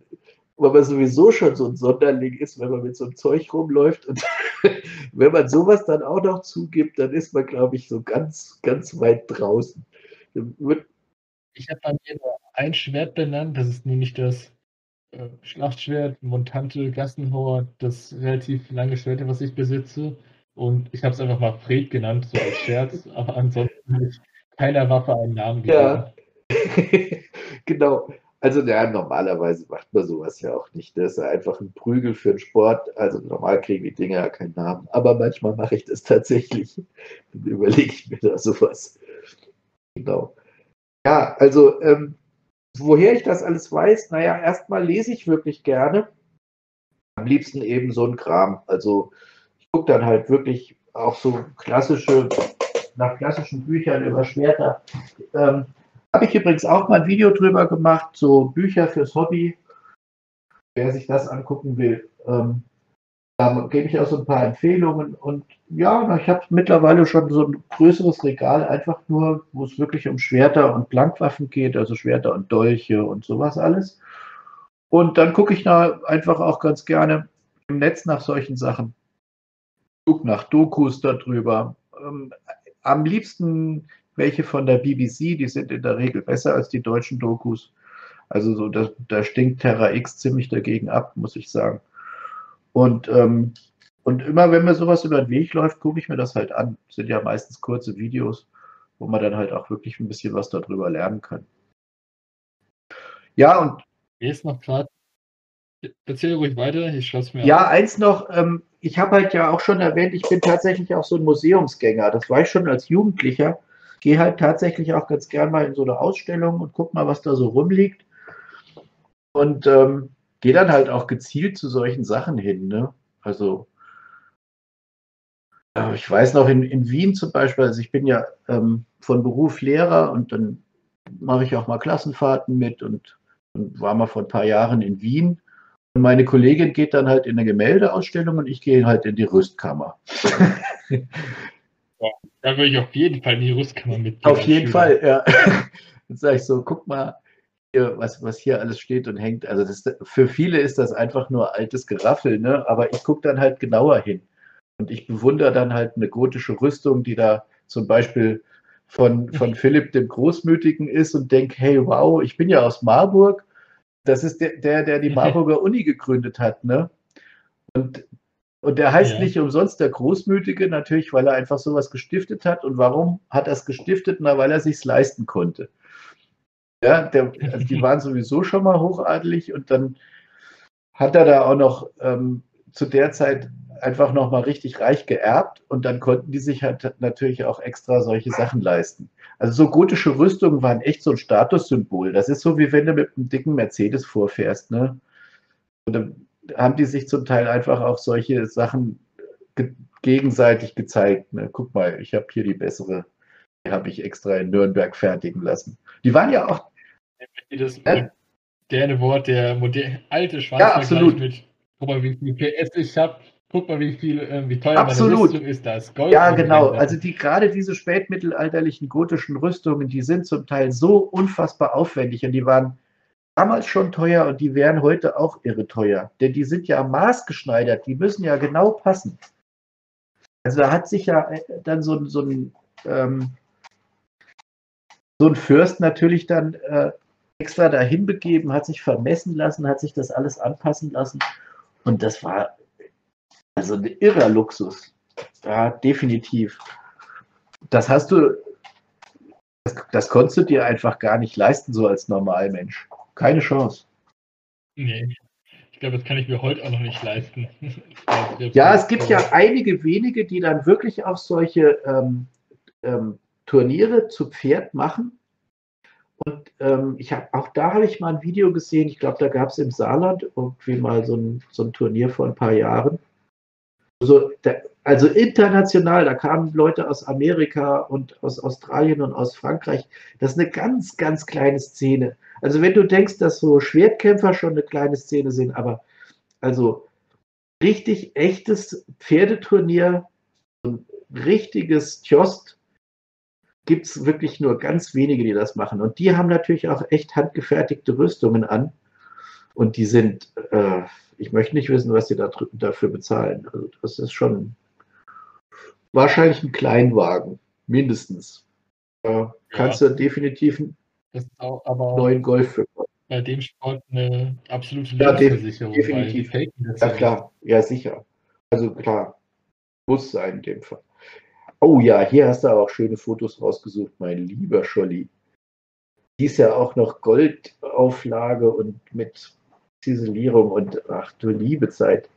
weil man sowieso schon so ein Sonderling ist, wenn man mit so einem Zeug rumläuft. Und [LAUGHS] wenn man sowas dann auch noch zugibt, dann ist man, glaube ich, so ganz, ganz weit draußen. Ich habe bei mir nur ein Schwert benannt, das ist nämlich das äh, Schlachtschwert Montante Gassenhauer, das relativ lange Schwert, was ich besitze. Und ich habe es einfach mal Fred genannt, so als Scherz, [LAUGHS] aber ansonsten habe ich keiner Waffe einen Namen gegeben. Ja, [LAUGHS] genau. Also ja, normalerweise macht man sowas ja auch nicht. Das ist ja einfach ein Prügel für den Sport. Also normal kriegen die Dinger ja keinen Namen. Aber manchmal mache ich das tatsächlich. Dann überlege ich mir da sowas. Genau. Ja, also ähm, woher ich das alles weiß, naja, erstmal lese ich wirklich gerne. Am liebsten eben so ein Kram. Also ich gucke dann halt wirklich auch so klassische, nach klassischen Büchern über Schwerter. Ähm, Habe ich übrigens auch mal ein Video drüber gemacht, so Bücher fürs Hobby. Wer sich das angucken will, ähm, da gebe ich auch so ein paar Empfehlungen. Und ja, ich habe mittlerweile schon so ein größeres Regal, einfach nur, wo es wirklich um Schwerter und Blankwaffen geht, also Schwerter und Dolche und sowas alles. Und dann gucke ich da einfach auch ganz gerne im Netz nach solchen Sachen. Guck nach Dokus darüber. Ähm, am liebsten welche von der BBC, die sind in der Regel besser als die deutschen Dokus. Also so, da, da stinkt Terra X ziemlich dagegen ab, muss ich sagen. Und, ähm, und immer wenn mir sowas über den Weg läuft, gucke ich mir das halt an. Das sind ja meistens kurze Videos, wo man dann halt auch wirklich ein bisschen was darüber lernen kann. Ja, und. Mir ist noch gerade. Erzähl ruhig weiter, ich schaue es mir Ja, an. eins noch, ähm, ich habe halt ja auch schon erwähnt, ich bin tatsächlich auch so ein Museumsgänger. Das war ich schon als Jugendlicher. Gehe halt tatsächlich auch ganz gern mal in so eine Ausstellung und guck mal, was da so rumliegt. Und ähm, gehe dann halt auch gezielt zu solchen Sachen hin. Ne? Also ich weiß noch in, in Wien zum Beispiel, also ich bin ja ähm, von Beruf Lehrer und dann mache ich auch mal Klassenfahrten mit und, und war mal vor ein paar Jahren in Wien. Und meine Kollegin geht dann halt in eine Gemäldeausstellung und ich gehe halt in die Rüstkammer. [LAUGHS] Ja, da würde ich auf jeden Fall in die Rüstkammer mit. Auf jeden Fall, ja. [LAUGHS] Dann sage ich so, guck mal, hier, was, was hier alles steht und hängt. Also das, für viele ist das einfach nur altes Geraffel, ne? aber ich gucke dann halt genauer hin. Und ich bewundere dann halt eine gotische Rüstung, die da zum Beispiel von, von Philipp dem Großmütigen ist und denke, hey, wow, ich bin ja aus Marburg. Das ist der, der, der die [LAUGHS] Marburger Uni gegründet hat, ne? Und, und der heißt ja. nicht umsonst der Großmütige, natürlich, weil er einfach sowas gestiftet hat. Und warum hat er es gestiftet? Na, weil er sich leisten konnte. Ja, der, also die waren sowieso schon mal hochadelig und dann hat er da auch noch ähm, zu der Zeit einfach noch mal richtig reich geerbt und dann konnten die sich halt natürlich auch extra solche Sachen leisten. Also so gotische Rüstungen waren echt so ein Statussymbol. Das ist so wie wenn du mit einem dicken Mercedes vorfährst, ne? Und dann haben die sich zum Teil einfach auch solche Sachen ge gegenseitig gezeigt. Ne? Guck mal, ich habe hier die bessere, die habe ich extra in Nürnberg fertigen lassen. Die waren ja auch das ja. moderne Wort, der moderne, alte Schwarz ja, absolut. mit, guck mal, wie viel PS ich habe, guck mal, wie viel, äh, wie teuer absolut. meine Rüstung ist das. Gold ja, genau. Also die gerade diese spätmittelalterlichen gotischen Rüstungen, die sind zum Teil so unfassbar aufwendig und die waren damals schon teuer und die wären heute auch irre teuer. Denn die sind ja maßgeschneidert, die müssen ja genau passen. Also da hat sich ja äh, dann so, so ein ähm, so ein Fürst natürlich dann äh, extra dahin begeben, hat sich vermessen lassen, hat sich das alles anpassen lassen. Und das war also ein irrer Luxus. Ja, definitiv. Das hast du, das, das konntest du dir einfach gar nicht leisten, so als Normalmensch. Keine Chance. Nee, ich glaube, das kann ich mir heute auch noch nicht leisten. [LAUGHS] ja, es gibt ja einige wenige, die dann wirklich auf solche ähm, ähm, Turniere zu Pferd machen und ähm, ich habe auch da habe ich mal ein Video gesehen. Ich glaube, da gab es im Saarland irgendwie mal so ein, so ein Turnier vor ein paar Jahren. Also, der, also international, da kamen Leute aus Amerika und aus Australien und aus Frankreich. Das ist eine ganz, ganz kleine Szene. Also wenn du denkst, dass so Schwertkämpfer schon eine kleine Szene sind, aber also richtig echtes Pferdeturnier, ein richtiges Tjost, gibt es wirklich nur ganz wenige, die das machen. Und die haben natürlich auch echt handgefertigte Rüstungen an. Und die sind, äh, ich möchte nicht wissen, was sie da, dafür bezahlen. Also das ist schon wahrscheinlich ein Kleinwagen, mindestens. Äh, kannst ja. du definitiv einen neuen Golf für bei dem Sport eine absolute ja, Lebensversicherung. Definitiv. ja, klar, ja, sicher. Also klar, muss sein in dem Fall. Oh ja, hier hast du auch schöne Fotos rausgesucht, mein lieber Scholli. Die ist ja auch noch Goldauflage und mit Ziselierung und ach du liebe Zeit.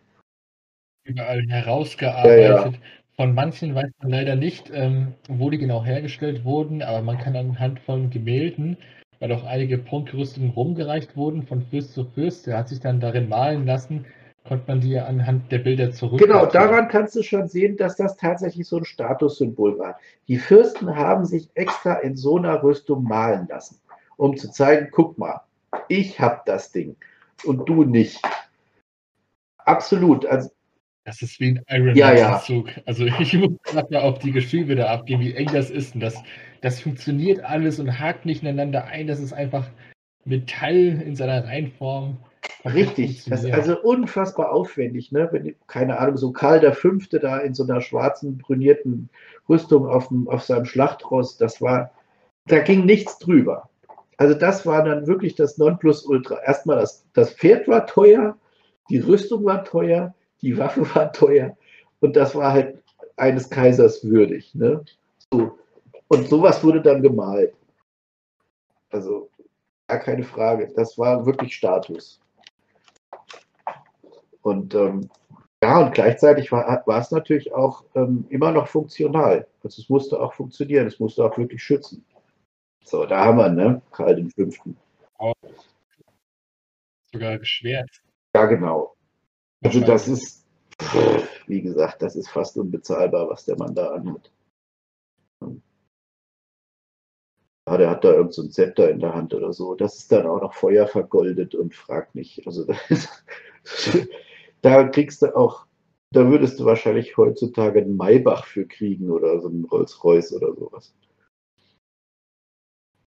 Überall herausgearbeitet. Ja, ja. Von manchen weiß man leider nicht, ähm, wo die genau hergestellt wurden, aber man kann anhand von Gemälden, weil auch einige Prunkgerüstungen rumgereicht wurden von Fürst zu Fürst, der hat sich dann darin malen lassen, konnte man die anhand der Bilder zurück. Genau, daran kannst du schon sehen, dass das tatsächlich so ein Statussymbol war. Die Fürsten haben sich extra in so einer Rüstung malen lassen, um zu zeigen, guck mal, ich habe das Ding und du nicht. Absolut. Also, das ist wie ein Iron ja, ja. Zug. Also [LAUGHS] ich muss gerade mal auf die Geschübe da abgehen, wie eng das ist. Und das, das funktioniert alles und hakt nicht ineinander ein. Das ist einfach Metall in seiner Reinform. Richtig, das ist also unfassbar aufwendig, ne? Wenn, keine Ahnung, so Karl der Fünfte da in so einer schwarzen, brünierten Rüstung auf, dem, auf seinem Schlachtross, das war, da ging nichts drüber. Also das war dann wirklich das Nonplusultra. Erstmal das, das Pferd war teuer, die Rüstung war teuer, die Waffe [LAUGHS] war teuer und das war halt eines Kaisers würdig. Ne? So. Und sowas wurde dann gemalt. Also gar keine Frage. Das war wirklich Status. Und ähm, ja, und gleichzeitig war, war es natürlich auch ähm, immer noch funktional. Also es musste auch funktionieren, es musste auch wirklich schützen. So, da haben wir, ne? Karl den Fünften. Sogar geschwert. Ja, genau. Also das ist, wie gesagt, das ist fast unbezahlbar, was der Mann da anhat. Ja, der hat da irgend so ein Zepter in der Hand oder so. Das ist dann auch noch Feuer vergoldet und fragt nicht. Also [LAUGHS] ist, da kriegst du auch, da würdest du wahrscheinlich heutzutage einen Maybach für kriegen oder so einen Rolls-Royce oder sowas.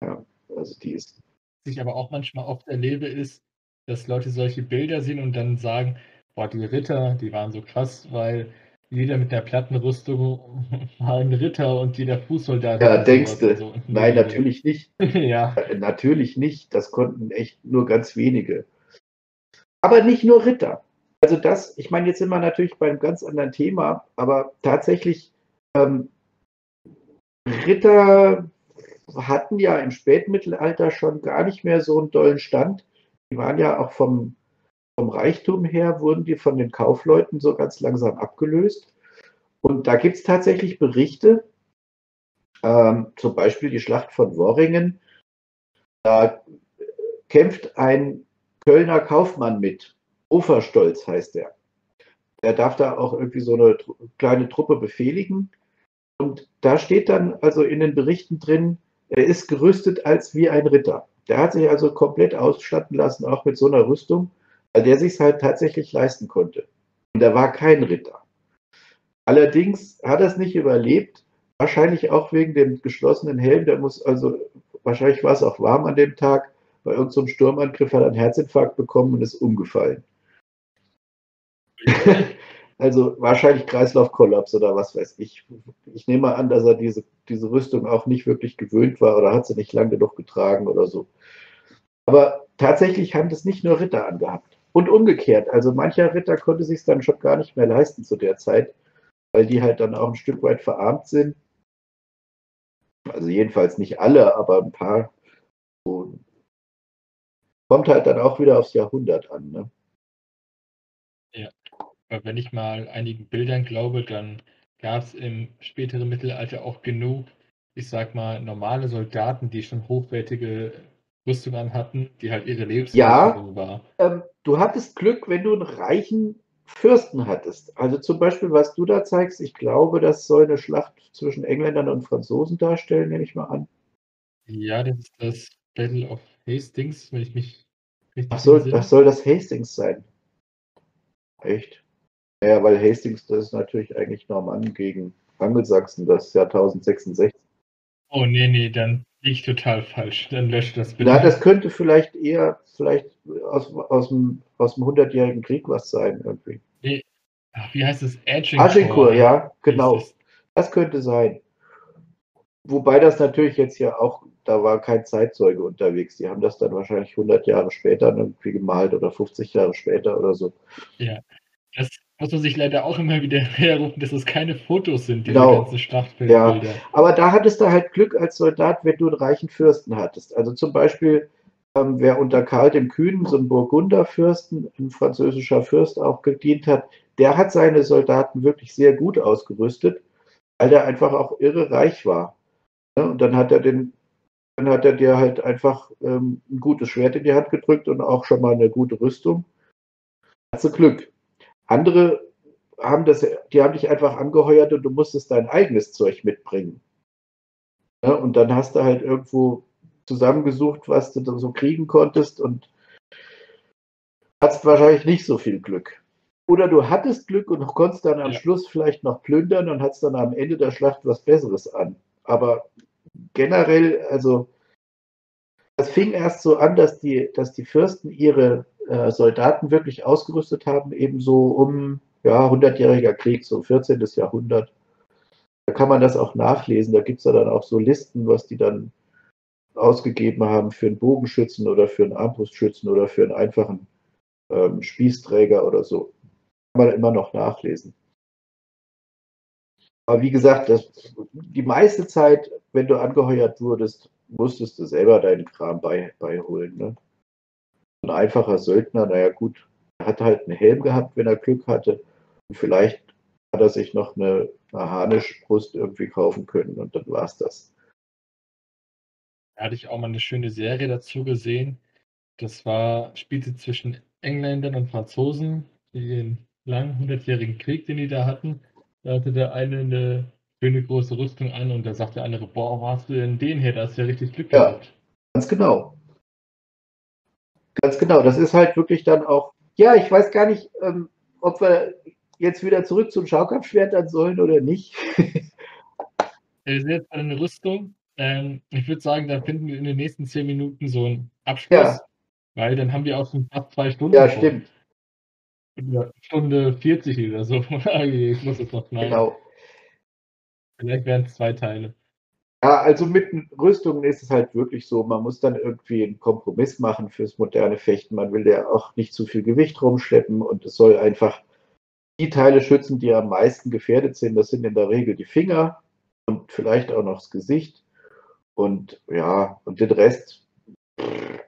Ja, also die ist. Was ich aber auch manchmal oft erlebe, ist, dass Leute solche Bilder sehen und dann sagen, boah, die Ritter, die waren so krass, weil jeder mit der Plattenrüstung [LAUGHS] war ein Ritter und jeder Fußsoldat. Ja, denkst du? So. Nein, natürlich nicht. [LAUGHS] ja. Äh, natürlich nicht. Das konnten echt nur ganz wenige. Aber nicht nur Ritter. Also das, ich meine, jetzt sind wir natürlich bei einem ganz anderen Thema, aber tatsächlich ähm, Ritter hatten ja im Spätmittelalter schon gar nicht mehr so einen dollen Stand. Die waren ja auch vom, vom Reichtum her, wurden die von den Kaufleuten so ganz langsam abgelöst. Und da gibt es tatsächlich Berichte, ähm, zum Beispiel die Schlacht von Worringen. Da kämpft ein Kölner Kaufmann mit. Uferstolz heißt er. Der darf da auch irgendwie so eine kleine Truppe befehligen. Und da steht dann also in den Berichten drin, er ist gerüstet als wie ein Ritter. Der hat sich also komplett ausstatten lassen, auch mit so einer Rüstung, weil der sich halt tatsächlich leisten konnte. Und er war kein Ritter. Allerdings hat er es nicht überlebt, wahrscheinlich auch wegen dem geschlossenen Helm. Der muss also, wahrscheinlich war es auch warm an dem Tag, bei irgendeinem Sturmangriff hat er einen Herzinfarkt bekommen und ist umgefallen. [LAUGHS] Also wahrscheinlich Kreislaufkollaps oder was weiß ich. Ich nehme an, dass er diese, diese Rüstung auch nicht wirklich gewöhnt war oder hat sie nicht lang genug getragen oder so. Aber tatsächlich haben das nicht nur Ritter angehabt. Und umgekehrt. Also mancher Ritter konnte sich dann schon gar nicht mehr leisten zu der Zeit, weil die halt dann auch ein Stück weit verarmt sind. Also jedenfalls nicht alle, aber ein paar. So. Kommt halt dann auch wieder aufs Jahrhundert an. Ne? Wenn ich mal einigen Bildern glaube, dann gab es im späteren Mittelalter auch genug, ich sag mal, normale Soldaten, die schon hochwertige Rüstungen hatten, die halt ihre Lebensversicherung ja, war. Ähm, du hattest Glück, wenn du einen reichen Fürsten hattest. Also zum Beispiel, was du da zeigst, ich glaube, das soll eine Schlacht zwischen Engländern und Franzosen darstellen, nehme ich mal an. Ja, das ist das Battle of Hastings, wenn ich mich richtig Ach so, das soll das Hastings sein. Echt? Ja, weil Hastings, das ist natürlich eigentlich Normannen gegen Angelsachsen, das Jahr 1066. Oh, nee, nee, dann liege ich total falsch. Dann lösche das bitte. Na, das könnte vielleicht eher vielleicht aus, aus, dem, aus dem Hundertjährigen Krieg was sein irgendwie. Nee. Ach, wie heißt es? Agincourt. Agincourt, ja, genau. Das könnte sein. Wobei das natürlich jetzt ja auch, da war kein Zeitzeuge unterwegs. Die haben das dann wahrscheinlich 100 Jahre später irgendwie gemalt oder 50 Jahre später oder so. Ja. Das muss man sich leider auch immer wieder [LAUGHS] herrufen, dass es keine Fotos sind, diese Genau. ganzen Schlachtfeldbilder. Aber da hattest du halt Glück als Soldat, wenn du einen reichen Fürsten hattest. Also zum Beispiel, ähm, wer unter Karl dem Kühnen, so ein Burgunderfürsten, ein französischer Fürst auch gedient hat, der hat seine Soldaten wirklich sehr gut ausgerüstet, weil der einfach auch irre reich war. Ja, und dann hat er den, dann hat er dir halt einfach ähm, ein gutes Schwert in die Hand gedrückt und auch schon mal eine gute Rüstung. Hast du Glück. Andere haben das, die haben dich einfach angeheuert und du musstest dein eigenes Zeug mitbringen. Ja, und dann hast du halt irgendwo zusammengesucht, was du da so kriegen konntest und hast wahrscheinlich nicht so viel Glück. Oder du hattest Glück und konntest dann am Ja. Schluss vielleicht noch plündern und hattest dann am Ende der Schlacht was Besseres an. Aber generell, also das fing erst so an, dass die, dass die Fürsten ihre äh, Soldaten wirklich ausgerüstet haben, eben so um ja, 100-jähriger Krieg, so 14. Jahrhundert. Da kann man das auch nachlesen. Da gibt es ja dann auch so Listen, was die dann ausgegeben haben für einen Bogenschützen oder für einen Armbrustschützen oder für einen einfachen ähm, Spießträger oder so. Kann man immer noch nachlesen. Aber wie gesagt, das, die meiste Zeit, wenn du angeheuert wurdest, musstest du selber deinen Kram bei, beiholen. Ne? Ein einfacher Söldner, naja gut, er hat halt einen Helm gehabt, wenn er Glück hatte. Und vielleicht hat er sich noch eine, eine Harnischbrust irgendwie kaufen können und dann war es das. Da hatte ich auch mal eine schöne Serie dazu gesehen. Das war, spielte zwischen Engländern und Franzosen, die den langen hundertjährigen Krieg, den die da hatten. Da hatte der eine eine schöne große Rüstung an und da sagte der andere, boah, wo hast du denn den her? Da hast du ja richtig Glück Ja. gehabt. Ganz genau. Ganz genau. Das ist halt wirklich dann auch. Ja, ich weiß gar nicht, ähm, ob wir jetzt wieder zurück zum Schaukampfschwertern sollen oder nicht. [LAUGHS] Wir sind jetzt bei einer Rüstung. Ähm, ich würde sagen, da finden wir in den nächsten zehn Minuten so einen Abschluss, Ja. weil dann haben wir auch schon fast zwei Stunden. ja, voll. stimmt. Oder Stunde 40 oder so. [LAUGHS] ich muss es noch schneiden. Genau. Vielleicht wären es zwei Teile. Ja, also mit Rüstungen ist es halt wirklich so, man muss dann irgendwie einen Kompromiss machen fürs moderne Fechten. Man will ja auch nicht zu viel Gewicht rumschleppen und es soll einfach die Teile schützen, die am meisten gefährdet sind. Das sind in der Regel die Finger und vielleicht auch noch das Gesicht. Und ja, und den Rest,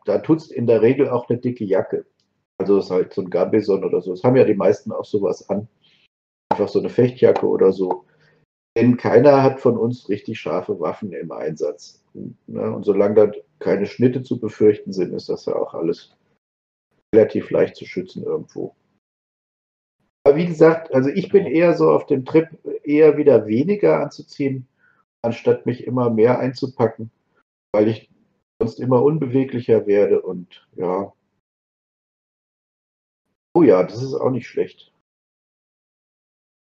da tut's in der Regel auch eine dicke Jacke. Also ist halt so ein Gambison oder so. Das haben ja die meisten auch sowas an. Einfach so eine Fechtjacke oder so. Denn keiner hat von uns richtig scharfe Waffen im Einsatz. Ne? Und solange da keine Schnitte zu befürchten sind, ist das ja auch alles relativ leicht zu schützen irgendwo. Aber wie gesagt, also ich bin eher so auf dem Trip, eher wieder weniger anzuziehen, anstatt mich immer mehr einzupacken, weil ich sonst immer unbeweglicher werde und ja. Oh ja, das ist auch nicht schlecht.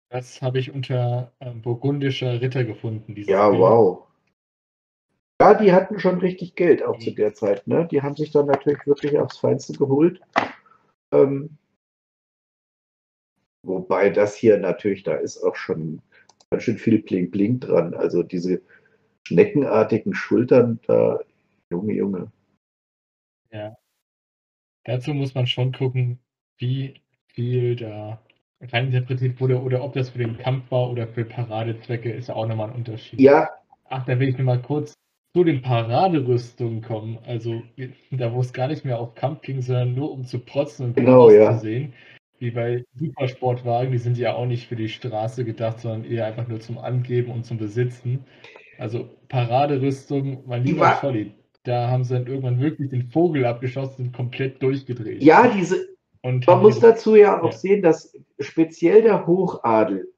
Das habe ich unter ähm, burgundischer Ritter gefunden. Ja, Bild. wow. Ja, die hatten schon richtig Geld auch zu der Zeit. Ne? Die haben sich dann natürlich wirklich aufs Feinste geholt. Ähm, wobei das hier natürlich, da ist auch schon ganz schön viel Bling-Bling dran. Also diese schneckenartigen Schultern, da, Junge, Junge. Ja. Dazu muss man schon gucken, wie viel da reininterpretiert wurde oder ob das für den Kampf war oder für Paradezwecke, ist ja auch nochmal ein Unterschied. Ja, Ach, da will ich nochmal kurz zu den Paraderüstungen kommen. Also da, wo es gar nicht mehr auf Kampf ging, sondern nur um zu protzen und Genau, ja. auszusehen. Wie bei Supersportwagen, die sind ja auch nicht für die Straße gedacht, sondern eher einfach nur zum Angeben und zum Besitzen. Also Paraderüstung, mein lieber war- Scholli, da haben sie dann irgendwann wirklich den Vogel abgeschossen und komplett durchgedreht. ja, diese, und Man muss dazu ja auch Ja. sehen, dass speziell der Hochadel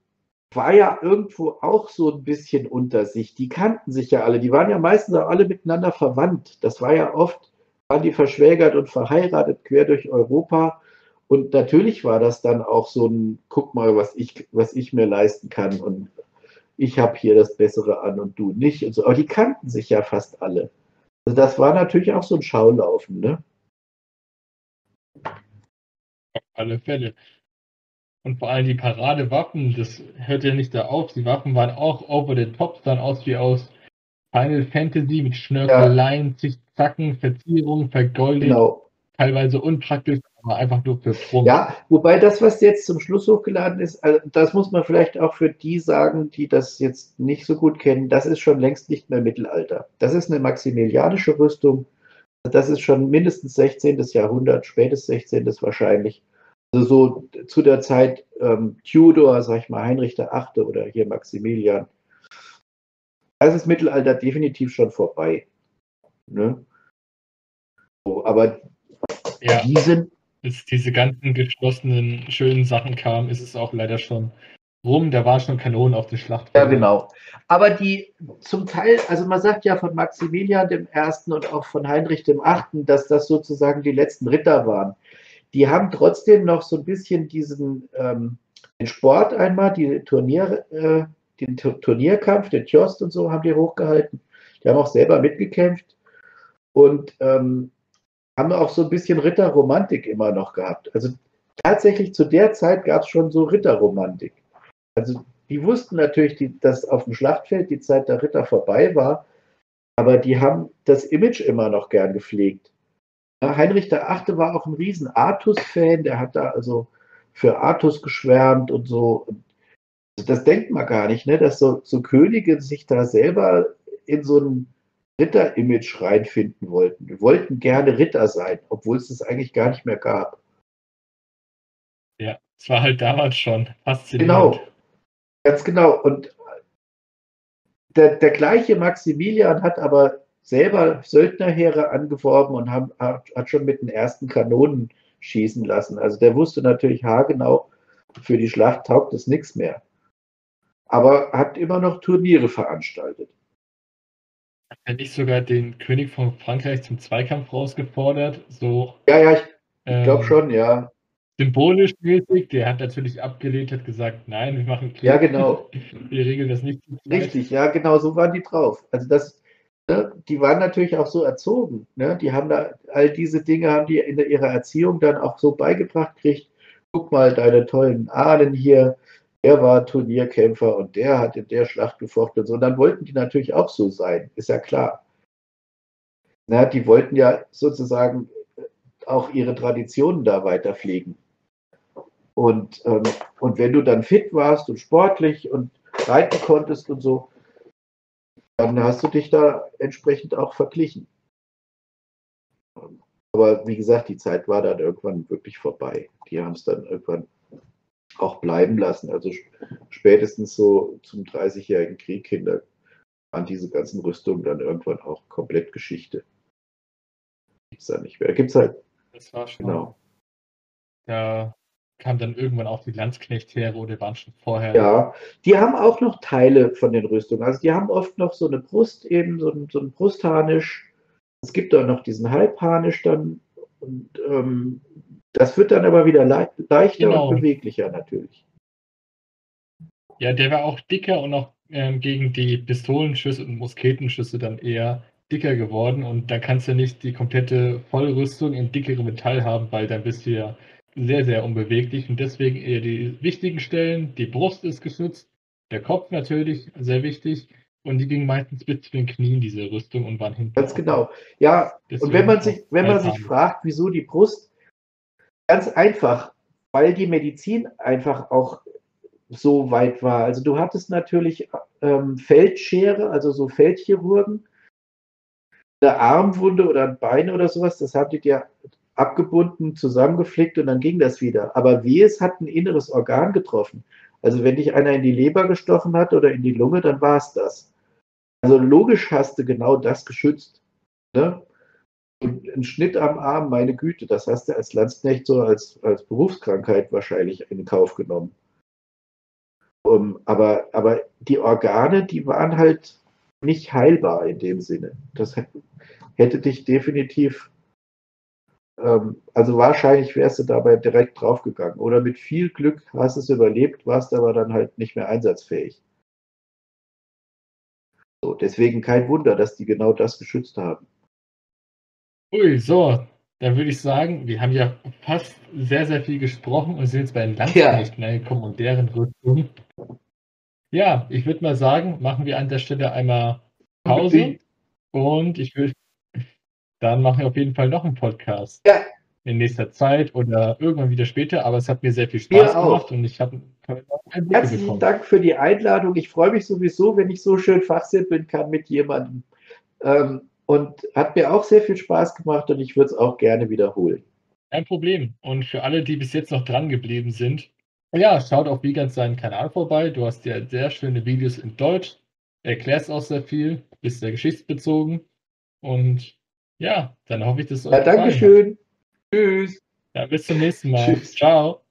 war ja irgendwo auch so ein bisschen unter sich. Die kannten sich ja alle. Die waren ja meistens auch alle miteinander verwandt. Das war ja oft, waren die verschwägert und verheiratet quer durch Europa. Und natürlich war das dann auch so ein, guck mal, was ich, was ich mir leisten kann. Und ich habe hier das Bessere an und du nicht. Und so. Aber die kannten sich ja fast alle. Also das war natürlich auch so ein Schaulaufen, ne? Auf alle Fälle. Und vor allem die Paradewaffen, das hört ja nicht da auf. Die Waffen waren auch over the top, sahen aus wie aus Final Fantasy mit Schnörkeleien, ja. Zacken, Verzierungen, vergoldet. Genau. Teilweise unpraktisch, aber einfach nur für Prunk. Ja, wobei das, was jetzt zum Schluss hochgeladen ist, also das muss man vielleicht auch für die sagen, die das jetzt nicht so gut kennen, das ist schon längst nicht mehr Mittelalter. Das ist eine maximilianische Rüstung. Das ist schon mindestens 16. Jahrhundert, spätes 16. wahrscheinlich. Also so zu der Zeit ähm, Tudor, sag ich mal, Heinrich der Achte oder hier Maximilian. Das ist Mittelalter definitiv schon vorbei. Ne? So, aber ja, die sind. Bis diese ganzen geschlossenen, schönen Sachen kamen, ist es auch leider schon rum. Da waren schon Kanonen auf den Schlachtfeld. Ja, genau. Aber die zum Teil, also man sagt ja von Maximilian dem Ersten und auch von Heinrich dem Achten, dass das sozusagen die letzten Ritter waren die haben trotzdem noch so ein bisschen diesen ähm, den Sport einmal, die Turnier, äh, den Turnierkampf, den Tjost und so haben die hochgehalten. Die haben auch selber mitgekämpft und ähm, haben auch so ein bisschen Ritterromantik immer noch gehabt. Also tatsächlich zu der Zeit gab es schon so Ritterromantik. Also die wussten natürlich, die, dass auf dem Schlachtfeld die Zeit der Ritter vorbei war, aber die haben das Image immer noch gern gepflegt. Heinrich VIII. war auch ein riesen Artus-Fan, der hat da also für Artus geschwärmt und so. Das denkt man gar nicht, ne? dass so, so Könige sich da selber in so ein Ritter-Image reinfinden wollten. Wir wollten gerne Ritter sein, obwohl es das eigentlich gar nicht mehr gab. Ja, es war halt damals schon faszinierend. Genau, ganz genau. Und der, der gleiche Maximilian hat aber selber Söldnerheere angeworben und haben, hat, schon mit den ersten Kanonen schießen lassen. Also der wusste natürlich haargenau, für die Schlacht taugt es nichts mehr. Aber hat immer noch Turniere veranstaltet. Hat er nicht sogar den König von Frankreich zum Zweikampf rausgefordert? So, ja, ja, ich, ich glaube ähm, schon, ja. Symbolisch mäßig, der hat natürlich abgelehnt, hat gesagt, nein, wir machen Krieg. Ja, genau. [LAUGHS] Wir regeln das nicht. Richtig, ja, genau, so waren die drauf. Also das, ne, die waren natürlich auch so erzogen. Ne? Die haben da all diese Dinge haben die in ihrer Erziehung dann auch so beigebracht kriegt. Guck mal, deine tollen Ahnen hier, der war Turnierkämpfer und der hat in der Schlacht gefochten und so. Und dann wollten die natürlich auch so sein, ist ja klar. Na, die wollten ja sozusagen auch ihre Traditionen da weiter pflegen. Und, ähm, und wenn du dann fit warst und sportlich und reiten konntest und so, dann hast du dich da entsprechend auch verglichen. Aber wie gesagt, die Zeit war dann irgendwann wirklich vorbei. Die haben es dann irgendwann auch bleiben lassen. Also spätestens so zum 30-jährigen Krieg hinter waren diese ganzen Rüstungen dann irgendwann auch komplett Geschichte. Gibt es da nicht mehr. Gibt es halt. Das war schon. Genau. Ja, kam dann irgendwann auch die Landsknecht-Heere oder waren schon vorher? Ja, die haben auch noch Teile von den Rüstungen. Also die haben oft noch so eine Brust eben, so ein, so ein Brustharnisch. Es gibt auch noch diesen Halbharnisch dann. Und ähm, das wird dann aber wieder le leichter genau. und beweglicher natürlich. Ja, der war auch dicker und auch ähm, gegen die Pistolenschüsse und Musketenschüsse dann eher dicker geworden. Und da kannst du nicht die komplette Vollrüstung in dickerem Metall haben, weil dann bist du ja sehr, sehr unbeweglich und deswegen eher die wichtigen Stellen. Die Brust ist geschützt, der Kopf natürlich sehr wichtig und die gingen meistens bis zu den Knien, diese Rüstung, und waren hinten. Ganz genau. Ja, und wenn man sich, wenn man sich fragt, wieso die Brust, ganz einfach, weil die Medizin einfach auch so weit war. Also du hattest natürlich ähm, Feldschere, also so Feldchirurgen, eine Armwunde oder ein Bein oder sowas, das habt ihr abgebunden, zusammengeflickt und dann ging das wieder. Aber wie es hat ein inneres Organ getroffen. Also wenn dich einer in die Leber gestochen hat oder in die Lunge, dann war es das. Also logisch hast du genau das geschützt. Ne? Und ein Schnitt am Arm, meine Güte, das hast du als Landsknecht so als, als Berufskrankheit wahrscheinlich in Kauf genommen. Um, aber, aber die Organe, die waren halt nicht heilbar in dem Sinne. Das hätte dich definitiv also wahrscheinlich wärst du dabei direkt draufgegangen. Oder mit viel Glück hast du es überlebt, warst aber dann halt nicht mehr einsatzfähig. So, deswegen kein Wunder, dass die genau das geschützt haben. Ui, so, dann würde ich sagen, wir haben ja fast sehr, sehr viel gesprochen und sind jetzt bei den Landsknechten ja. angekommen und deren Rüstung. Ja, ich würde mal sagen, machen wir an der Stelle einmal Pause und ich würde dann machen wir auf jeden Fall noch einen Podcast. Ja. In nächster Zeit oder irgendwann wieder später, aber es hat mir sehr viel Spaß gemacht und ich habe Herzlichen bekommen. Dank für die Einladung. Ich freue mich sowieso, wenn ich so schön fachsimpeln kann mit jemandem. Ähm, und hat mir auch sehr viel Spaß gemacht und ich würde es auch gerne wiederholen. Kein Problem. Und für alle, die bis jetzt noch dran geblieben sind, ja, schaut auf Vigans seinen Kanal vorbei. Du hast ja sehr schöne Videos in Deutsch, erklärst auch sehr viel, bist sehr geschichtsbezogen. Und ja, dann hoffe ich, dass es euch ja, Dankeschön. Tschüss. Ja, bis zum nächsten Mal. Tschüss. Ciao.